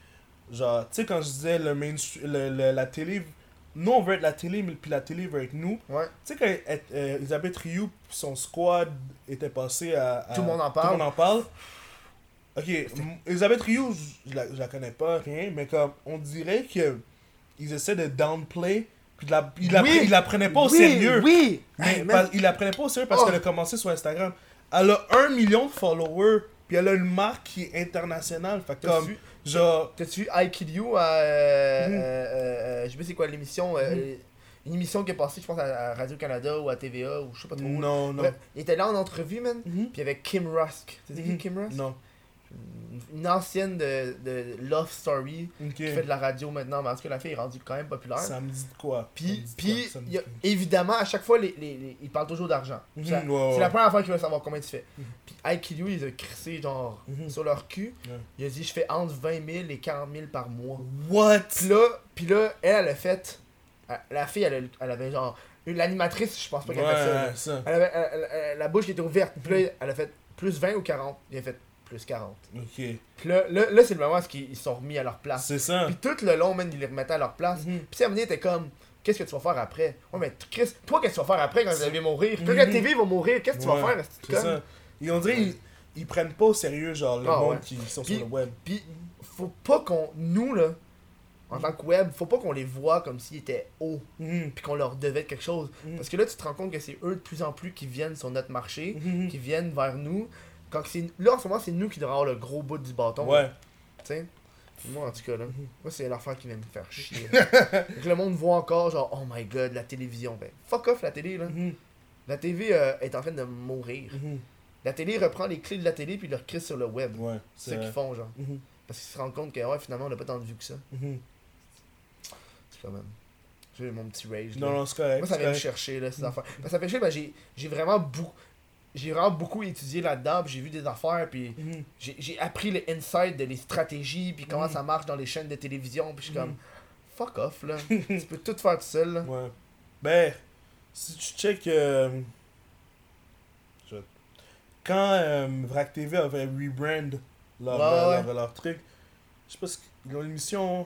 genre, tu sais, quand je disais le main, le, le- la télé, nous on veut être la télé, mais puis la télé veut être nous. Ouais. Tu sais, quand euh, Elisabeth Rioux, son squad était passé à, à- Tout le monde en Tout parle. le monde en parle. Ok, Elisabeth Rioux, je la, je la connais pas, rien, mais comme, on dirait que ils essaient de downplay, puis de la, ils, la, Oui. la prenaient pas au Oui, sérieux. Oui! Mais Hey, pas- il la prenait pas au sérieux parce Oh. qu'elle a commencé sur Instagram. Elle a un million de followers, puis elle a une marque qui est internationale. Fait que comme, genre, t'as-tu vu I Kill You à. euh, Mhm. euh, euh, je sais pas c'est quoi l'émission. euh, Mhm. Une émission qui est passée, je pense, à Radio-Canada ou à TVA ou je sais pas trop. où. non, non. Bref, il était là en entrevue, man. Mhm. Puis il y avait Kim Rusk. Tu sais qui Mhm. Kim Rusk? Non. Une- ancienne de, de Love Story qui fait de la radio maintenant, parce que la fille est rendue quand même populaire. Ça me dit de quoi? Puis, puis quoi? Y a- évidemment, à chaque fois, les, les, les- ils parlent toujours d'argent. Mhm, ouais, ouais. C'est la première fois qu'ils veulent savoir combien tu fais. Mhm. Puis I Kill You, ils ont crissé genre Mhm. sur leur cul. Ouais. Il a dit Je fais entre 20 000 et 40 000 par mois. What? Puis là, puis là elle, elle a fait. La fille, elle, elle avait genre. une- L'animatrice, je pense pas Ouais, qu'elle fait ça. Elle avait, elle- elle- elle- la bouche qui était ouverte. Puis là, elle a fait plus 20 ou 40. Il a fait plus 40. Ok. Puis là, là, là, c'est le moment où ils sont remis à leur place. C'est ça. Puis tout le long, man, ils les remettaient à leur place. Mhm. Puis à un moment donné, t'es comme, qu'est-ce que tu vas faire après? Ouais, mais Chris, toi, qu'est-ce que tu vas faire après quand elle va mourir? Quand Mhm. la TV va mourir, qu'est-ce que tu vas faire C'est ça. Et on dirait ils, ils prennent pas au sérieux genre le Ah, monde ouais. qui sont sur le web. Puis, faut pas qu'on, nous, là, en tant que web, faut pas qu'on les voit comme s'ils étaient hauts, Mhm. puis qu'on leur devait quelque chose. Mhm. Parce que là, tu te rends compte que c'est eux de plus en plus qui viennent sur notre marché, Mhm. qui viennent vers nous. Quand là, en ce moment, c'est nous qui devons avoir le gros bout du bâton. Ouais. Tu sais? Moi, en tout cas, là, Mhm. moi, c'est l'affaire qui vient me faire chier. que le monde voit encore, genre, oh my god, la télévision. Ben, fuck off la télé, là. Mhm. La TV euh, est en train de mourir. Mhm. La télé reprend les clés de la télé puis le crisse sur le web. Ouais. C'est ce qu'ils font, genre. Parce qu'ils se rendent compte que, ouais, finalement, on n'a pas tant de vues que ça. C'est quand même. J'ai mon petit rage. Non, là. non, c'est correct. Moi, ça vient me chercher, là, ces affaires. Parce que ça fait chier, ben, j'ai j'ai vraiment beaucoup. J'ai vraiment beaucoup étudié là-dedans, j'ai vu des affaires, puis Mhm. j'ai j'ai appris les insights de les stratégies, puis comment Mhm. ça marche dans les chaînes de télévision, puis je suis Mhm. comme, fuck off, là. tu peux tout faire tout seul, là. Ouais. Ben, si tu check. euh, je- Quand euh, VRAC TV avait rebrand leur, Ouais, euh, ouais. leur, leur truc, je sais pas ce qu'ils ont une émission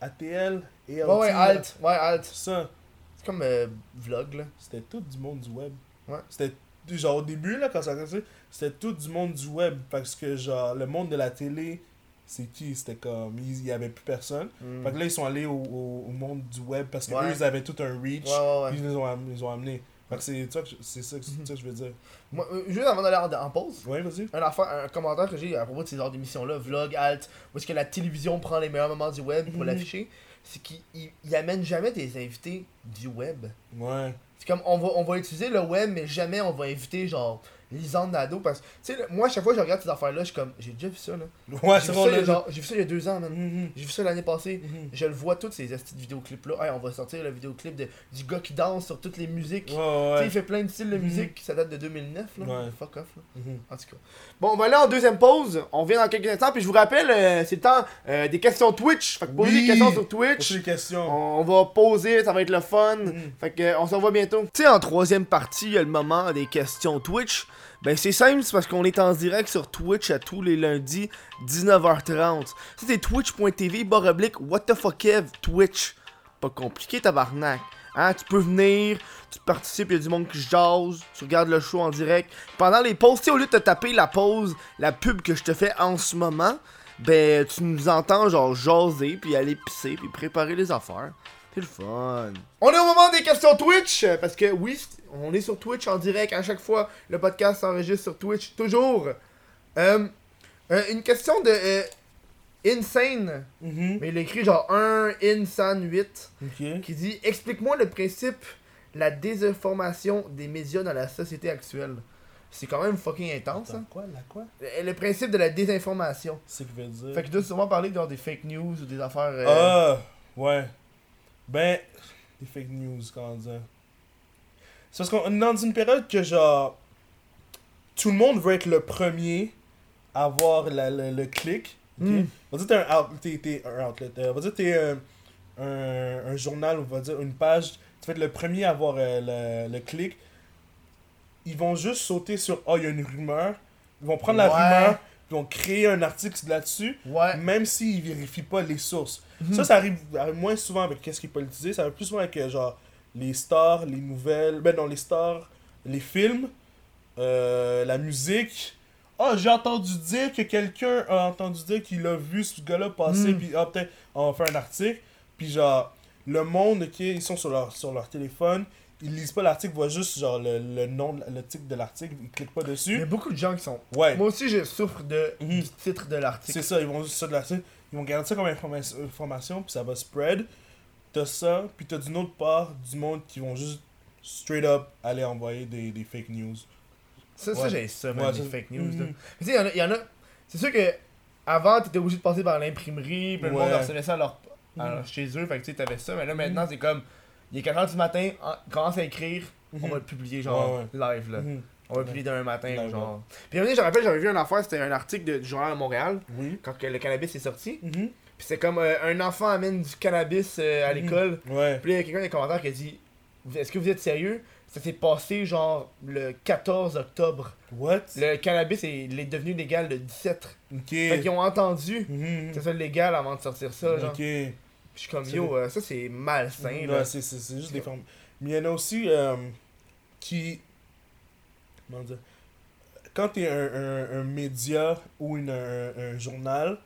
ATL et Ouais, ouais, alt, ouais, alt. Ça, C'est comme euh, vlog, là. c'était tout du monde du web. Ouais. C'était genre au début, là, quand ça a commencé, c'était tout du monde du web. Parce que, genre, le monde de la télé, c'est qui? C'était comme. Il y avait plus personne. Mm. Fait que là, ils sont allés au, au, au monde du web parce que Ouais. eux, ils avaient tout un reach. Ouais, ouais, ouais. Puis ils les ont, am- ils ont amenés. Fait que c'est ça que je- c'est ça, que- c'est ça que je veux dire. Moi, euh, juste avant d'aller en, en pause, Ouais, vas-y. un, un commentaire que j'ai à propos de ces genres d'émissions-là, vlog, alt, où est-ce que la télévision prend les meilleurs moments du web pour Mhm. l'afficher, c'est qu'ils ils- ils amènent jamais des invités du web. Ouais. C'est comme, on va, on va utiliser le web, mais jamais on va inviter, genre, Lisande Nadeau, parce que, tu sais, moi, à chaque fois que je regarde ces affaires-là, je suis comme, j'ai déjà vu ça, là. Ouais, J'ai c'est vu, bon, ça, il y là. a genre- j'ai vu ça il y a deux ans, man. Mhm, J'ai vu ça l'année passée. mhm. Je le vois, tous ces astuces vidéoclips-là. Hey, on va sortir le vidéoclip de, du gars qui danse sur toutes les musiques. Ouais, Tu sais, ouais. il fait plein de styles de Mhm. musique, ça date de 2009, là. Ouais. Fuck off, là. En tout cas. Bon, on va aller en deuxième pause. On vient dans quelques instants. Puis je vous rappelle, euh, c'est le temps euh, des questions Twitch. Fait que posez Oui. des questions sur Twitch. les questions. On va poser, ça va être le fun. Fait que euh, on se revoit bientôt. Tu sais, en troisième partie, il y a le moment des questions Twitch. Ben c'est simple, c'est parce qu'on est en direct sur Twitch à tous les lundis, 19h30. Ça, c'est twitch.tv, barre oblique, what the fuck Kev, Twitch. Pas compliqué, tabarnak. Hein, tu peux venir, tu participes, il y a du monde qui jase, tu regardes le show en direct. Pendant les pauses, au lieu de te taper la pause, la pub que je te fais en ce moment, ben tu nous entends genre jaser, puis aller pisser, puis préparer les affaires. C'est le fun. On est au moment des questions Twitch, parce que oui, on est sur Twitch en direct à chaque fois. Le podcast s'enregistre sur Twitch, toujours. Euh, euh, une question de euh, Insane, Mhm. mais il a écrit genre 1 Insan 8, Ok. qui dit Explique-moi le principe, la désinformation des médias dans la société actuelle. C'est quand même fucking intense, Attends, hein. quoi, la quoi? Le, le principe de la désinformation. C'est que veut dire. Fait que tu dois souvent parler genre des fake news ou des affaires. euh, Ah, ouais. Ben, des fake news, comment dire. C'est parce qu'on est dans une période que, genre, tout le monde veut être le premier à avoir la- le, le clic. ok? Mm. On va dire t'es un, out- outlet. euh, On va dire t'es un, un journal, on va dire une page. Tu vas être le premier à avoir euh, le, le clic. Ils vont juste sauter sur Oh, il y a une rumeur. Ils vont prendre la rumeur. Ils vont créer un article là-dessus Ouais. même s'ils vérifient pas les sources. Mhm. Ça, ça arrive, arrive moins souvent avec qu'est-ce qui est politisé, ça arrive plus souvent avec euh, genre les stars, les nouvelles, ben non, les stars, les films, euh, la musique. Ah, j'ai entendu dire que quelqu'un a entendu dire qu'il a vu ce gars-là passer, Mhm. puis ah, peut-être on va faire un article. Puis genre, le monde, ok, ils sont sur leur, sur leur téléphone, ils lisent pas l'article, ils voient juste genre le, le nom, le titre de l'article, ils cliquent pas Il y dessus. a beaucoup de gens qui sont. Ouais. Moi aussi, je souffre de, Mhm. du titre de l'article. C'est ça, ils vont juste ça de la ils vont garder ça comme informa- information, puis ça va spread. T'as ça, puis t'as d'une autre part du monde qui vont juste straight up aller envoyer des, des fake news. Ça, ça Ouais. j'ai ça, man, Ouais, les ça- fake news. là. Mhm. Tu sais, il y en a- il y en a. C'est sûr que avant, t'étais obligé de passer par l'imprimerie, puis le monde recevait ça à leur, à Mhm. leur- chez eux, fait que tu sais, t'avais ça. Mais là, maintenant, c'est comme. Il est 4h du matin, on commence à écrire, on Mhm. va le publier, genre, Ouais, live, là. Mhm. On va le publier demain matin, Live, genre. Puis à un moment donné, je me rappelle, j'avais vu une affaire, c'était un article de- du journal de Montréal, Oui. quand que le cannabis est sorti. Mhm. Puis c'est comme euh, un enfant amène du cannabis euh, à l'école. Ouais. Puis là, il y a quelqu'un dans les commentaires qui a dit Est-ce que vous êtes sérieux? Ça s'est passé genre le 14 octobre. What? Le cannabis est, il est devenu légal le 17. Ok. Fait qu'ils ont entendu que ça soit légal avant de sortir ça. Genre. Ok. Je suis comme Yo, euh, ça c'est malsain. Là. c'est c'est- c'est juste des formes. Mais il y en a aussi euh, qui. Comment dire Quand t'es un, un, un média ou une, un, un journal,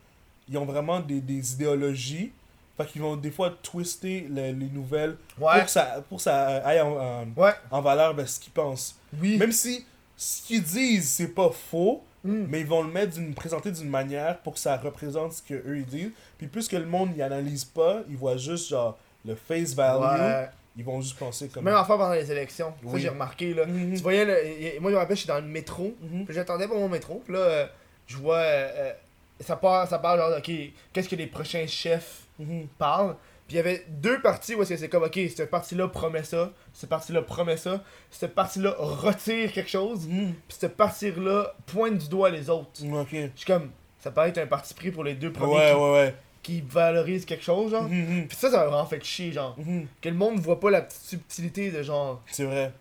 ils ont vraiment des, des idéologies. Fait qu'ils vont des fois twister le- les nouvelles Ouais. pour que ça, pour ça aille en, en, Ouais. en valeur ben, ce qu'ils pensent. Oui. Même si ce qu'ils disent, c'est pas faux, Mm. mais ils vont le mettre d'une présenter d'une manière pour que ça représente ce que eux ils disent. Puis plus que le monde n'y analyse pas, ils voient juste genre le face value, Ouais. ils vont juste penser comme Même affaire pendant les élections. Ça j'ai remarqué là. Mhm. Tu voyais, le- moi je me rappelle, j'étais dans le métro. Mhm. Puis j'attendais pour mon métro. Puis là, euh, je vois. euh, euh, ça, part, ça parle genre, ok, qu'est-ce que les prochains chefs Mhm. parlent? Puis il y avait deux parties où est-ce que c'est comme, ok, cette partie-là promet ça, cette partie-là promet ça, cette partie-là retire quelque chose, Mhm. puis cette partie-là pointe du doigt les autres. Ok. Je suis comme, ça paraît être un parti pris pour les deux premiers Ouais, qui, ouais, ouais. qui valorisent quelque chose, genre. Mhm, Puis ça, ça m'a vraiment fait chier, genre. Que le monde voit pas la petite subtilité de genre. C'est vrai.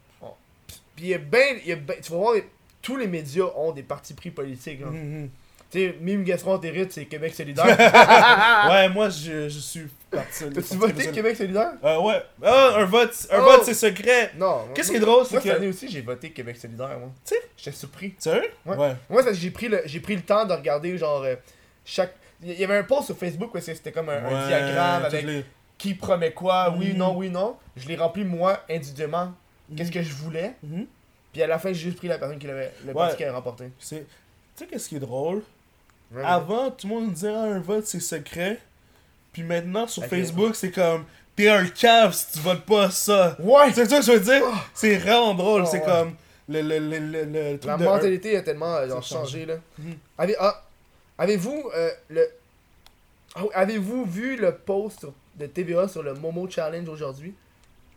Puis il y a ben, a ben- tu vas voir, tous les médias ont des partis pris politiques, genre. Tu sais, Mime Gastroentérite, c'est Québec solidaire. Ouais, moi, je, je suis parti. T'as-tu voté Québec solidaire? Euh, ouais. Ah, un vote, un Oh. vote c'est secret. Non. Qu'est-ce qui est drôle, c'est Moi, cette que. année aussi, j'ai voté Québec solidaire, moi. Tu sais- J'étais surpris. Sérieux? Ouais. Ouais. Moi, j'ai pris, le, j'ai pris le temps de regarder, genre, euh, chaque. Il y avait un post sur Facebook où c'était comme un, diagramme avec les- qui promet quoi, oui, Mhm. non, oui, non. Je l'ai rempli moi, individuellement, qu'est-ce que je voulais. Mhm. Puis à la fin, j'ai juste pris la personne qui l'avait, le Ouais. parti qui avait remporté. Tu sais, qu'est-ce qui est drôle? Ouais. Avant, tout le monde disait ah, un vote c'est secret. Puis maintenant, sur Ok. Facebook, c'est comme. T'es un cave si tu votes pas ça. Ouais! C'est ça que je veux dire? C'est vraiment drôle. Oh, c'est ouais. comme. Le, le, le, le, le truc La de- mentalité a tellement euh, genre, changé, là. Mhm. Avez, ah, avez-vous euh, le. Ah Avez-vous vu le post de TVA sur le Momo Challenge aujourd'hui?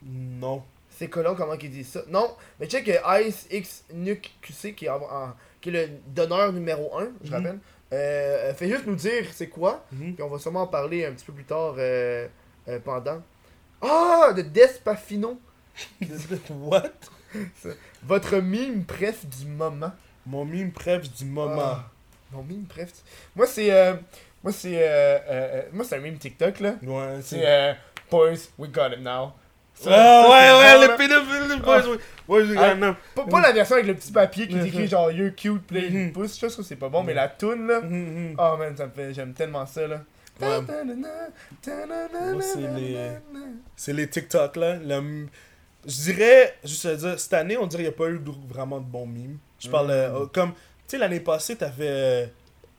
Non. C'est colon comment qu'ils disent ça. Non, mais check que Ice X Nuke QC qui est, en- en- qui est le donneur numéro 1, je Mhm. rappelle. Euh, fait juste nous dire c'est quoi, Mhm. puis on va sûrement en parler un petit peu plus tard euh, euh, pendant. Ah, de Despafino, What? votre mime bref du moment. Mon mime préf du moment. Ah, mon mime bref. Moi c'est euh, moi c'est moi c'est un mime TikTok là. Ouais, C'est c'est. euh, boys, we got it now. Ça- Ah ouais, ouais, le pédophile, le boys, ouais. Ouais, j'ai Ah. non. Pas, pas la version avec le petit papier qui Mhm. écrit genre you're cute, play pouce, je trouve que c'est pas bon, mais la toune là. Oh man, ça me fait, j'aime tellement ça là. Ouais. C'est les- C'est les TikTok là. Le- Je dirais, juste à dire, cette année, on dirait qu'il n'y a pas eu vraiment de bons mimes. Je parle, Mm. euh, comme, tu sais, l'année passée, t'avais euh,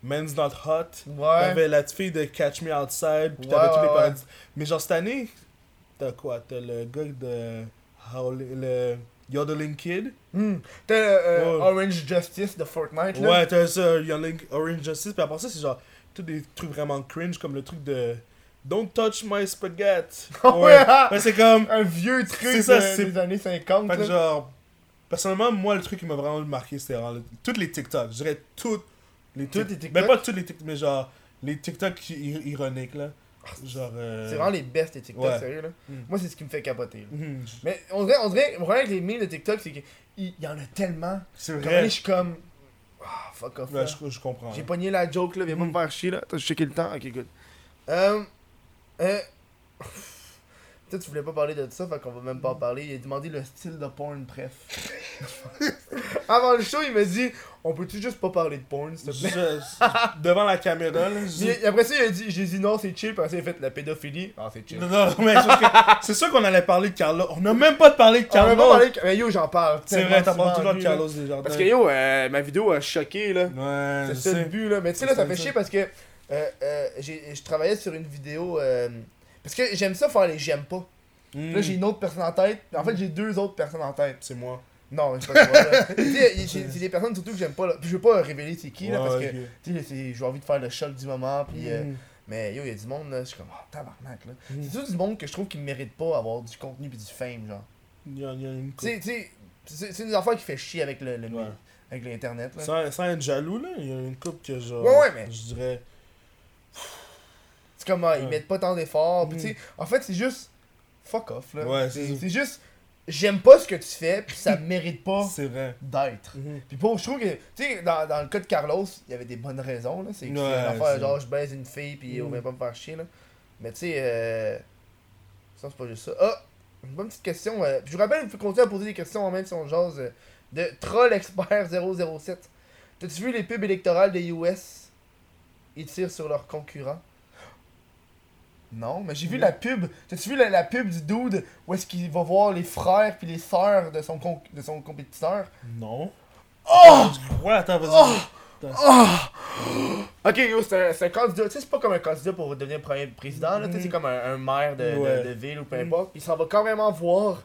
Men's Not Hot. Ouais. T'avais la fille de Catch Me Outside. Puis Ouais, t'avais tous les ouais, parodies. Mais genre, cette année, t'as quoi T'as le gars de. Howl- le Yodeling Kid? Hmm. T'as euh, Ouais. Orange Justice de Fortnite là? Ouais, t'as ça, Yodeling Orange Justice. Puis après ça, c'est genre, tous des trucs vraiment cringe, comme le truc de. Don't touch my spaghetti. Ouais. Ouais, c'est comme. Un vieux truc ça, de- des années 50 Fait que genre, personnellement, moi, le truc qui m'a vraiment marqué, c'était vraiment toutes les TikTok. Je dirais toutes les Toutes les TikTok. TikTok? Mais pas toutes les TikTok, mais genre, les TikTok ir- ironiques, là. Genre. euh, C'est vraiment les best les TikTok, ouais. sérieux là. Hmm. Moi c'est ce qui me fait capoter. Mhm. Mais on dirait, on dirait, le problème avec les memes de TikTok c'est qu'il il y en a tellement. C'est vrai. je suis comme. Ah, fuck off. Ouais, je, je comprends. J'ai pogné la joke là, viens pas Mhm. me faire chier là. Je checké le temps. Ok, good. Euh. Euh. Peut-être tu voulais pas parler de ça, fait qu'on va même pas en parler. Il a demandé le style de porn, bref. Avant le show, il m'a dit On peut-tu juste pas parler de porn, s'il te plaît? Je- je- devant la caméra, là. je Puis après ça, il a dit J'ai dit non, c'est chill. Puis après ça, il a fait la pédophilie. Ah, c'est chill. Non, non, mais c'est sûr que- c'est sûr qu'on allait parler de Carlos. On n'a même pas parlé de On Carlos. Mais yo, j'en parle. C'est vrai, t'as souvent, parlé toujours de. Carlos Desjardins. Parce que yo, euh, ma vidéo a choqué là. Ouais, C'est je ça le but là. Mais tu sais, là, ça fait ça. chier parce que euh, euh, j'ai- je travaillais sur une vidéo. Parce que j'aime ça faire les j'aime pas. Mm. Là, j'ai une autre personne en tête. En fait, j'ai deux autres personnes en tête. C'est moi. Non, c'est pas toi. c'est des personnes surtout que j'aime pas. Là. Puis je veux pas révéler c'est qui là parce que tu sais, j'ai envie de faire le choc du moment. Puis, euh, Mm. mais yo, il y a du monde là. Je suis comme, oh, tabarnak là. Mm. C'est tout du monde que je trouve qui mérite pas avoir du contenu puis du fame, genre. Il y a, il y a une Tu sais, c'est c'est une affaire qui fait chier avec le, le Ouais. avec l'internet là. Sans, sans être jaloux, là, il y a une coupe que genre. Ouais, ouais, mais- Je dirais. C'est comme, ah, ils mettent pas tant d'efforts. Mm. tu sais, en fait, c'est juste fuck off là. Ouais, c'est juste, j'aime pas ce que tu fais puis ça mérite pas d'être. Mhm. Puis pour, je trouve que, tu sais, dans, dans le cas de Carlos, il y avait des bonnes raisons, là. C'est Ouais, une affaire, genre, je baise une fille, puis on Mm. vient pas me faire chier, là. Mais tu sais, euh... ça, c'est pas juste ça. Ah! Une bonne petite question. euh, puis je vous rappelle, il faut continuer à poser des questions, même si on jase, euh, de Troll Expert 007. T'as-tu vu les pubs électorales des US? Ils tirent sur leurs concurrents. Non, mais j'ai vu Mm. la pub. T'as-tu vu la, la pub du dude où est-ce qu'il va voir les frères puis les sœurs de son, de son compétiteur? Non. Oh! Ouais, attends, vas-y. Ok, yo, c'est un, candidat. Tu sais, c'est pas comme un candidat pour devenir premier président, là. Tu sais, c'est comme un, un maire de, de- Ouais. de ville ou peu Mhm. importe. Il s'en va carrément voir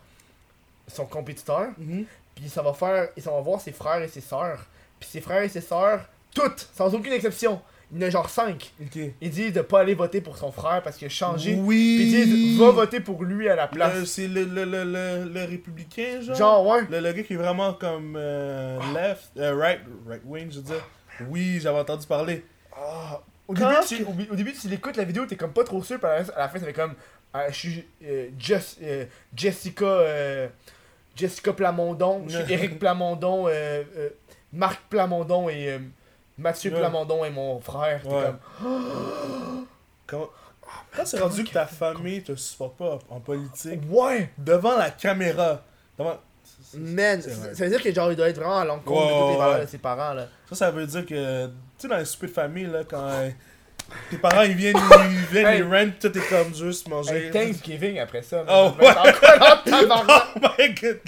son compétiteur. Mhm. Puis ça va faire. Il s'en va voir ses frères et ses sœurs. Puis ses frères et ses sœurs, toutes, sans aucune exception, Il y en a genre 5. Ok. Ils disent de pas aller voter pour son frère parce qu'il a changé. Oui. Puis ils disent va voter pour lui à la place. C'est le, le, le, le, le républicain, genre? Genre, ouais. Le, le gars qui est vraiment comme euh, left, euh, right, right wing, je veux dire. Oui, j'avais entendu parler. Ah, Au, début, tu, au, au début, tu l'écoutes la vidéo, t'es comme pas trop sûr, puis à la, à la fin, ça fait comme. euh, je suis euh, Jess- euh, Jessica. Jessica Plamondon, je suis Eric Plamondon, Marc Plamondon et euh, Mathieu Ouais. Plamondon et mon frère. T'es Ouais. comme. Comment... Quand c'est rendu que ta famille te supporte pas en, politique, Ouais! devant la caméra, devant... Man, ça veut dire que genre il doit être vraiment à l'encontre de Ouais, toutes les ouais, valeurs ouais. de ses parents là. Ça, ça veut dire que, tu sais, dans les soupers de famille, là, quand euh, tes parents, ils viennent, ils viennent, ils rentrent, tout est comme juste manger. Thanksgiving après ça. Oh, tabarnak Oh my god!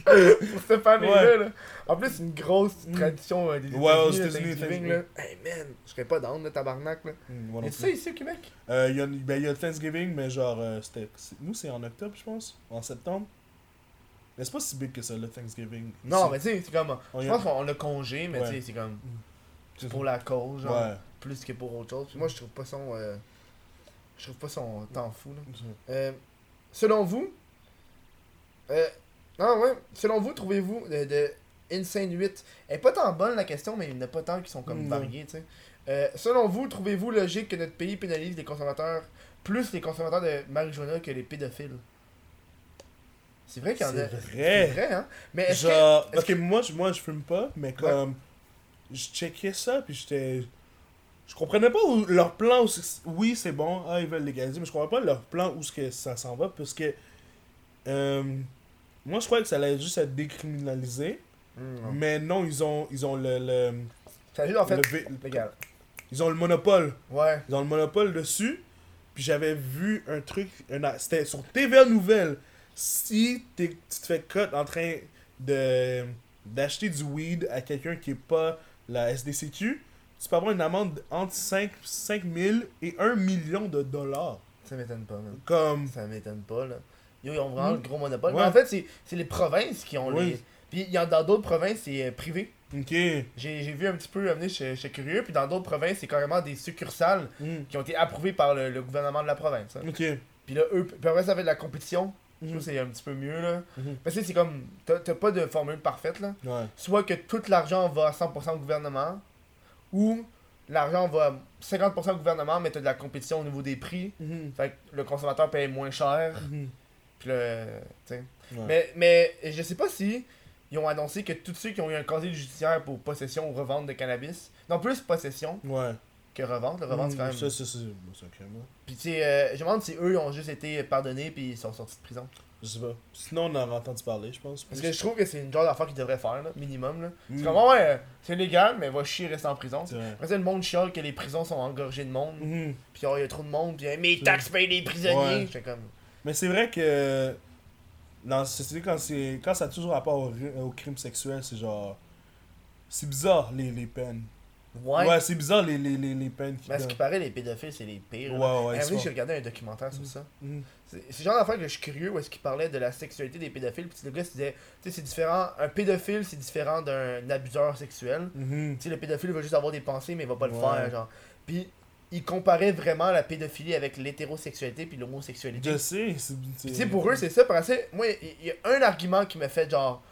pour cette famille-là. Ouais. là. En plus, c'est une grosse tradition euh, des Ouais, aux États-Unis, États-Unis, le Thanksgiving. Là. Hey man, je serais pas down de tabarnak là. Non Et plus. ça ici au Québec? Euh, il y a, ben, il y a le Thanksgiving, mais genre, euh, c'était, nous c'est en octobre, je pense, en septembre. Mais c'est pas si big que ça, le Thanksgiving. Non, mais tu sais, c'est comme. On Je y a- pense qu'on a congé, mais Ouais. tu sais, c'est comme. C'est pour la cause, genre. Ouais. Plus que pour autre chose. Puis moi, je trouve pas son. euh, je trouve pas son temps fou là. Euh, selon vous, euh, ah ouais, selon vous, trouvez-vous de, de Insane 8 Elle est pas tant bonne la question, mais il n'y en a pas tant qui sont comme variés, tu sais. Euh, selon vous, trouvez-vous logique que notre pays pénalise les consommateurs, plus les consommateurs de marijuana que les pédophiles? C'est vrai qu'il y en a. C'est C'est vrai. hein? Mais est-ce Genre, est-ce ok, moi, je, moi je fume pas, mais comme. Je checkais ça, puis j'étais. Je comprenais pas où leur plan. Où oui, c'est bon, ah, ils veulent légaliser, mais je comprenais pas leur plan où ce que ça s'en va, parce que. euh, moi, je croyais que ça allait juste être décriminalisé, que. Mais non, ils ont, ils ont le. le, Ça juste en fait. le vé- Légal. Ils ont le monopole. Ouais. Ils ont le monopole dessus. Puis j'avais vu un truc, c'était sur TVA Nouvelle. Si t'es- tu te fais cut en train de d'acheter du weed à quelqu'un qui est pas la SDCQ, tu peux avoir une amende entre 5, 5 000 et 1 million de dollars. Ça m'étonne pas, man. Comme. Ça m'étonne pas, là. Yo, ils ont vraiment Mm. le gros monopole. Ouais. Mais en fait, c'est c'est les provinces qui ont Oui. les. Puis il y en dans d'autres provinces, c'est euh, privé. Ok. J'ai vu un petit peu amener chez, chez Curieux. Puis dans d'autres provinces, c'est carrément des succursales Mm. qui ont été approuvées par le, le gouvernement de la province. hein. Ok. Puis là, eux. Puis après, ça fait de la compétition. Je trouve que c'est un petit peu mieux, là. Mhm. Parce que c'est comme. T'as pas de formule parfaite, là. Ouais. Soit que tout l'argent va à 100% au gouvernement, ou l'argent va à 50% au gouvernement, mais t'as de la compétition au niveau des prix. Fait que le consommateur paye moins cher. Puis le. sais. Ouais. Mais, mais je sais pas si ils ont annoncé que tous ceux qui ont eu un casier judiciaire pour possession ou revente de cannabis, non plus possession Ouais. que revente, le revente c'est quand même. Ça, ça, crime, là. Puis tu sais, euh, je me demande si eux ont juste été pardonnés puis ils sont sortis de prison. Je sais pas. Sinon, on en aurait entendu parler, je pense. Parce que je trouve que c'est une genre d'affaire qu'ils devraient faire, là, minimum. Là. Mm. C'est comme, ouais, euh, c'est légal, mais va chier, rester en prison. Après ça, le monde chiale que les prisons sont engorgées de monde, Mhm. puis oh, il y a trop de monde, puis mes taxes payent les prisonniers. Ouais. J'étais comme, Mais c'est vrai que dans la société, quand, quand ça a toujours rapport au, au crime sexuel, c'est genre. C'est bizarre les, les peines. ouais. Ouais, c'est bizarre les, les, les, les peines qui Mais à ce qui paraît, les pédophiles, c'est les pires. Ouais, là. ouais, j'ai regardé un documentaire sur ça. Mhm. C'est le genre d'affaire que je suis curieux où est-ce qu'il parlait de la sexualité des pédophiles. Puis le gars se disait, tu sais, c'est différent. Un pédophile, c'est différent d'un abuseur sexuel. Mhm. Tu sais, le pédophile va juste avoir des pensées, mais il va pas le Ouais. faire, genre. Puis il comparait vraiment la pédophilie avec l'hétérosexualité puis l'homosexualité. Je sais. tu sais, pour eux, c'est ça. Parce que moi, il y, a un argument qui m'a fait genre,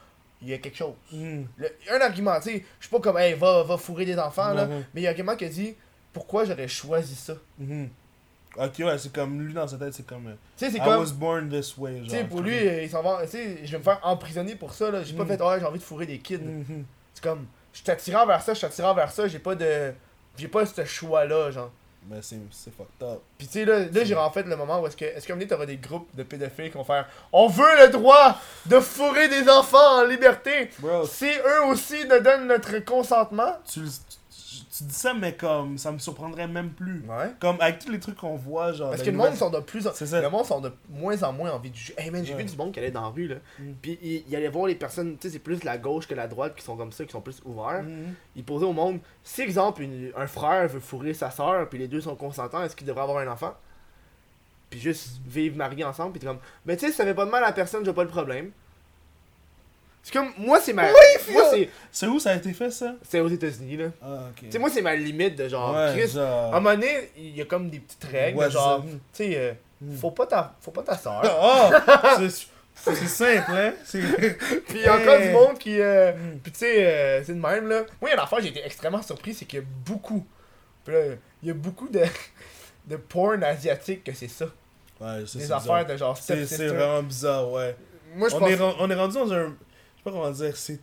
il y a quelque chose. Le- un argument, tu sais, je suis pas comme, hey, va, va fourrer des enfants, là. Mais il y a un argument qui dit, pourquoi j'aurais choisi ça? Mhm. Ok, ouais, c'est comme lui dans sa tête, c'est comme. euh, Tu sais, c'est I comme. was born this way. Genre, Tu sais, pour lui, euh, il s'en va. Tu sais, je vais me faire emprisonner pour ça, là. J'ai pas Mm. fait, ouais, j'ai envie de fourrer des kids. C'est comme, je suis attirant vers ça, je suis attirant vers ça, j'ai pas de. J'ai pas ce choix-là, genre. Mais c'est, fucked up. Puis tu sais, là, là j'ai en fait le moment où est-ce que. Est-ce qu'à un moment t'auras des groupes de pédophiles qui vont faire On veut le droit de fourrer des enfants en liberté Bro, Si eux aussi nous donnent notre consentement. tu, tu, dis ça, mais comme ça me surprendrait même plus. Ouais. Comme avec tous les trucs qu'on voit, genre. Parce que le monde sont de plus en ça. Le monde sont de moins en moins envie de juger. Hey man, j'ai Ouais. vu du monde qui allait dans la rue là. Mm. Puis il, il allait voir les personnes, tu sais, c'est plus la gauche que la droite qui sont comme ça, qui sont plus ouverts. Mhm. Il posait au monde si exemple une- un frère veut fourrer sa soeur puis les deux sont consentants, est-ce qu'il devrait avoir un enfant? Puis juste vivre mariés ensemble, puis t'es comme, mais tu sais, ça fait pas de mal à personne, j'ai pas le problème. C'est comme, moi, c'est ma. Oui, moi, c'est. C'est où ça a été fait, ça? C'est aux États-Unis, là. Ah, ok. Tu sais, moi, c'est ma limite de genre. ouais, Chris, genre... à un moment donné, il y a comme des petites règles. De genre, c'est tu sais, euh, Mm. faut pas ta, faut pas ta soeur. Ah! c'est- c'est simple, hein? C'est... Puis il y a encore Hey. du monde qui. euh, Mm. Puis tu sais, euh, c'est de même, là. Moi, il y a une affaire, j'ai été extrêmement surpris, c'est qu'il y a beaucoup. Puis là, il y a beaucoup de. de porn asiatique que c'est ça. Ouais, c'est Des c'est affaires bizarre. de genre C'est, step c'est vraiment bizarre, ouais. Moi, je On pense. est, on est rendu dans un... Je sais pas comment dire, c'est...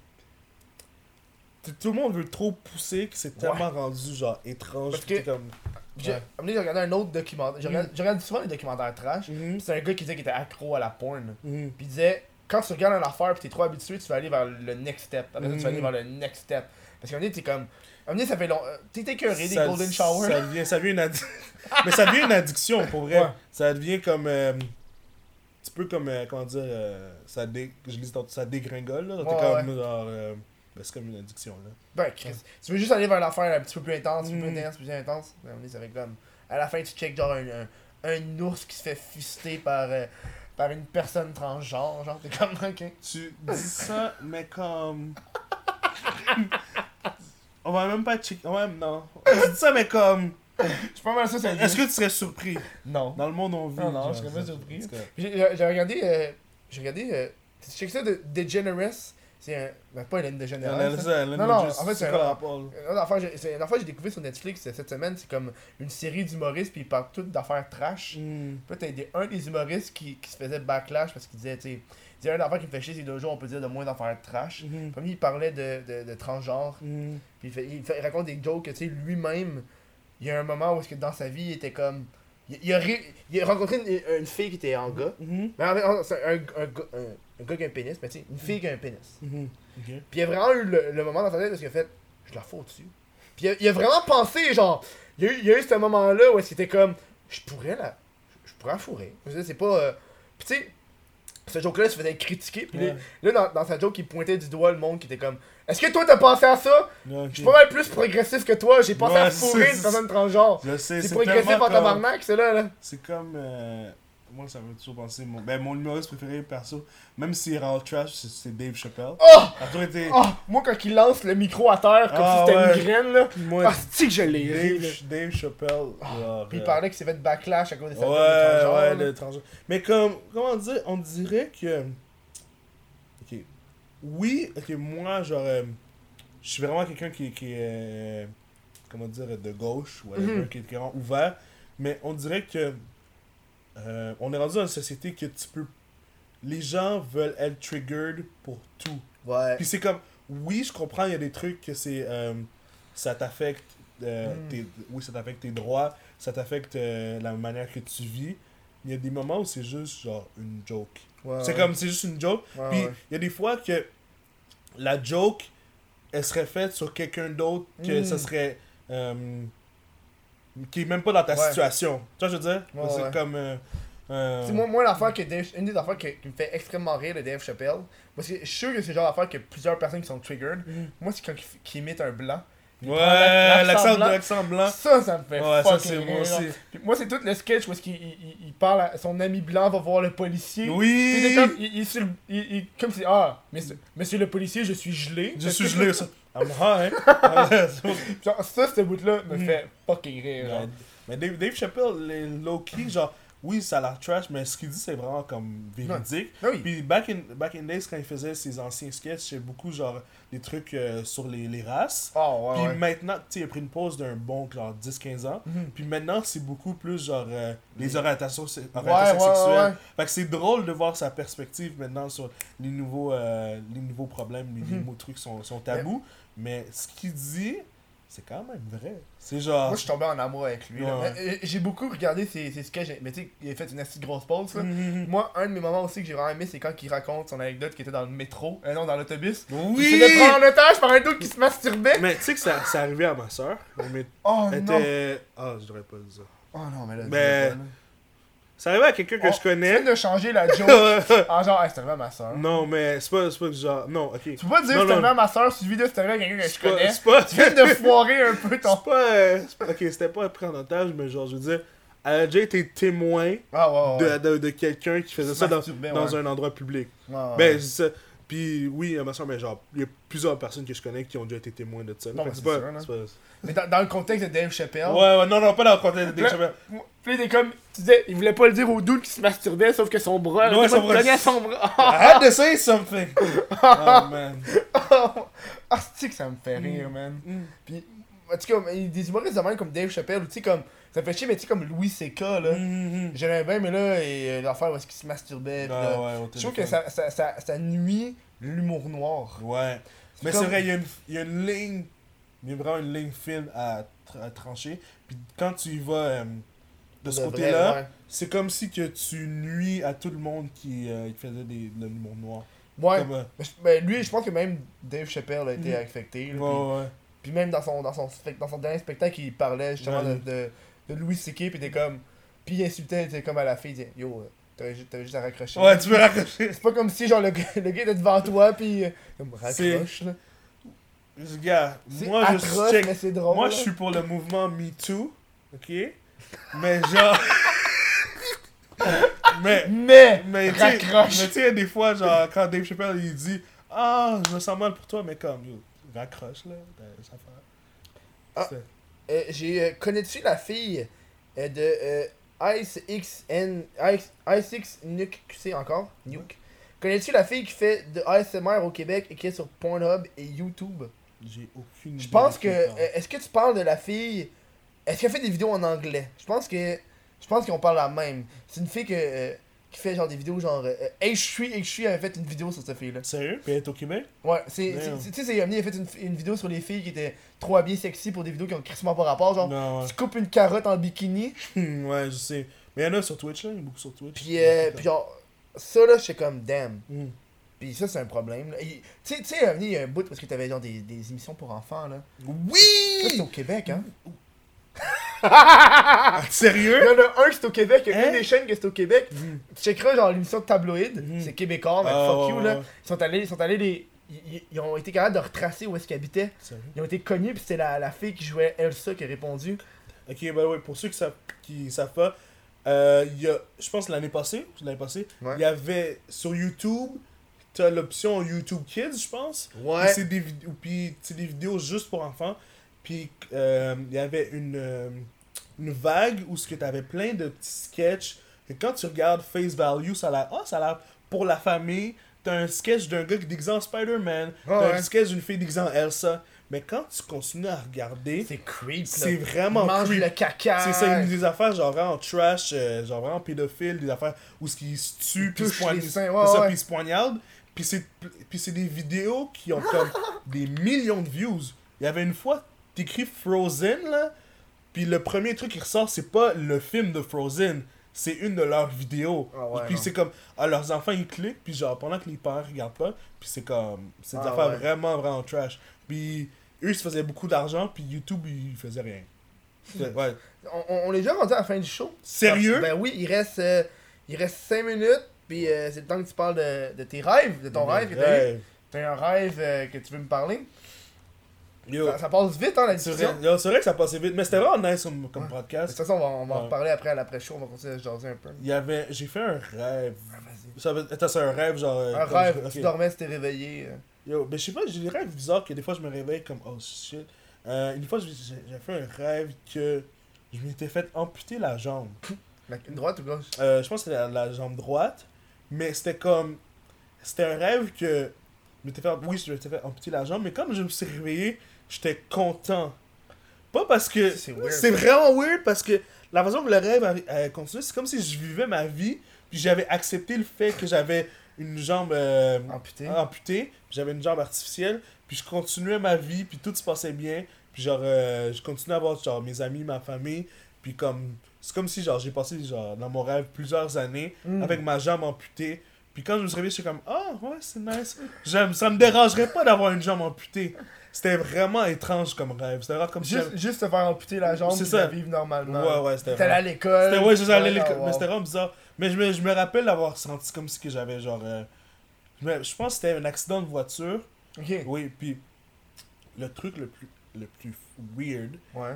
Tout le monde veut trop pousser que c'est tellement rendu, genre, étrange. Parce que- t'es comme... J'ai Ouais. regardé un autre documentaire. Je regarde, je regarde souvent les documentaires trash. Mhm, Puis c'est un gars qui disait qu'il était accro à la porn. mhm. Puis il disait, quand tu regardes une affaire pis t'es trop habitué, tu vas aller vers le next step. Après tu vas aller Mhm. vers le next step. Parce qu'à un moment t'es comme. Un moment ça fait long. euh, T'es écœuré des golden shower. Ça devient, ça devient une addiction. Mais ça devient une addiction, pour vrai. Ouais. Ça devient comme... euh, un petit peu comme, euh, comment dire, euh, ça, dé... je lis ça dégringole, là. T'es Ouais, comme, ouais. genre... euh, ben, c'est comme une addiction, là. Ben, Chris, tu veux juste aller vers l'affaire un petit peu plus intense, peu plus intense, plus intense? Moment donné, ça fait comme. À la fin, tu check genre un, un, un ours qui se fait fister par, euh, par une personne transgenre. Genre, t'es comme, ok. Tu dis ça, mais comme... On va même pas checker... Ouais, non. Tu dis ça, mais comme... Je suis pas mal sûr Est-ce que tu serais surpris? Non. Dans le monde on vit. Non, non, genre, je serais pas surpris. c'est correct. J'ai regardé. Euh, j'ai regardé. Euh, tu check ça de DeGeneres? C'est un. Ben, pas Hélène DeGeneres. A ça. a Non, non, en fait, c'est c'est un-? Une affaire, c'est que j'ai découvert sur Netflix euh, cette semaine, c'est comme une série d'humoristes, puis ils parlent toutes d'affaires trash. Hmm. Puis t'as des- un des humoristes qui, qui se faisait backlash parce qu'il disait, tu sais, il disait un affaire qui me fait chier ces deux jours, on peut dire de moins d'affaires trash. Comme il parlait de, de, de transgenre, Mhm. puis il, fait, il, fait- il raconte des jokes que, tu sais, lui-même, il y a un moment où est-ce que dans sa vie, il était comme. Il, il a, ri- il a rencontré une, une fille qui était en gars. Mhm. Mais en fait, un, un, gars- un, un gars qui a un pénis, mais tu sais, une fille qui a un pénis. Mhm. Ok. Puis il a vraiment eu le, le moment dans sa tête où il a fait Je la fous dessus. Puis il a, il a vraiment pensé, genre, il y a eu, il y a eu ce moment-là où est-ce qu'il était comme Je pourrais la. Je pourrais la fourrer. C'est pas. euh, Puis tu sais, ce joke-là il se faisait critiquer. Puis là, dans, dans sa joke, il pointait du doigt le monde qui était comme Est-ce que toi t'as pensé à ça? Je suis pas mal plus progressif que toi, j'ai pensé à fourrer une personne transgenre. Je sais, C'est progressif en comme- tabarnak, c'est là, là. C'est comme. euh, Moi, ça fait toujours penser. Mon, ben, mon humoriste préféré, perso, même s'il est rend trash, c'est- Dave Chappelle. Oh Ça a toujours été. Oh Moi, quand il lance le micro à terre comme Ah, si c'était ouais. une graine, là. Moi, Ah, c'est que je l'ai ri. Dave, Dave Chappelle. genre, Puis il euh, parlait qu'il s'est fait backlash à cause des Ouais, de transgenre, ouais, le transgenre. Mais comme, comment dire, on dirait que. Oui, ok, moi, genre. euh, je suis vraiment quelqu'un qui, qui est. euh, comment dire, de gauche, ou Mhm. qui est vraiment ouvert. Mais on dirait que. euh, on est rendu dans une société que tu peux. Les gens veulent être triggered pour tout. Ouais. Puis c'est comme, oui, je comprends, il y a des trucs que c'est. euh, ça t'affecte. euh, Mm. tes- oui, ça t'affecte tes droits, ça t'affecte euh, la manière que tu vis. Il y a des moments où c'est juste genre une joke. Ouais, c'est ouais. comme, c'est juste une joke. Ouais, Puis ouais. il y a des fois que la joke, elle serait faite sur quelqu'un d'autre, que ça serait. euh, qui est même pas dans ta Ouais. situation. Tu vois, je veux dire? Ouais, c'est ouais. comme. euh, euh, C'est moi, moi l'affaire que Dave, une des affaires que- qui me fait extrêmement rire de Dave Chappelle, parce que je suis sûr que c'est le genre d'affaire que plusieurs personnes qui sont triggered. Mhm. Moi, c'est quand il, imite un blanc. Il Ouais, l'accent blanc. l'accent blanc. Ça, ça me fait Ouais, ça fucking c'est moi aussi. Puis moi, c'est tout le sketch où est-ce qu'il il, il- il parle à son ami blanc, va voir le policier. Oui! c'est comme, il, il, sur comme si, ah, monsieur, monsieur le policier, je suis gelé. Je suis gelé, ça. I'm high. Genre, ça, ce bout-là me Mhm. fait fucking rire. genre. Mais Dave, Dave Chappelle, les low-key, genre, oui, ça a l'air trash, mais ce qu'il dit, c'est vraiment comme véridique. Ah oui. Puis back in, back in days, quand il faisait ses anciens sketchs, c'est beaucoup, genre, des trucs euh, sur les, les races. Oh, ouais, Puis ouais. maintenant, tu sais, il a pris une pause d'un bon, genre, 10-15 ans. Mhm. Puis maintenant, c'est beaucoup plus, genre, euh, les orientations, orientations ouais, sexuelles. ouais. Fait que c'est drôle de voir sa perspective maintenant sur les nouveaux, euh, les nouveaux problèmes, les Mhm. nouveaux trucs sont, sont tabous. Mais ce qu'il dit, c'est quand même vrai. C'est genre. Moi, je suis tombé en amour avec lui. Ouais. Euh, J'ai beaucoup regardé ses, ses sketchs, mais tu sais, il a fait une assez grosse pause. Là. Mhm. Moi, un de mes moments aussi que j'ai vraiment aimé, c'est quand il raconte son anecdote qui était dans le métro, euh, non, dans l'autobus. Il Oui! se fait prendre en otage par un dude qui se masturbait. Mais tu sais que ça, ça arrivait à ma soeur. Mais Oh elle non! était. Ah, je devrais pas le dire. Oh non, mais là, Mais-. Ça arrivait à quelqu'un que Oh, je Tu connais. viens de changer la joke en genre, hey, c'est à ma soeur. non, mais c'est pas, c'est pas que genre. Non, ok. Tu peux pas dire Non, c'est à ma soeur suivi de c'est à quelqu'un que je pas. connais. C'est pas. Tu viens de foirer un peu ton. C'est pas, euh, c'est pas- Ok, c'était pas pris en otage, mais genre, je veux dire, elle a déjà été témoin Ah ouais, ouais. de, de, de quelqu'un qui faisait ça dans, dans un endroit public. Ben, c'est ça. Puis oui, ma soeur, mais genre, il y a plusieurs personnes que je connais qui ont déjà été témoins de ça. Non, mais que c'est pas. sûr, Mais dans, dans le contexte de Dave Chappelle. Ouais, ouais, non, non, pas dans le contexte de Dave Chappelle. Puis il comme, tu disais, il voulait pas le dire au dude qui se masturbait, sauf que son bras, Ouais, son bras. cognait son bras. I had to say something. oh man. ah, c'est que ça me fait rire, man? Mm. Puis, en tout cas, des humoristes de même comme Dave Chappelle, ou tu sais, comme, ça me fait chier, mais tu sais, comme Louis C.K., là. Mhm. J'aimais bien, mais là, et euh, l'affaire où est-ce qu'il se masturbait, Ah là, ouais, je trouve que ça, ça, ça, ça nuit l'humour noir. Ouais. Mais comme- c'est vrai, il y, a une- il y a une ligne, il y a vraiment une ligne fine à, à trancher. Puis quand tu y vas euh, de ce côté-là, c'est comme si que tu nuis à tout le monde qui, euh, qui faisait des, de l'humour noir. Ouais. Comme, euh, Mais Ben, lui, je pense que même Dave Chappelle a été Mhm. affecté. là, ouais, puis- ouais. Puis même dans son, dans son, dans son dernier spectacle, il parlait justement de, de Louis C.K. Puis était comme. Puis il insultait, était comme à la fille, il disait Yo, t'avais juste, juste à raccrocher. Ouais, tu peux raccrocher. C'est pas comme si genre le gars, le gars était devant toi, puis. euh, Comme raccroche, là. Gars, moi je atroce, drôle. Moi là. je suis pour le mouvement Me Too, ok? Mais genre. mais. Mais. Mais tu sais, des fois, genre, quand Dave Chappelle il dit Ah, je me sens mal pour toi, mais comme, yo, raccroche là, ça fait. Ah. Euh, j'ai. euh, Connais-tu la fille euh, de Ice XN. Ice, Ice Nuke QC encore? Nuke. Connais-tu la fille qui fait de ASMR au Québec et qui est sur Pornhub et YouTube? J'ai aucune idée. Je pense que. Est-ce que tu parles de la fille? Est-ce qu'elle fait des vidéos en anglais? Je pense que. Je pense qu'on parle la même. C'est une fille que, qui fait genre des vidéos genre. Euh, H3 H3 avait fait une vidéo sur cette fille-là. Sérieux? Puis elle est au Québec? Ouais, c'est. C'est- Tu sais, c'est a fait une, une vidéo sur les filles qui étaient trop habillées sexy pour des vidéos qui ont crissement pas rapport. Genre, Non, ouais. tu coupes une carotte en bikini. ouais, je sais. Mais il y en a sur Twitch, là, il y en a beaucoup sur Twitch. Puis, euh, puis genre. Ça là, j'étais comme damn. Hmm. Puis ça, c'est un problème. Tu sais, il y a un bout parce que t'avais genre des, des émissions pour enfants là. C'est Oui! au Québec, hein. Ah, Il sérieux? y en a un qui est au Québec, il y a Hein? une des chaînes qui est au Québec. Mhm. Tu checkeras genre l'émission de tabloïd, Mhm. c'est québécois, mais Ah, fuck you là. Ils sont allés, ils sont allés les. Ils, ils ont été capables de retracer où est-ce qu'ils habitaient. Sérieux? Ils ont été connus, puis c'était la, la fille qui jouait Elsa qui a répondu. Ok, ben ouais, pour ceux qui savent, qui savent pas, euh, y a, je pense l'année passée, l'année passée, il Ouais. y avait sur YouTube, t'as l'option YouTube Kids, je pense. Ouais. c'est des c'est des vidéos juste pour enfants. Puis euh, il y avait une, euh, une vague où ce que t'avais plein de petits sketchs. Et quand tu regardes Face Value, ça a l'air, oh, ça a l'air pour la famille. T'as un sketch d'un gars qui déguisé en Spider-Man. Ah T'as ouais. un sketch d'une fille déguisée en Elsa. Mais quand tu continues à regarder, C'est creep, c'est vraiment Mange creep. le caca. C'est ça, des affaires genre vraiment trash, euh, genre vraiment pédophile, des affaires où ce qui se tue, puis se c'est ouais, ça, ouais. puis se c'est puis c'est des vidéos qui ont comme des millions de views. Il y avait une fois, t'écris Frozen là, puis le premier truc qui ressort, c'est pas le film de Frozen, c'est une de leurs vidéos. Ah ouais, puis c'est comme, ah, leurs enfants ils cliquent, puis genre pendant que les parents regardent pas, puis c'est comme, c'est des Ah affaires ouais. vraiment vraiment trash. Puis eux ils se faisaient beaucoup d'argent, puis YouTube ils faisaient rien. Ouais. On, on- est déjà rendu à la fin du show. Sérieux? Ben oui, il reste, euh, il reste 5 minutes, puis euh, c'est le temps que tu parles de, de tes rêves, de ton rêve que t'as eu. T'as un rêve euh, que tu veux me parler. Yo, Ça, ça passe vite, hein, la discussion. c'est vrai que ça passait vite, mais c'était vraiment nice comme, comme Ouais. De toute podcast. façon, on va, on va en Ouais. reparler après à l'après-show, on va continuer à se jaser un peu. Il y avait, j'ai fait un rêve. Vas-y. Ça veut, attends, c'est un rêve genre. euh, Un rêve, je- tu dormais, t'es réveillé. euh. Yo, ben je sais pas, j'ai des rêves bizarres que des fois je me réveille comme oh shit. Euh, une fois j'ai fait un rêve que je m'étais fait amputer la jambe. La- droite ou gauche? Euh, je pense que c'était la, la jambe droite, mais c'était comme. C'était un rêve que. Je m'étais fait, oui, je m'étais fait amputer la jambe, mais comme je me suis réveillé, j'étais content. Pas parce que. C'est vraiment weird parce que la façon que le rêve a, a continué, c'est comme si je vivais ma vie, puis j'avais accepté le fait que j'avais une jambe euh, Amputé. amputée, puis j'avais une jambe artificielle, puis je continuais ma vie, puis tout se passait bien, puis genre, euh, je continuais à voir genre mes amis, ma famille, puis comme, c'est comme si genre j'ai passé genre dans mon rêve plusieurs années Mm. avec ma jambe amputée, puis quand je me suis réveillé, j'étais comme, ah ouais, c'est nice, J'aime, ça me dérangerait pas d'avoir une jambe amputée. C'était vraiment étrange comme rêve, c'était vraiment comme si Juste, juste te faire amputer la jambe la vivre normalement. Ouais, ouais, c'était allé à l'école. C'était, ouais, allé à l'école, mais c'était vraiment bizarre. Mais je me, je me rappelle d'avoir senti comme si que j'avais genre... euh, je, pense que c'était un accident de voiture. Ok. Oui, puis le truc le plus, le plus weird, Ouais.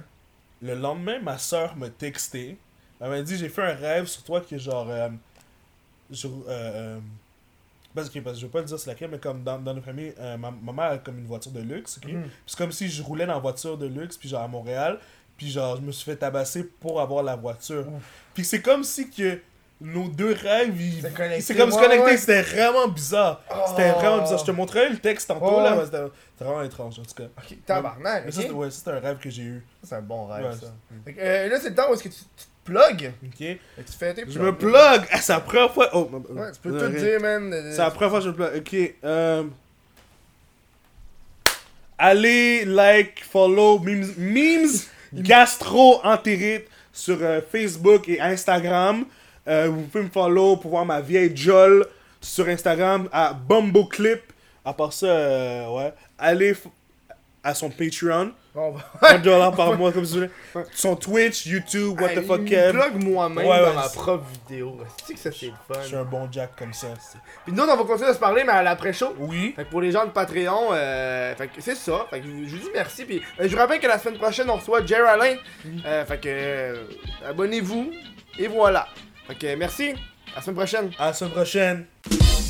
le lendemain, ma soeur m'a texté. Elle m'a dit, j'ai fait un rêve sur toi qui est genre... euh, euh, euh, Parce que, parce que je veux pas le dire c'est laquelle, mais comme dans, dans notre famille, euh, ma, ma mère a comme une voiture de luxe, ok? Mhm. Puis c'est comme si je roulais dans la voiture de luxe, puis genre à Montréal, puis genre je me suis fait tabasser pour avoir la voiture. Puis c'est comme si que nos deux rêves, ils- C'est c'est comme se ouais, connecter, ouais. c'était vraiment bizarre. C'était Oh. vraiment bizarre. Je te montrerai le texte tantôt, Ouais, là, mais c'était vraiment étrange, en tout cas. Ok, tabarnak, ça, c'était un rêve que j'ai eu. C'est un bon rêve, ça. c'est- euh, là, c'est le temps où est-ce que tu, plugs. Ok? Fait que tu fais tes Je me plug! Ah, c'est la première fois. Oh, Ouais, tu peux tout dire, man. C'est la première fois que je me plug. Ok. euh, Allez, like, follow, memes, memes gastro-entérite sur euh, Facebook et Instagram. Euh, vous pouvez me follow pour voir ma vieille Joel sur Instagram à BumboClip. À part ça, euh, ouais. Allez f- à son Patreon. On va- 1 dollar par mois, comme si vous voulez. Son Twitch, YouTube, what the fuck, Kev. plug moi-même Ouais, dans ouais, ma propre vidéo. C'est que ça, c'est le Je suis fun. un bon Jack comme ça. Puis nous, on va continuer à se parler, mais à l'après-show. Oui. Fait que pour les gens de Patreon, euh, fait que c'est ça. Fait que je, je vous dis merci. Puis euh, je vous rappelle que la semaine prochaine, on reçoit Jerry Alain. Euh, fait que euh, abonnez-vous. Et voilà. Fait que merci. À la semaine prochaine. À la semaine prochaine.